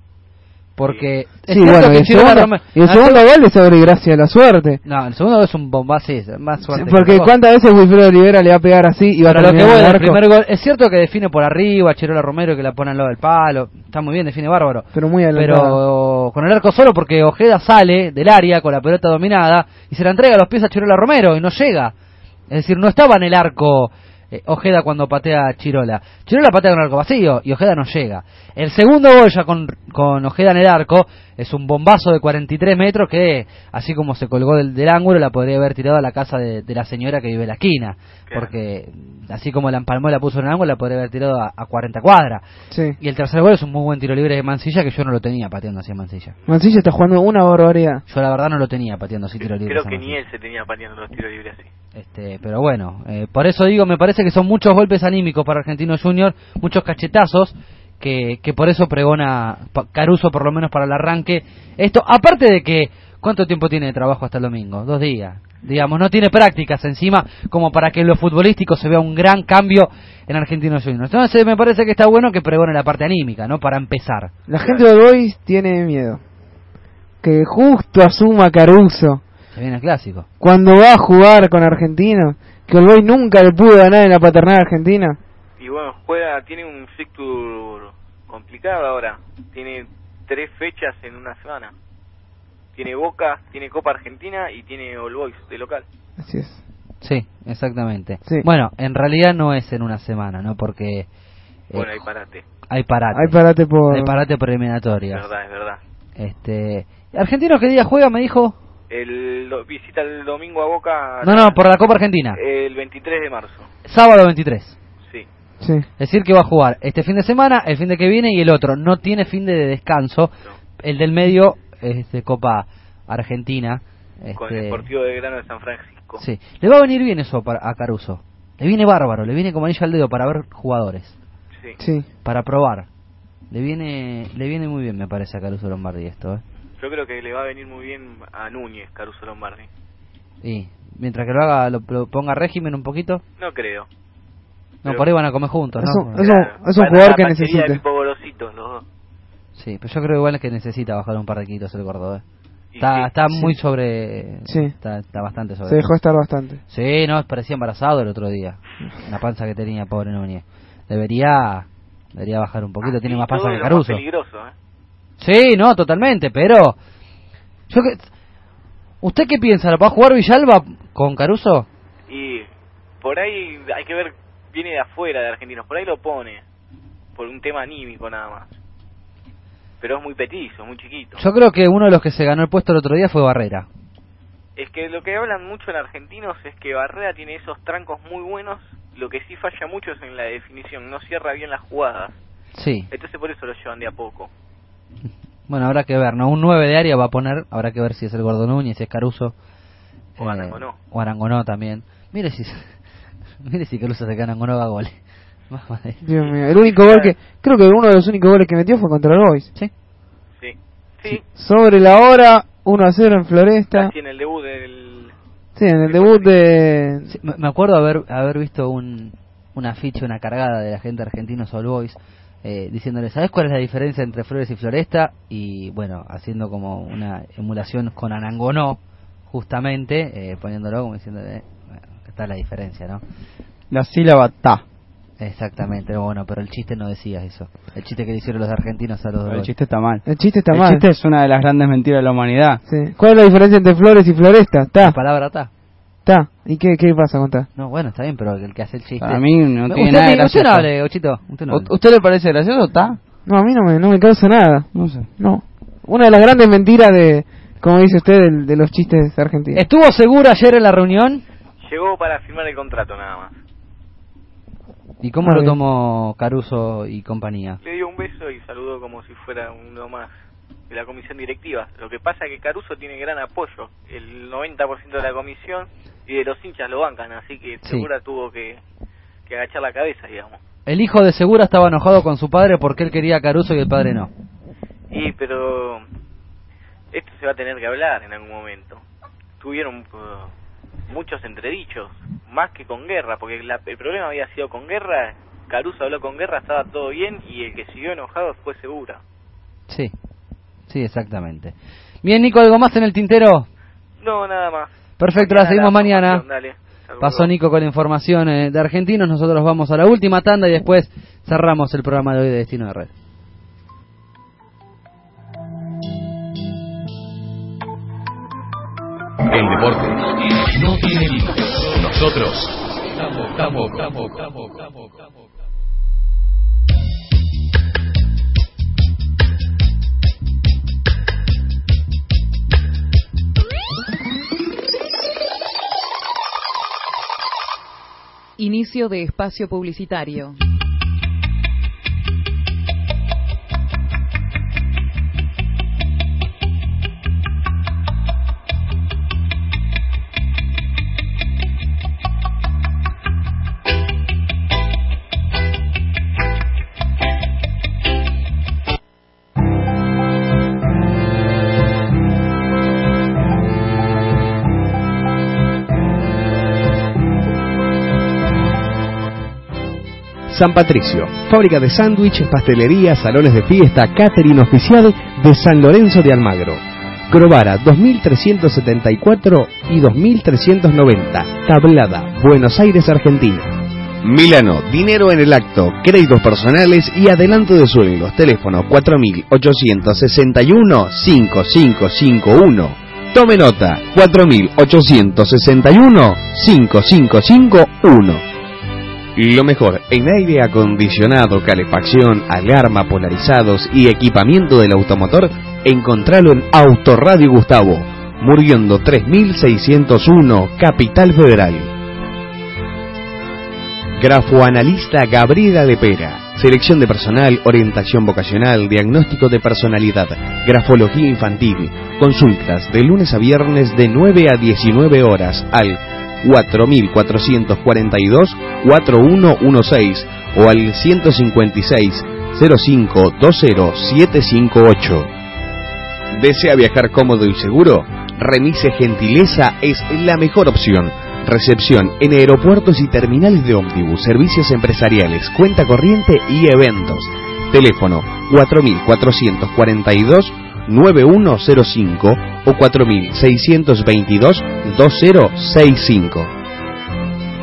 Porque Sí, bueno, y el segundo, Romero- y el segundo gol es sobre gracia de la suerte. No, el segundo gol es un bombazo, más suerte. que Porque cuántas veces Wilfredo Olivera le va a pegar así y va a lo que voy el primer gol, es cierto que define por arriba, Chirola Romero que la pone al lado del palo, está muy bien, define bárbaro. Pero muy adelantado. Pero con el arco solo porque Ojeda sale del área con la pelota dominada y se la entrega a los pies a Chirola Romero y no llega. Es decir, no estaba en el arco eh, Ojeda cuando patea a Chirola. Chirola patea con arco vacío y Ojeda no llega. El segundo gol ya con, con Ojeda en el arco es un bombazo de 43 metros que, así como se colgó del, del ángulo, la podría haber tirado a la casa de, de la señora que vive en la esquina. Porque así como la empalmó y la puso en el ángulo, la podría haber tirado a, a 40 cuadras. Sí. Y el tercer gol es un muy buen tiro libre de Mancilla que yo no lo tenía pateando así a Mancilla. Mancilla está jugando una barbaridad. Yo la verdad no lo tenía pateando así tiro libre. Creo que ni él se tenía pateando los tiros libres así. Este, pero bueno, eh, por eso digo, me parece que son muchos golpes anímicos para Argentino Junior, muchos cachetazos, que, que por eso pregona Caruso, por lo menos para el arranque. Esto, aparte de que, ¿cuánto tiempo tiene de trabajo hasta el domingo? Dos días. Digamos, no tiene prácticas encima como para que en lo futbolístico se vea un gran cambio en Argentino Junior. Entonces me parece que está bueno que pregone la parte anímica, ¿no? Para empezar. La gente de Boys tiene miedo. Que justo asuma Caruso Se viene el clásico. cuando va a jugar con Argentino. Que el Boys nunca le pudo ganar en la paternal argentina. Y bueno, juega, tiene un fixture complicado ahora. Tiene tres fechas en una semana. Tiene Boca, tiene Copa Argentina y tiene All Boys de local. Así es. Sí, exactamente. Sí. Bueno, en realidad no es en una semana, ¿no? Porque eh, Bueno, ahí parate. hay parate. Hay parate por... Hay parate Es preliminatoria. verdad, es verdad. Este, ¿Argentino qué día juega? Me dijo. El do- visita el domingo a Boca. No, no, por la Copa Argentina. El 23 de marzo. Sábado 23. Sí. Decir, que va a jugar este fin de semana, el fin de que viene y el otro. No tiene fin de descanso. El del medio es de Copa Argentina. Con el Este, Deportivo de Grano de San Francisco. sí. Le va a venir bien eso para, a Caruso. Le viene bárbaro, le viene como anillo al dedo para ver jugadores. Sí. Sí. Para probar. Le viene, le viene muy bien, me parece, a Caruso Lombardi esto, ¿eh? Yo creo que le va a venir muy bien a Núñez, Caruso Lombardi. Y mientras que lo haga, lo, lo ponga régimen un poquito. No creo. No, Pero- por ahí van a comer juntos, Es ¿no? un, es un, es un jugador que necesita. de Pipo Golositos, los dos. Sí, pero yo creo igual que necesita bajar un par de kilos el gordo, ¿eh? Está, sí, está sí. muy sobre... Sí. Está, está bastante sobre. Se dejó estar bastante. Sí, no, parecía embarazado el otro día. La panza que tenía, pobre Núñez. Debería... Debería bajar un poquito, tiene Y más panza que Caruso. peligroso, ¿eh? Sí, no, totalmente, pero... Yo que... ¿Usted qué piensa? ¿Lo va a jugar Villalba con Caruso? Y por ahí hay que ver, viene de afuera de Argentinos, por ahí lo pone, por un tema anímico nada más. Pero es muy petizo, muy chiquito. Yo creo que uno de los que se ganó el puesto el otro día fue Barrera. Es que lo que hablan mucho en Argentinos es que Barrera tiene esos trancos muy buenos, lo que sí falla mucho es en la definición, no cierra bien las jugadas. Sí. Entonces por eso lo llevan de a poco. Bueno, habrá que ver, ¿no? Un 9 de área va a poner, habrá que ver si es el Gordo Núñez, si es Caruso. O Arangonó. O Arangonó también. Mire si, mire si Caruso se gana Arangonó a goles. Dios mío. El único gol que. Creo que uno de los únicos goles que metió fue contra el Boys. Sí. Sí. Sí, Sobre la hora, 1 a 0 en Floresta. casi en el debut del... Sí, en el debut de. Sí, me acuerdo haber, haber visto un, una afiche, una cargada de la gente argentina All Boys, eh, diciéndole, ¿sabes cuál es la diferencia entre Flores y Floresta? Y bueno, haciendo como una emulación con Anangonó, justamente, eh, poniéndolo como diciéndole, está la diferencia, ¿no? La sílaba ta. Exactamente, bueno, pero el chiste no decía eso. El chiste que le hicieron los argentinos a los El dos. chiste está mal. El chiste está el mal. chiste es una de las grandes mentiras de la humanidad. Sí. ¿Cuál es la diferencia entre Flores y Floresta? La Está, palabra está. está. ¿Y qué, qué pasa con ta? No, bueno, está bien, pero el que hace el chiste... Para mí no tiene usted, nada de ni- usted no hable, Ochito. Usted no hable. ¿U- ¿Usted le parece gracioso ta? No, a mí no me, no me causa nada. No sé. No. Una de las grandes mentiras de, como dice usted, del- de, los chistes argentinos. ¿Estuvo seguro ayer en la reunión? Llegó para firmar el contrato nada más. ¿Y cómo lo bien. tomó Caruso y compañía? Le dio un beso y saludó como si fuera uno más de la comisión directiva. Lo que pasa es que Caruso tiene gran apoyo. El 90% de la comisión y de los hinchas lo bancan, así que Sí. Segura tuvo que, que agachar la cabeza, digamos. El hijo de Segura estaba enojado con su padre porque él quería a Caruso y el padre no. Y pero esto se va a tener que hablar en algún momento. Tuvieron muchos entredichos, más que con Guerra, porque la- el problema había sido con Guerra, Caruso habló con Guerra, estaba todo bien y el que siguió enojado fue Segura. Sí, sí, exactamente. Bien, Nico, ¿algo más en el tintero? No, nada más. Perfecto, la seguimos mañana. dale. Pasó Nico con la información eh, de argentinos, nosotros vamos a la última tanda y después cerramos el programa de hoy de Destino de Red. El deporte no tiene límites. Nosotros tampoco, tampoco, tampoco, tampoco. Inicio de espacio publicitario. San Patricio, fábrica de sándwiches, pastelería, salones de fiesta, catering oficial de San Lorenzo de Almagro. Crovara 2374 y 2390, Tablada, Buenos Aires, Argentina. Milano, dinero en el acto, créditos personales y adelanto de sueldos. Teléfono 4861-5551. Tome nota, 4861-5551. Lo mejor en aire acondicionado, calefacción, alarma, polarizados y equipamiento del automotor, encontralo en Autoradio Gustavo, Muriendo 3601, Capital Federal. Grafoanalista Gabriela Lepera. Selección de personal, orientación vocacional, diagnóstico de personalidad, grafología infantil. Consultas de lunes a viernes de 9 a 19 horas al 4442-4116 o al 156 05 758. ¿Desea viajar cómodo y seguro? Remise Gentileza es la mejor opción. Recepción en aeropuertos y terminales de ómnibus, servicios empresariales, cuenta corriente y eventos. Teléfono 4442 9105 o 4622 2065.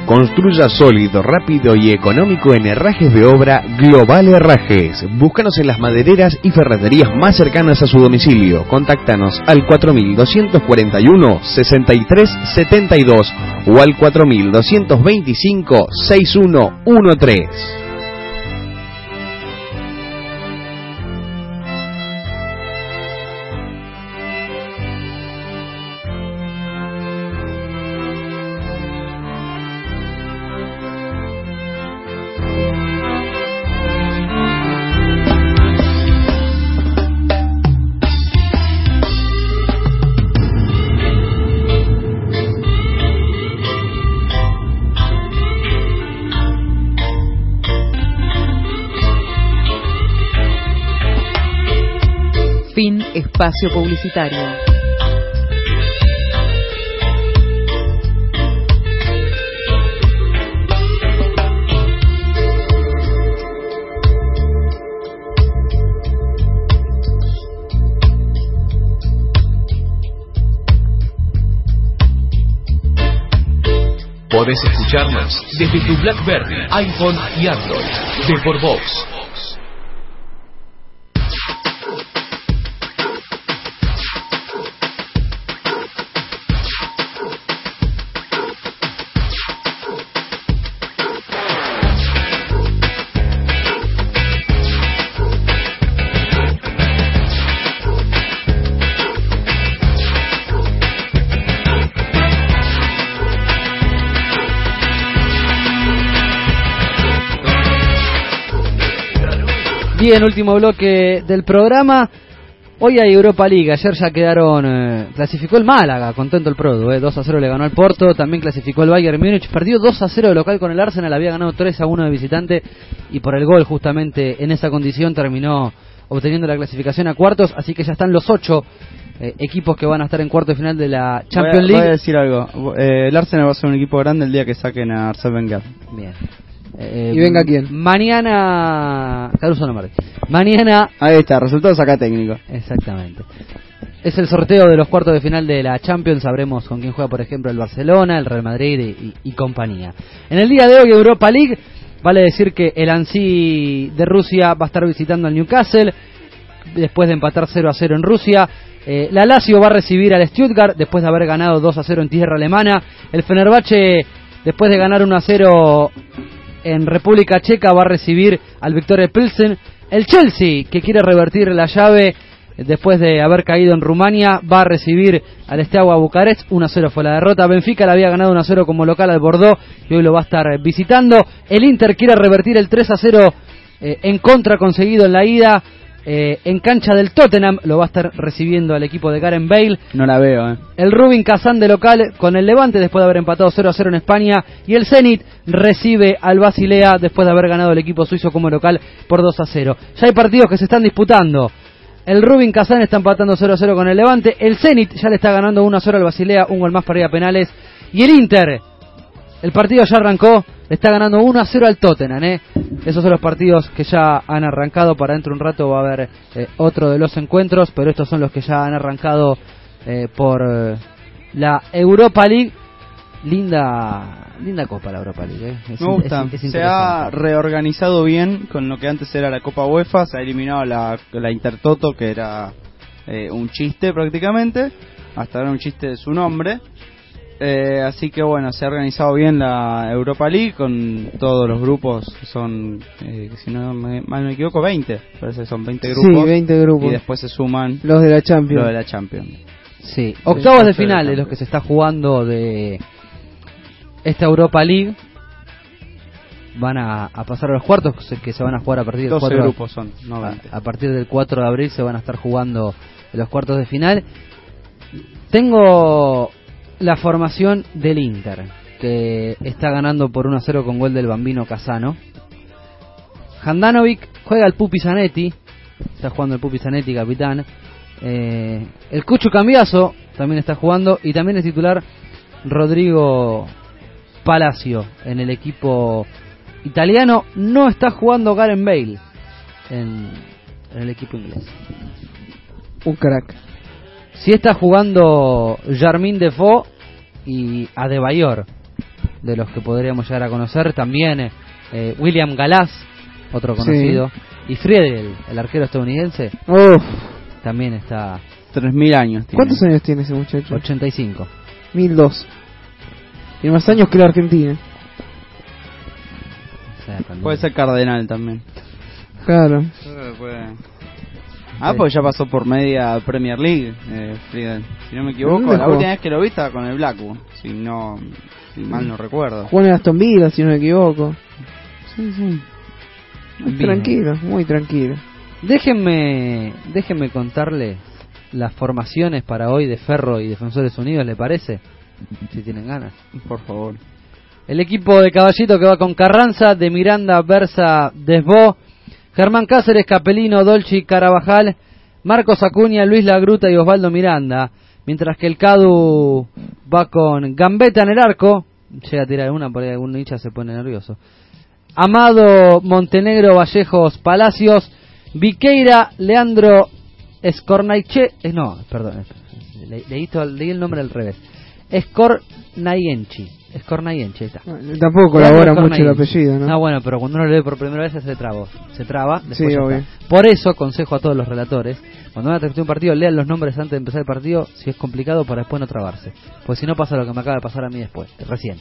Construya sólido, rápido y económico en herrajes de obra Global Herrajes. Búscanos en las madereras y ferreterías más cercanas a su domicilio. Contáctanos al 4241 6372 o al 4225 6113. Espacio publicitario. Podés escucharnos desde tu BlackBerry, iPhone y Android. De por Bien, último bloque del programa. Hoy hay Europa League, ayer ya quedaron, eh, clasificó el Málaga, contento el Prodo, eh, 2 a 0 le ganó al Porto, también clasificó el Bayern Múnich, perdió 2 a 0 de local con el Arsenal, había ganado 3 a 1 de visitante y por el gol justamente en esa condición terminó obteniendo la clasificación a cuartos, así que ya están los 8 equipos que van a estar en cuarto de final de la Champions voy a, League. Voy a decir algo, eh, el Arsenal va a ser un equipo grande el día que saquen a Arsene Wenger. Bien. Eh, ¿Y venga quién? Mañana. Caruso no Martí. Mañana. Ahí está, resultados acá técnico. Exactamente. Es el sorteo de los cuartos de final de la Champions. Sabremos con quién juega, por ejemplo, el Barcelona, el Real Madrid y, y compañía. En el día de hoy, Europa League. Vale decir que el ANSI de Rusia va a estar visitando al Newcastle. Después de empatar 0 a 0 en Rusia. Eh, la Lazio va a recibir al Stuttgart después de haber ganado 2 a 0 en tierra alemana. El Fenerbahce, después de ganar 1 a 0 en República Checa va a recibir al Victoria Pilsen. El Chelsea, que quiere revertir la llave después de haber caído en Rumania, va a recibir al Steaua Bucarest. 1-0 fue la derrota. Benfica le había ganado 1-0 como local al Bordeaux y hoy lo va a estar visitando. El Inter quiere revertir el 3-0 eh, en contra conseguido en la ida. Eh, en cancha del Tottenham lo va a estar recibiendo al equipo de Garen Bale. No la veo, eh. El Rubin Kazán de local con el Levante después de haber empatado 0 a 0 en España. Y el Zenit recibe al Basilea después de haber ganado el equipo suizo como local por 2 a 0. Ya hay partidos que se están disputando. El Rubin Kazán está empatando 0 a 0 con el Levante. El Zenit ya le está ganando 1 a 0 al Basilea, un gol más para ir a penales. Y el Inter, el partido ya arrancó, está ganando 1 a 0 al Tottenham. ¿eh? Esos son los partidos que ya han arrancado. Para dentro de un rato va a haber eh, otro de los encuentros, pero estos son los que ya han arrancado eh, por eh, la Europa League. Linda linda copa la Europa League. ¿eh? Es, Me gusta. es- es se ha reorganizado bien con lo que antes era la Copa UEFA. Se ha eliminado la, la Intertoto, que era eh, un chiste prácticamente. Hasta era un chiste de su nombre. Eh, así que bueno, se ha organizado bien la Europa League con todos los grupos. Son, eh, si no me, mal me equivoco, 20. Parece que son 20 Sí, grupos. 20 grupos. Y después se suman Los de la Champions. los de la Champions. Sí, octavos de final de los que se está jugando de esta Europa League. Van a, a pasar a los cuartos que se van a jugar a partir del 12 4 grupos son, no a, 20. a partir del 4 de abril se van a estar jugando los cuartos de final. Tengo la formación del Inter, que está ganando por 1 a 0 con gol del bambino Casano. Handanovic juega el Pupi Zanetti, está jugando el Pupi Zanetti, capitán. Eh, el Cucho Cambiaso también está jugando y también es titular Rodrigo Palacio en el equipo italiano. No está jugando Garen Bale en, en el equipo inglés. Un crack. Sí está jugando Jarmin Defoe y Adebayor, de los que podríamos llegar a conocer. También eh, William Galás, otro Sí. conocido. Y Friedel, el arquero estadounidense, Uf. también está 3.000 años. tiene. ¿Cuántos años tiene ese muchacho? 85. 1002. Tiene más años que la Argentina. O sea, cuando- Puede ser cardenal también. Claro. Ah, pues ya pasó por media Premier League, eh, Friedel. Si no me equivoco, ¿Dónde la última vez que lo vi estaba con el Blackburn. Si no, si mal no recuerdo. Jugó en Aston Villa, si no me equivoco. Sí, sí. Muy tranquilo, muy tranquilo. Déjenme, déjenme contarle las formaciones para hoy de Ferro y Defensores Unidos, ¿le parece? Si tienen ganas. Por favor. El equipo de Caballito que va con Carranza, de Miranda, Versa, Desbó, Germán Cáceres, Capelino, Dolci, Carabajal, Marcos Acuña, Luis Lagruta y Osvaldo Miranda. Mientras que el Cadu va con Gambetta en el arco. Llega a tirar una, por ahí algún hincha se pone nervioso. Amado, Montenegro, Vallejos, Palacios, Viqueira, Leandro, Escornaiche, eh, no, perdón, le- leí, todo- leí el nombre al revés. Escornaienchi, Escornaienchi, ahí está. Tampoco colabora mucho el apellido, ¿no? No, bueno, pero cuando uno lo lee por primera vez se traba, se traba, después Sí, obvio. Por eso consejo a todos los relatores, cuando van a transmitir un partido, lean los nombres antes de empezar el partido, si es complicado, para después no trabarse. Porque si no pasa lo que me acaba de pasar a mí después, recién.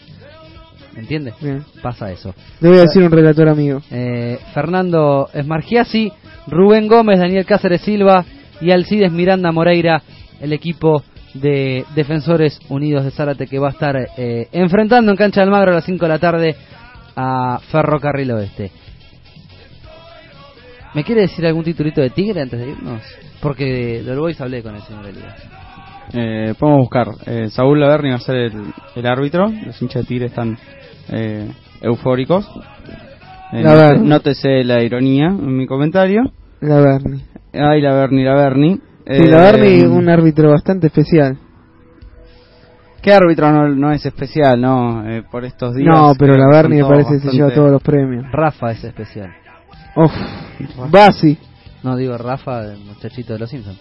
¿Entiende? Bien. Pasa eso. A decir un relator amigo. Eh, Fernando Esmargiasi, Rubén Gómez, Daniel Cáceres Silva y Alcides Miranda Moreira, el equipo de Defensores Unidos de Zárate que va a estar eh, enfrentando en Cancha del Magro a las 5 de la tarde a Ferrocarril Oeste. ¿Me quiere decir algún titulito de Tigre antes de irnos? Porque del Boys hablé con el señor Elías. Eh, podemos buscar. Eh, Saúl Laverni va a ser el, el árbitro. Los hinchas de Tigre están eh, eufóricos. Eh, Laverni. nótese la ironía en mi comentario. La Berni. Ay, Laverni, Laverni. Sí, Eh, la Berni, un árbitro bastante especial. ¿Qué árbitro no, no es especial, no? Eh, por estos días. No, pero creo la que Berni me parece que se lleva todos los premios. Rafa es especial. Uf, Basi. No, digo Rafa, el muchachito de los Simpsons.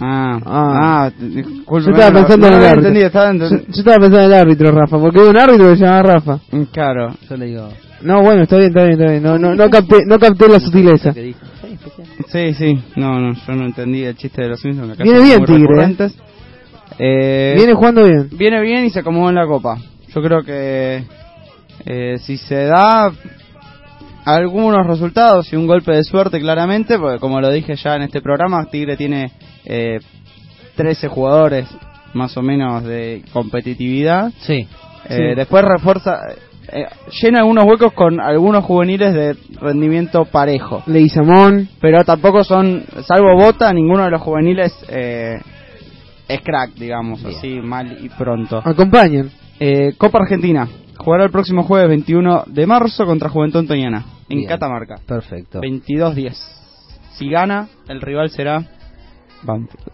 Ah, Ah. ah, disculpe, Yo estaba pensando no en el árbitro. entendido, estaba Yo, enten- yo estaba pensando en el árbitro, Rafa, porque hay un árbitro que se llama Rafa. Mm, Claro. Yo le digo. No, bueno, está bien, está bien, está bien. No, no, no capté, no capté la sutileza. Sí, especial. Sí, sí. No, no, yo no entendí el chiste de los Simpsons. acá Viene bien, Tigre, ¿eh? Eh, Viene jugando bien. viene bien y se acomodó en la copa. Yo creo que eh, si se da algunos resultados y un golpe de suerte claramente, porque como lo dije ya en este programa, Tigre tiene eh, 13 jugadores más o menos de competitividad. Sí. Eh, Sí. Después refuerza, eh, llena algunos huecos con algunos juveniles de rendimiento parejo. Leguizamón. Pero tampoco son, salvo Bota, ninguno de los juveniles eh, es crack, digamos, así mal y pronto. Acompañan. Eh, Copa Argentina. Jugará el próximo jueves 21 de marzo contra Juventud Antoniana, en Bien. Catamarca. Perfecto. 22-10. Si gana, el rival será Banfield.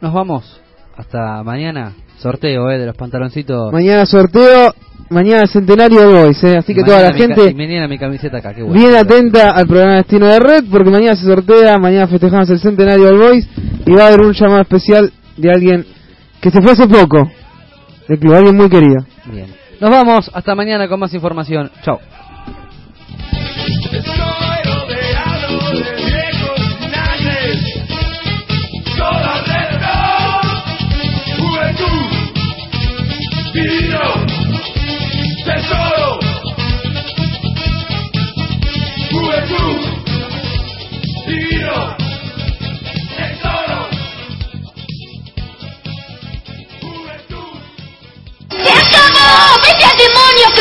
Nos vamos. Hasta mañana. Sorteo, eh, de los pantaloncitos. Mañana sorteo, mañana centenario de Boys, eh. así que toda la gente y mañana mi camiseta acá, qué bueno. bien atenta al programa Destino de Red, porque mañana se sortea, mañana festejamos el centenario del Boys y va a haber un llamado especial de alguien que se fue hace poco del club, alguien muy querido. Bien. Nos vamos. Hasta mañana con más información. Chao.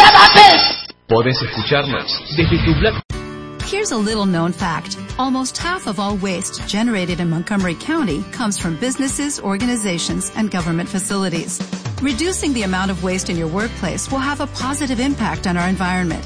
Demonio, Clavapel! Podés escucharnos desde tu Black Here's a little known fact. Almost half of all waste generated in Montgomery County comes from businesses, organizations, and government facilities. Reducing the amount of waste in your workplace will have a positive impact on our environment.